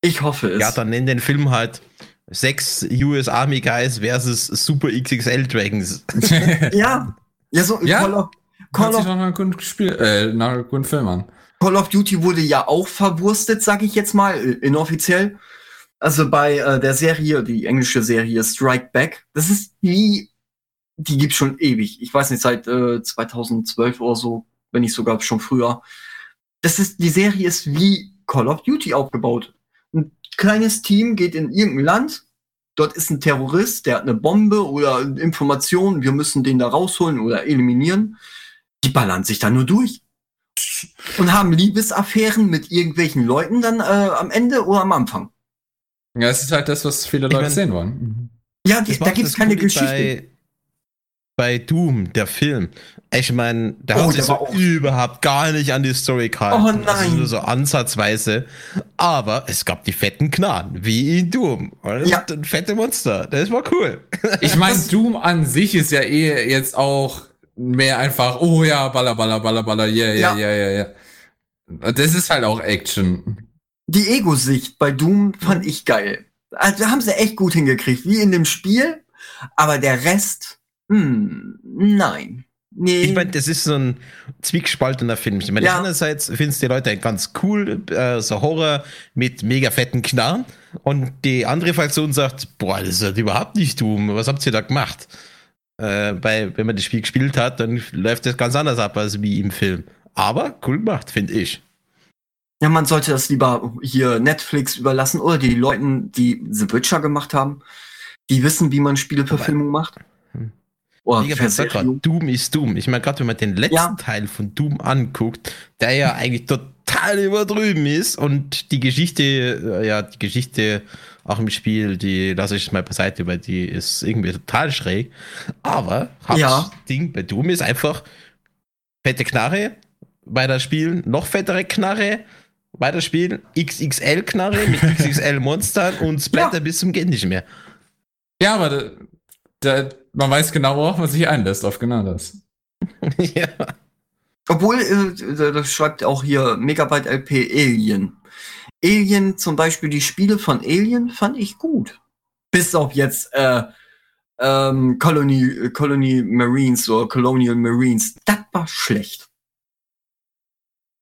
S1: Ich hoffe es.
S2: Ja, dann nenn den Film halt sechs US Army Guys versus Super XXL Dragons.
S1: ja, ja, so
S3: ja? Call of, nach einem Spiel, äh, nach einem guten Film an.
S1: Call of Duty wurde ja auch verwurstet, sag ich jetzt mal, äh, inoffiziell. Also bei äh, der Serie, die englische Serie Strike Back, das ist wie, die gibt's schon ewig. Ich weiß nicht, seit äh, 2012 oder so, wenn nicht sogar schon früher. Das ist, die Serie ist wie Call of Duty aufgebaut kleines Team geht in irgendein Land, dort ist ein Terrorist, der hat eine Bombe oder Informationen, wir müssen den da rausholen oder eliminieren. Die ballern sich da nur durch. Und haben Liebesaffären mit irgendwelchen Leuten dann äh, am Ende oder am Anfang.
S3: Ja, es ist halt das, was viele Leute ich mein, sehen wollen.
S1: Ja, die, da gibt es keine Geschichte. Bei,
S2: bei Doom, der Film. Ich meine, da oh, hat sich so überhaupt gar nicht an die Story gehalten. Oh nein. Also nur so ansatzweise. Aber es gab die fetten Knarren, wie in Doom. Und ja. ein fette Monster. Das war cool.
S3: Ich meine, Doom an sich ist ja eh jetzt auch mehr einfach, oh ja, baller, baller, baller, baller, yeah, ja, ja, ja, ja. Das ist halt auch Action.
S1: Die Ego-Sicht bei Doom fand ich geil. Also haben sie echt gut hingekriegt, wie in dem Spiel. Aber der Rest, hm, nein.
S2: Nee. Ich meine, das ist so ein zwiegespaltener Film. Ich meine, ja. einerseits findest die Leute ganz cool, äh, so Horror mit mega fetten Knarren. Und die andere Fraktion sagt, boah, das ist halt überhaupt nicht dumm. Was habt ihr da gemacht? Äh, weil, wenn man das Spiel gespielt hat, dann läuft das ganz anders ab als wie im Film. Aber cool gemacht, finde ich.
S1: Ja, man sollte das lieber hier Netflix überlassen oder die Leuten, die The Witcher gemacht haben. Die wissen, wie man Spieleverfilmung macht.
S2: Oh, grad, Doom ist Doom. Ich meine, gerade wenn man den letzten ja. Teil von Doom anguckt, der ja eigentlich total überdrüben ist und die Geschichte, äh, ja, die Geschichte auch im Spiel, die lasse ich mal beiseite, weil die ist irgendwie total schräg. Aber Hauptding ja. bei Doom ist einfach fette Knarre, weiter spielen, noch fettere Knarre, weiter spielen, XXL Knarre mit XXL Monstern und Splatter ja. bis zum geht nicht mehr.
S3: Ja, aber da, da, man weiß genau, worauf man sich einlässt, auf genau das.
S1: ja. Obwohl, äh, das schreibt auch hier Megabyte LP Alien. Alien, zum Beispiel die Spiele von Alien, fand ich gut. Bis auf jetzt äh, ähm, Colony, Colony Marines oder Colonial Marines. Das war schlecht.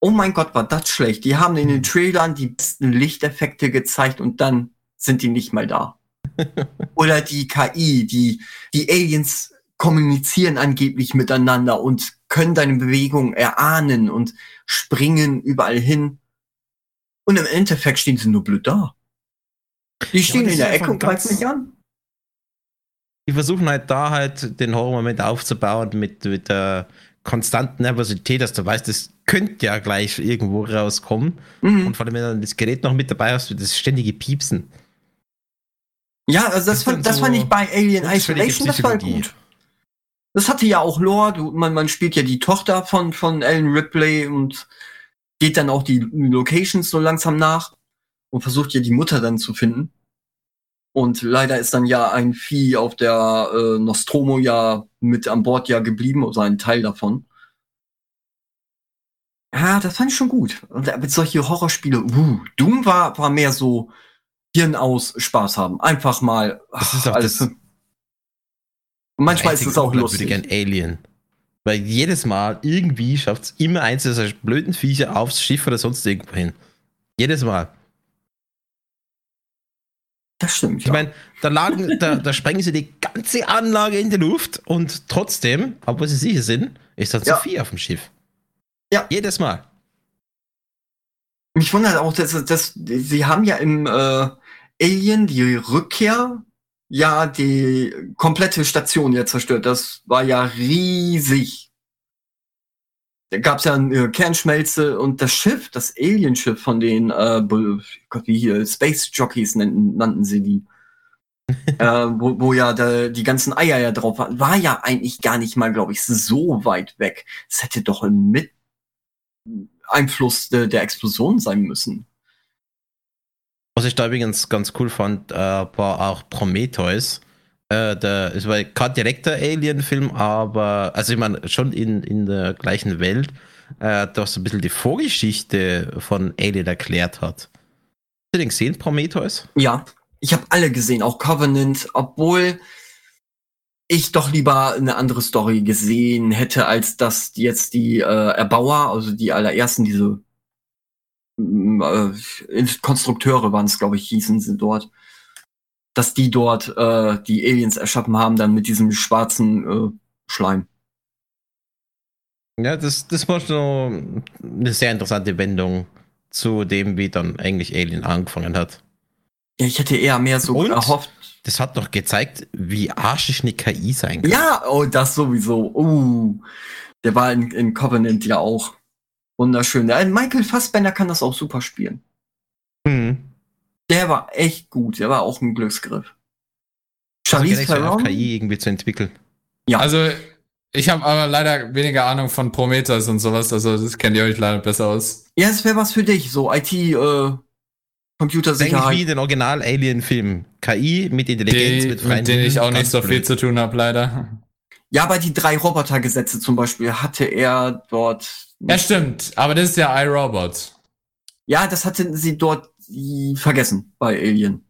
S1: Oh mein Gott, war das schlecht. Die haben in den Trailern die besten Lichteffekte gezeigt und dann sind die nicht mal da. Oder die KI, die, die Aliens kommunizieren angeblich miteinander und können deine Bewegungen erahnen und springen überall hin. Und im Endeffekt stehen sie nur blöd da. Die stehen ja, in der Ecke und greifen mich an.
S2: Die versuchen halt da halt den Horrormoment aufzubauen mit, mit der konstanten Nervosität, dass du weißt, das könnte ja gleich irgendwo rauskommen. Mhm. Und vor allem, wenn du dann das Gerät noch mit dabei hast, das ständige Piepsen.
S1: Ja, also das, das fand, das so fand ich bei Alien Isolation, das war gut. Das hatte ja auch Lore, du, man, man spielt ja die Tochter von, von Ellen Ripley und geht dann auch die Locations so langsam nach und versucht ja die Mutter dann zu finden. Und leider ist dann ja ein Vieh auf der äh, Nostromo ja mit an Bord ja geblieben, oder ein Teil davon. Ja, das fand ich schon gut. Und mit solche Horrorspiele, uh, Doom war, war mehr so Hirn aus Spaß haben. Einfach mal.
S2: Das ist auch alles. Das,
S1: manchmal ist es auch lustig.
S2: Ich würde gern Alien. Weil jedes Mal irgendwie schafft es immer eins dieser blöden Viecher aufs Schiff oder sonst irgendwo hin. Jedes Mal.
S1: Das stimmt.
S2: Ich ja. meine, da, lagen, da, da sprengen sie die ganze Anlage in die Luft und trotzdem, obwohl sie sicher sind, ist da zu ja. viel auf dem Schiff. Ja. Jedes Mal.
S1: Mich wundert auch, dass, dass sie haben ja im äh, Alien die Rückkehr ja die komplette Station ja zerstört. Das war ja riesig. Da gab es ja eine Kernschmelze und das Schiff, das Alienschiff von den, äh, Gott, wie hier, Space Jockeys nannten, nannten sie die. äh, wo, wo ja da, die ganzen Eier ja drauf waren, war ja eigentlich gar nicht mal, glaube ich, so weit weg. Es hätte doch mit Einfluss de, der Explosion sein müssen.
S2: Was ich da übrigens ganz cool fand, äh, war auch Prometheus. Äh, der, es war kein direkter Alien-Film, aber, also ich meine, schon in, in der gleichen Welt, äh, das ein bisschen die Vorgeschichte von Alien erklärt hat. Hast du den gesehen, Prometheus?
S1: Ja, ich habe alle gesehen, auch Covenant, obwohl ich doch lieber eine andere Story gesehen hätte, als dass jetzt die äh, Erbauer, also die allerersten, diese äh, Konstrukteure waren es, glaube ich, hießen sie dort, dass die dort äh, die Aliens erschaffen haben, dann mit diesem schwarzen äh, Schleim.
S2: Ja, das, das war schon eine sehr interessante Wendung zu dem, wie dann eigentlich Alien angefangen hat.
S1: Ja, ich hätte eher mehr so
S2: Und erhofft. Das hat doch gezeigt, wie arschig eine KI sein
S1: kann. Ja, oh, das sowieso. Uh, der war in, in Covenant ja auch. Wunderschön. Michael Fassbender kann das auch super spielen. Mhm. Der war echt gut. Der war auch ein Glücksgriff.
S2: Charlize Theron. KI irgendwie zu entwickeln.
S3: Ja. Also, ich habe aber leider weniger Ahnung von Prometheus und sowas. Also, das kennt ihr euch leider besser aus.
S1: Ja, es wäre was für dich. So IT, äh, Computersicherheit.
S2: Eigentlich wie den Original-Alien-Film. KI mit Intelligenz,
S3: die, mit freien Mit denen ich auch nicht so viel zu tun habe, leider.
S1: Ja, aber die drei Robotergesetze zum Beispiel hatte er dort
S3: ja, stimmt. Aber das ist ja iRobot.
S1: Ja, das hatten sie dort vergessen bei Alien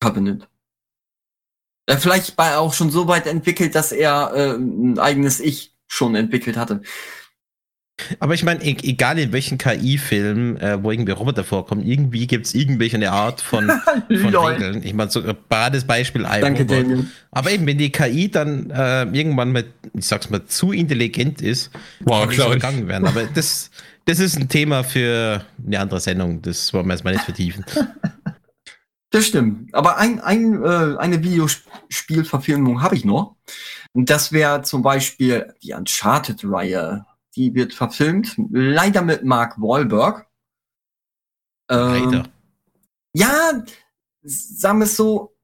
S1: Covenant. Äh, vielleicht war er auch schon so weit entwickelt, dass er äh, ein eigenes Ich schon entwickelt hatte.
S2: Aber ich meine, e-, egal in welchen KI-Film, äh, wo irgendwie Roboter vorkommen, irgendwie gibt es irgendwelche eine Art von, von Regeln. Ich meine, so ein bades Beispiel
S1: Danke, Daniel.
S2: Aber eben, wenn die KI dann äh, irgendwann mal, ich sag's mal, zu intelligent ist,
S3: wow, kann
S2: gegangen werden. Aber das, das ist ein Thema für eine andere Sendung. Das wollen wir erstmal nicht vertiefen.
S1: Das stimmt. Aber ein, ein, äh, eine Videospielverfilmung habe ich noch. Und das wäre zum Beispiel die Uncharted-Reihe die wird verfilmt, leider mit Mark Wahlberg. Ähm, ja, sagen wir es so,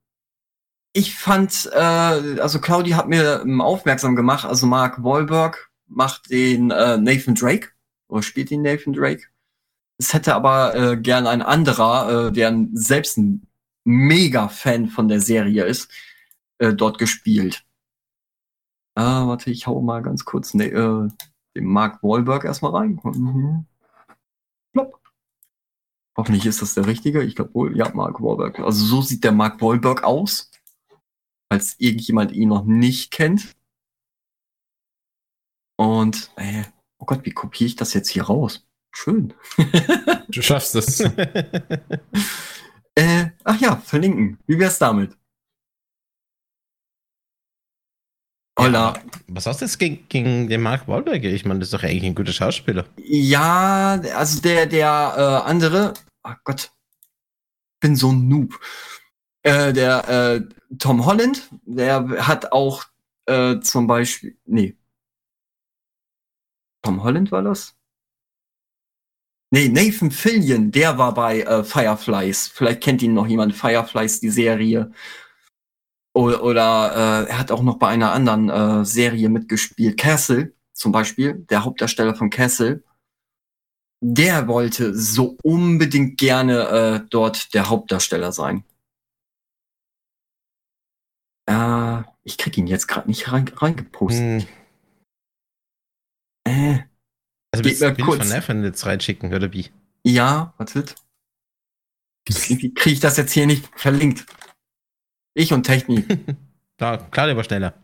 S1: ich fand, äh, also Claudi hat mir ähm, aufmerksam gemacht, also Mark Wahlberg macht den äh, Nathan Drake oder spielt den Nathan Drake. Es hätte aber äh, gern ein anderer, äh, der selbst ein mega Fan von der Serie ist, äh, dort gespielt. Ah, warte, ich hau mal ganz kurz ne, äh, den Mark Wahlberg erstmal rein. Mhm. Plopp. Hoffentlich ist das der richtige. Ich glaube wohl, ja, Mark Wahlberg. Also so sieht der Mark Wahlberg aus. Falls irgendjemand ihn noch nicht kennt. Und, äh, oh Gott, wie kopiere ich das jetzt hier raus? Schön.
S3: du schaffst es.
S1: äh, ach ja, verlinken. Wie wär's damit?
S2: Holla. Ja, was hast du jetzt gegen, gegen den Mark Wahlberg? Ich meine, das ist doch eigentlich ein guter Schauspieler.
S1: Ja, also der, der äh, andere, ach Gott, bin so ein Noob. Äh, der äh, Tom Holland, der hat auch äh, zum Beispiel, nee. Tom Holland war das? Nee, Nathan Fillion, der war bei äh, Fireflies. Vielleicht kennt ihn noch jemand. Fireflies, die Serie. Oder, oder äh, er hat auch noch bei einer anderen äh, Serie mitgespielt. Castle zum Beispiel, der Hauptdarsteller von Castle. Der wollte so unbedingt gerne äh, dort der Hauptdarsteller sein. Äh, ich krieg ihn jetzt gerade nicht rein, reingepostet. Hm.
S2: Äh. Also willst du kurz. von Neffen jetzt reinschicken, oder wie?
S1: Ja, wartet. Wie kriege ich das jetzt hier nicht verlinkt? Ich und Technik.
S2: da, klar, aber schneller.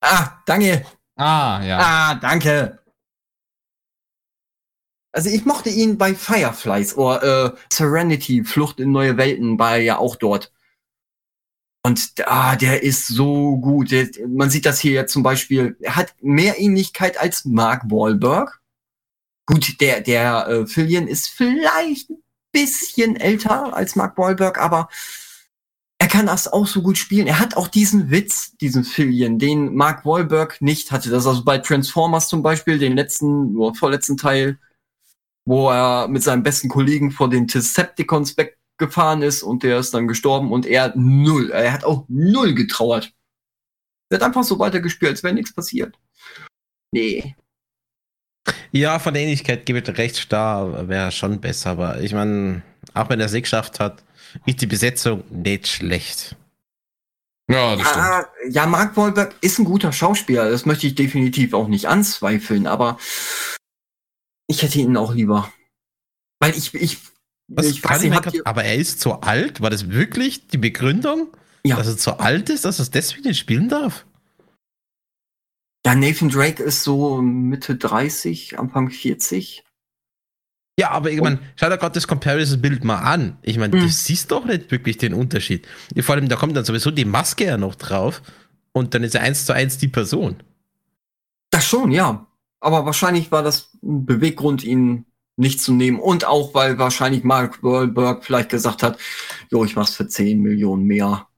S1: Ah, danke.
S3: Ah, ja.
S1: Ah, danke. Also ich mochte ihn bei Fireflies oder äh, Serenity, Flucht in neue Welten, war ja auch dort. Und ah, der ist so gut. Der, man sieht das hier jetzt zum Beispiel. Er hat mehr Ähnlichkeit als Mark Wahlberg. Gut, der, der äh, Fillion ist vielleicht ein bisschen älter als Mark Wahlberg, aber er kann das auch so gut spielen. Er hat auch diesen Witz, diesen Fillion, den Mark Wahlberg nicht hatte. Das ist also bei Transformers zum Beispiel, den letzten, oder vorletzten Teil, wo er mit seinem besten Kollegen vor den Decepticons weggefahren ist und der ist dann gestorben und er null, er hat auch null getrauert. Er hat einfach so weitergespielt, als wäre nichts passiert. Nee.
S2: Ja, von der Ähnlichkeit gebe ich recht starr, wäre schon besser, aber ich meine, auch wenn er es nicht geschafft hat, ist die Besetzung nicht schlecht.
S1: Ja, das ja, stimmt. ja, Mark Wahlberg ist ein guter Schauspieler, das möchte ich definitiv auch nicht anzweifeln, aber ich hätte ihn auch lieber. Weil ich, ich,
S2: Was, ich weiß nicht, aber er ist zu alt? War das wirklich die Begründung? Ja. Dass er zu alt ist, dass er es deswegen nicht spielen darf?
S1: Ja, Nathan Drake ist so Mitte 30, Anfang 40.
S2: Ja, aber ich meine, schau dir gerade das Comparison-Bild mal an. Ich meine, mhm. du siehst doch nicht wirklich den Unterschied. Vor allem, da kommt dann sowieso die Maske ja noch drauf und dann ist er eins zu eins die Person.
S1: Das schon, ja. Aber wahrscheinlich war das ein Beweggrund, ihn nicht zu nehmen. Und auch, weil wahrscheinlich Mark Wahlberg vielleicht gesagt hat, jo, ich mach's für 10 Millionen mehr.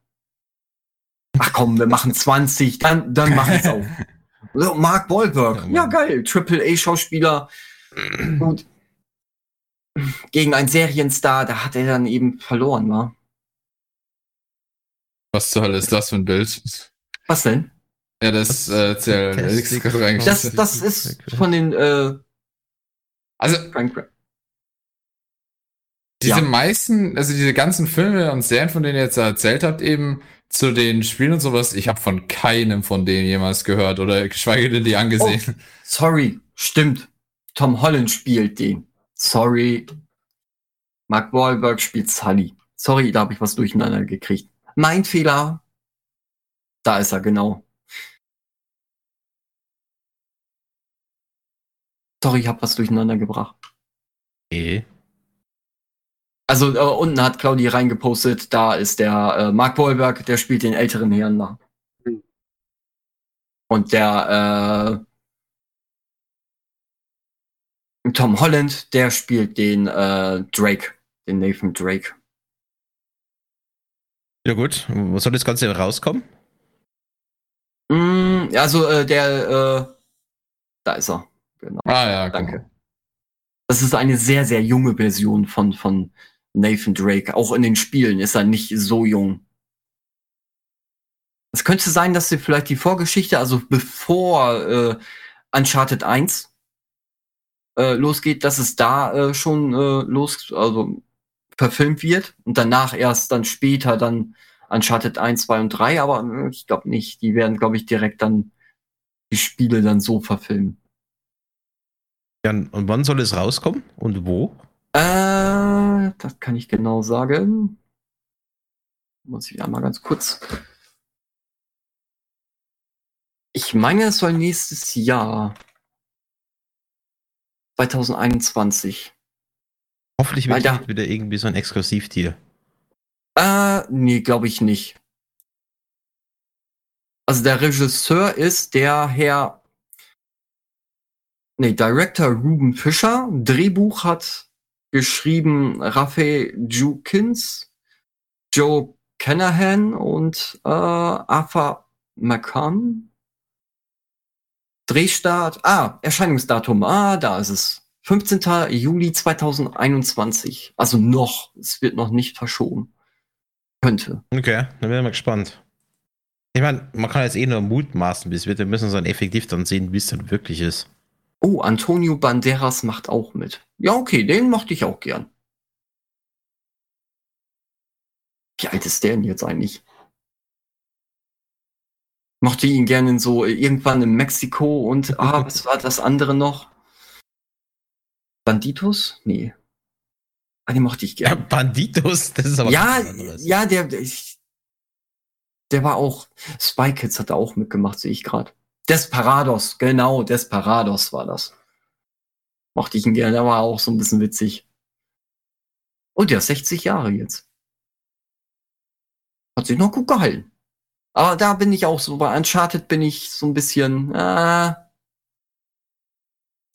S1: Ach komm, wir machen 20, dann, dann mach ich's auch. So, Mark Wahlberg, ja geil, Triple A Schauspieler. Gegen einen Serienstar, da hat er dann eben verloren, wa?
S3: Was zur Hölle ist das für ein Bild?
S1: Was denn?
S3: Ja, das, äh,
S1: das, das, das ist von den, äh,
S3: also, diese ja. meisten, also diese ganzen Filme und Serien, von denen ihr jetzt erzählt habt, eben zu den Spielen und sowas, ich habe von keinem von denen jemals gehört oder geschweige denn die angesehen. Oh,
S1: sorry, stimmt. Tom Holland spielt den. Sorry. Mark Wahlberg spielt Sully. Sorry, da habe ich was durcheinander gekriegt. Mein Fehler. Da ist er, genau. Sorry, ich habe was durcheinander gebracht.
S2: Okay.
S1: Also äh, unten hat Claudi reingepostet, da ist der äh, Mark Wahlberg, der spielt den älteren Herrn da. Und der äh, Tom Holland, der spielt den äh, Drake, den Nathan Drake.
S2: Ja gut, wo soll das Ganze rauskommen?
S1: Mm, also äh, der, äh, da ist er.
S3: Genau. Ah ja, danke.
S1: Das ist eine sehr, sehr junge Version von, von Nathan Drake. Auch in den Spielen ist er nicht so jung. Es könnte sein, dass sie vielleicht die Vorgeschichte, also bevor äh, Uncharted 1 äh, losgeht, dass es da äh, schon äh, los, also verfilmt wird und danach erst dann später dann Uncharted 1, 2 und 3, aber äh, ich glaube nicht. Die werden, glaube ich, direkt dann die Spiele dann so verfilmen.
S2: Ja, und wann soll es rauskommen und wo?
S1: Äh, das kann ich genau sagen. Muss ich einmal ganz kurz. Ich meine, es soll nächstes Jahr 2021.
S2: Hoffentlich wird da, wieder irgendwie so ein Exklusivtier.
S1: Äh, nee, glaube ich nicht. Also der Regisseur ist der Herr, nee, Director Ruben Fischer. Drehbuch hat geschrieben Raphael Jukins, Joe Canahan und äh, Arthur McCann. Drehstart, ah, Erscheinungsdatum, ah, da ist es. 15. Juli 2021. Also noch, es wird noch nicht verschoben. Könnte.
S2: Okay, dann werden wir gespannt. Ich meine, man kann jetzt eh nur mutmaßen, bis wir müssen dann effektiv dann sehen, wie es dann wirklich ist.
S1: Oh, Antonio Banderas macht auch mit. Ja, okay, den mochte ich auch gern. Wie alt ist der denn jetzt eigentlich? Mochte ihn gerne so irgendwann in Mexiko und, ah, was war das andere noch? Banditos? Nee. Ah, den mochte ich gerne. Ja,
S2: Banditos? Das ist aber
S1: Ja, ja, der, der, der war auch, Spy Kids hat er auch mitgemacht, sehe ich gerade. Desperados, genau, Desperados war das. Mochte ich ihn gerne, der war auch so ein bisschen witzig. Und der ist 60 Jahre jetzt. Hat sich noch gut gehalten. Aber da bin ich auch so, bei Uncharted bin ich so ein bisschen, äh,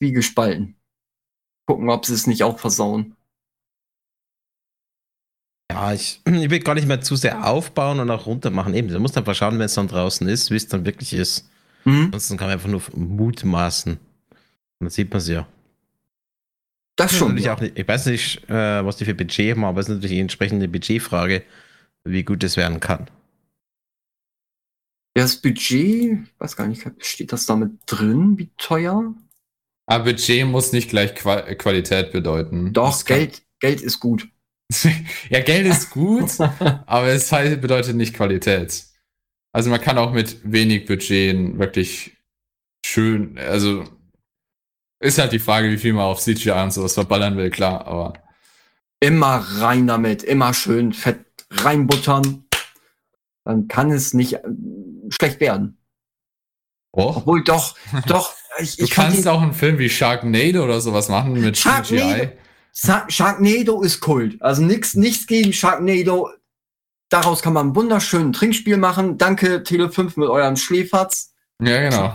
S1: wie gespalten. Gucken, ob sie es nicht auch versauen.
S2: Ja, ich, ich will gar nicht mehr zu sehr aufbauen und auch runter machen. Eben, du musst einfach schauen, wenn es dann draußen ist, wie es dann wirklich ist. Mhm. Ansonsten kann man einfach nur mutmaßen. Und dann sieht man es ja.
S1: Das schon.
S2: Ja. Nicht, ich weiß nicht, äh, was die für Budget haben, aber es ist natürlich die entsprechende Budgetfrage, wie gut es werden kann.
S1: Das Budget, ich weiß gar nicht, steht das damit drin, wie teuer?
S3: Aber Budget muss nicht gleich Qualität bedeuten.
S1: Doch, Geld, Geld ist gut.
S3: ja, Geld ist gut, aber es bedeutet nicht Qualität. Also man kann auch mit wenig Budget wirklich schön, also ist halt die Frage, wie viel man auf CGI und sowas verballern will, klar, aber.
S1: Immer rein damit, immer schön fett reinbuttern. Dann kann es nicht schlecht werden.
S3: Oh.
S1: Obwohl doch, doch.
S3: Ich, du ich kannst auch einen Film wie Sharknado oder sowas machen mit Sharknado. CGI.
S1: Sharknado ist Kult. Also nichts nichts gegen Sharknado. Daraus kann man ein wunderschönes Trinkspiel machen. Danke, Tele5 mit eurem Schläferz.
S3: Ja, genau.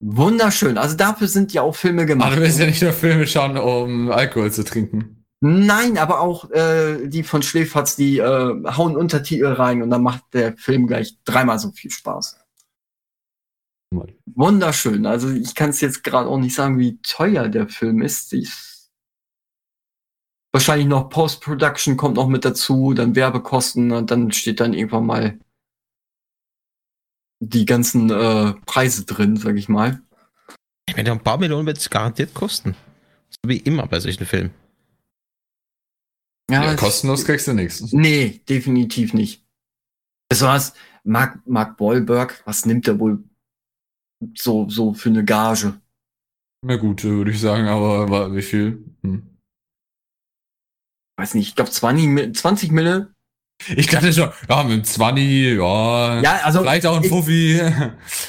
S1: Wunderschön. Also dafür sind ja auch Filme gemacht. Aber
S3: du willst ja nicht nur Filme schauen, um Alkohol zu trinken.
S1: Nein, aber auch äh, die von Schläferz, die äh, hauen Untertitel rein und dann macht der Film gleich dreimal so viel Spaß. Wunderschön. Also ich kann es jetzt gerade auch nicht sagen, wie teuer der Film ist. Ich wahrscheinlich noch Post-Production kommt noch mit dazu, dann Werbekosten und dann steht dann irgendwann mal die ganzen äh, Preise drin, sag ich mal.
S2: Ich meine, ein paar Millionen wird es garantiert kosten. So wie immer bei solchen Filmen.
S3: Ja, ja kostenlos kriegst du nichts.
S1: Nee, definitiv nicht. Besonders Mark, Mark Wahlberg, was nimmt er wohl so, so für eine Gage?
S3: Na gut, würde ich sagen, aber wie viel? Hm
S1: weiß nicht, ich glaube 20, 20 Mille.
S3: Ich dachte schon, ja, mit dem 20, ja,
S1: ja also,
S3: vielleicht auch ein Fuffi.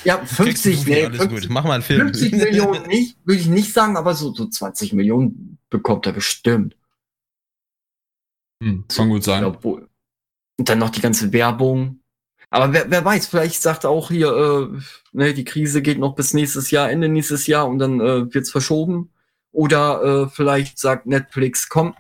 S1: Ja, 50, nee,
S2: 50, Mach mal einen Film.
S1: 50 Millionen nicht, würde ich nicht sagen, aber so, so 20 Millionen bekommt er bestimmt.
S3: Hm, kann gut sein.
S1: Obwohl. Und dann noch die ganze Werbung. Aber wer, wer weiß, vielleicht sagt er auch hier, äh, ne, die Krise geht noch bis nächstes Jahr, Ende nächstes Jahr und dann äh, wird's verschoben. Oder äh, vielleicht sagt Netflix, komm,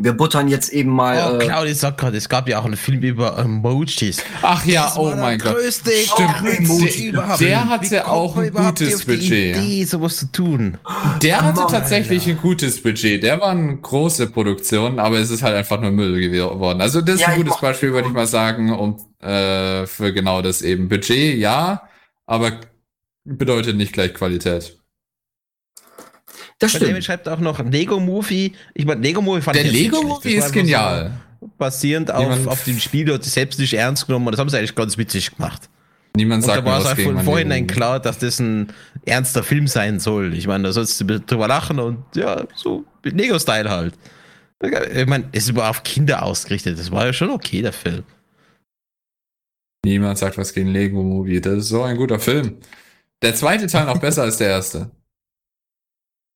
S1: wir buttern jetzt eben mal.
S2: Oh, äh, Claudia sagt gerade, es gab ja auch einen Film über Emojis.
S3: Ach ja, das oh mein Gott.
S2: Größte Stimmt,
S3: Emoji. Der hatte auch ein gutes Budget.
S2: Idee, sowas zu tun.
S3: Der hatte tatsächlich ein gutes Budget. Der war eine große Produktion, aber es ist halt einfach nur Müll geworden. Also das ist ja, ein gutes Beispiel, würde ich mal sagen, um äh, für genau das eben. Budget, ja, aber bedeutet nicht gleich Qualität.
S2: Das stimmt. David schreibt auch noch Lego Movie. Ich meine, Lego Movie
S3: fand Der ich Lego Movie ist genial.
S2: So basierend auf, auf dem Spiel, dort selbst nicht ernst genommen und das haben sie eigentlich ganz witzig gemacht.
S3: Niemand sagt
S2: und da war es halt von vorhinein klar, dass das ein ernster Film sein soll. Ich meine, da sollst du drüber lachen und ja, so Lego-Style halt. Ich meine, es war auf Kinder ausgerichtet. Das war ja schon okay, der Film.
S3: Niemand sagt was gegen Lego Movie. Das ist so ein guter Film. Der zweite Teil noch besser als der erste.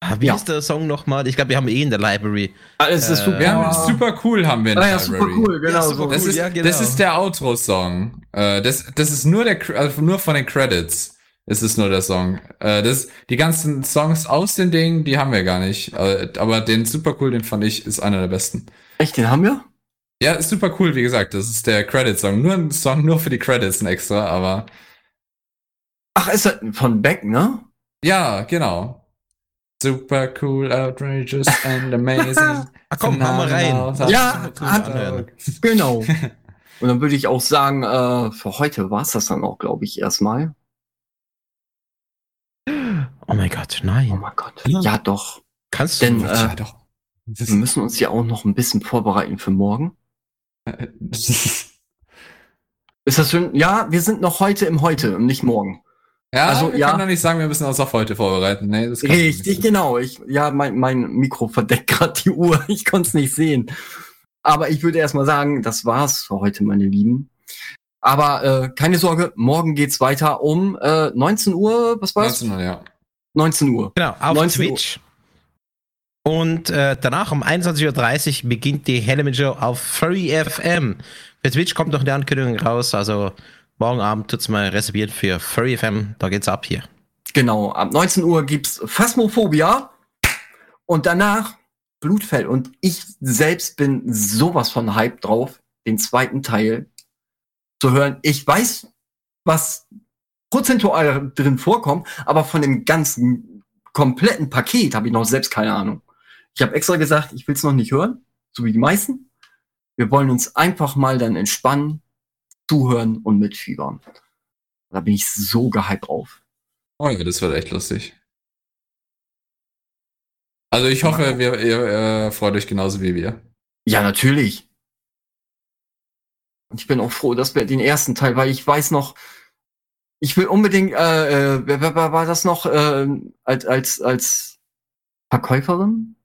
S2: Ah, wie ja. ist der Song nochmal? Ich glaube, wir haben eh in der Library.
S3: Ah, es ist super,
S2: äh,
S3: super cool, haben wir in
S1: der ah, ja, Library. Super cool, genau. Ja, super
S3: das,
S1: cool,
S3: ist, ja, genau. das ist der Outro-Song. Äh, das, das ist nur der, also nur von den Credits. Es ist nur der Song. Äh, das, die ganzen Songs aus den Dingen, die haben wir gar nicht. Äh, aber den super cool, den fand ich, ist einer der besten.
S1: Echt, den haben wir?
S3: Ja, ist super cool, wie gesagt. Das ist der Credit-Song. Nur ein Song, nur für die Credits ein extra, aber.
S1: Ach, ist das von Beck, ne?
S3: Ja, genau. Super cool, outrageous and amazing.
S2: Ach komm, hau mal rein.
S1: Ja, genau. Und dann würde ich auch sagen, äh, für heute war es das dann auch, glaube ich, erstmal.
S2: Oh mein Gott, nein.
S1: Oh mein Gott. Ja, doch.
S2: Kannst
S1: du? Denn, äh, ja, doch. Wir müssen uns ja auch noch ein bisschen vorbereiten für morgen. Ist das schön? Ja, wir sind noch heute im Heute und nicht morgen.
S3: Ja, also, wir ja. können doch nicht sagen, wir müssen uns auf heute vorbereiten. Nee,
S1: das Richtig, genau. Ich, ja, mein, mein Mikro verdeckt gerade die Uhr. Ich konnte es nicht sehen. Aber ich würde erstmal sagen, das war's für heute, meine Lieben. Aber äh, keine Sorge, morgen geht's weiter um äh, 19 Uhr. Was war's? 19 Uhr,
S3: ja.
S1: 19 Uhr.
S2: Genau, auf Twitch. Uhr. Und äh, danach um 21.30 Uhr beginnt die Hellman Show auf Furry FM. Für Twitch kommt noch eine Ankündigung raus, also morgen Abend tut's mal reserviert für Furry FM. Da geht's ab hier.
S1: Genau, ab 19 Uhr gibt's Phasmophobia und danach Blutfell. Und ich selbst bin sowas von Hype drauf, den zweiten Teil zu hören. Ich weiß, was prozentual drin vorkommt, aber von dem ganzen kompletten Paket habe ich noch selbst keine Ahnung. Ich habe extra gesagt, ich will es noch nicht hören, so wie die meisten. Wir wollen uns einfach mal dann entspannen, zuhören und mitfiebern. Da bin ich so gehypt drauf.
S3: Oh ja, das wird echt lustig. Also ich hoffe, wir, ihr äh, freut euch genauso wie wir.
S1: Ja, natürlich. Und ich bin auch froh, dass wir den ersten Teil, weil ich weiß noch, ich will unbedingt, äh, äh, wer, wer, wer war das noch, äh, als, als, als Verkäuferin?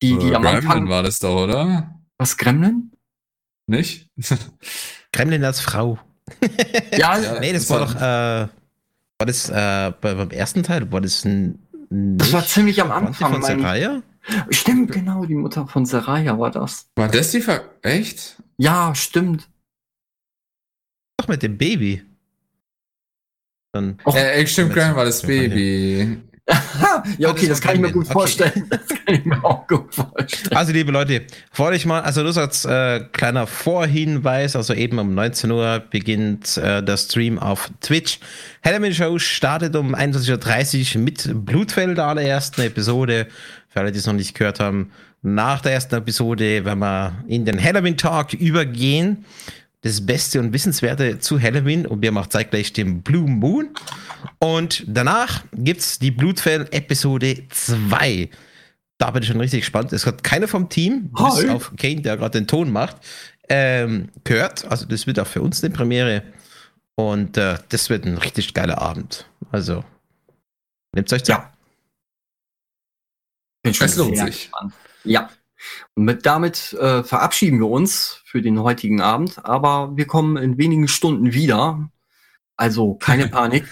S3: Die, die äh, am Gremlin Anfang, war das doch, oder?
S1: Was, Gremlin?
S3: Nicht?
S2: Gremlin als Frau.
S1: ja,
S2: nee, das war doch, äh, war das äh, beim ersten Teil, war das ein.
S1: Das war ziemlich am Anfang.
S2: Von Seraya?
S1: Stimmt, genau, die Mutter von Seraya war das.
S3: War das die Ver Echt?
S1: Ja, stimmt.
S2: Doch mit dem Baby.
S3: Dann Och, äh, stimmt, Graham war das Baby
S1: ja, okay, das, das kann ich mir gut okay. vorstellen. Das kann ich mir auch gut vorstellen.
S2: Also, liebe Leute, freut euch mal, also das als äh, kleiner Vorhinweis, also eben um 19 Uhr beginnt äh, der Stream auf Twitch. Hellman Show startet um 21.30 Uhr mit Blutfeld der allerersten Episode. Für alle, die es noch nicht gehört haben, nach der ersten Episode werden wir in den Halloween Talk übergehen. Das Beste und Wissenswerte zu Halloween und wir machen zeitgleich den Blue Moon. Und danach gibt es die Blutfell-Episode 2. Da bin ich schon richtig gespannt. Es hat keiner vom Team, Hi. bis auf Kane, der gerade den Ton macht, ähm, gehört. Also das wird auch für uns eine Premiere. Und äh, das wird ein richtig geiler Abend. Also, nehmt euch Zeit.
S1: Ja. Es lohnt sich. Ja. Und mit, damit äh, verabschieden wir uns für den heutigen Abend. Aber wir kommen in wenigen Stunden wieder. Also keine Panik.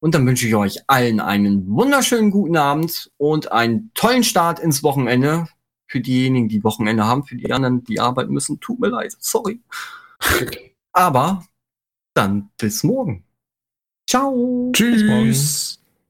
S1: Und dann wünsche ich euch allen einen wunderschönen guten Abend und einen tollen Start ins Wochenende. Für diejenigen, die Wochenende haben, für die anderen, die arbeiten müssen, tut mir leid, sorry. Aber dann bis morgen. Ciao.
S3: Tschüss.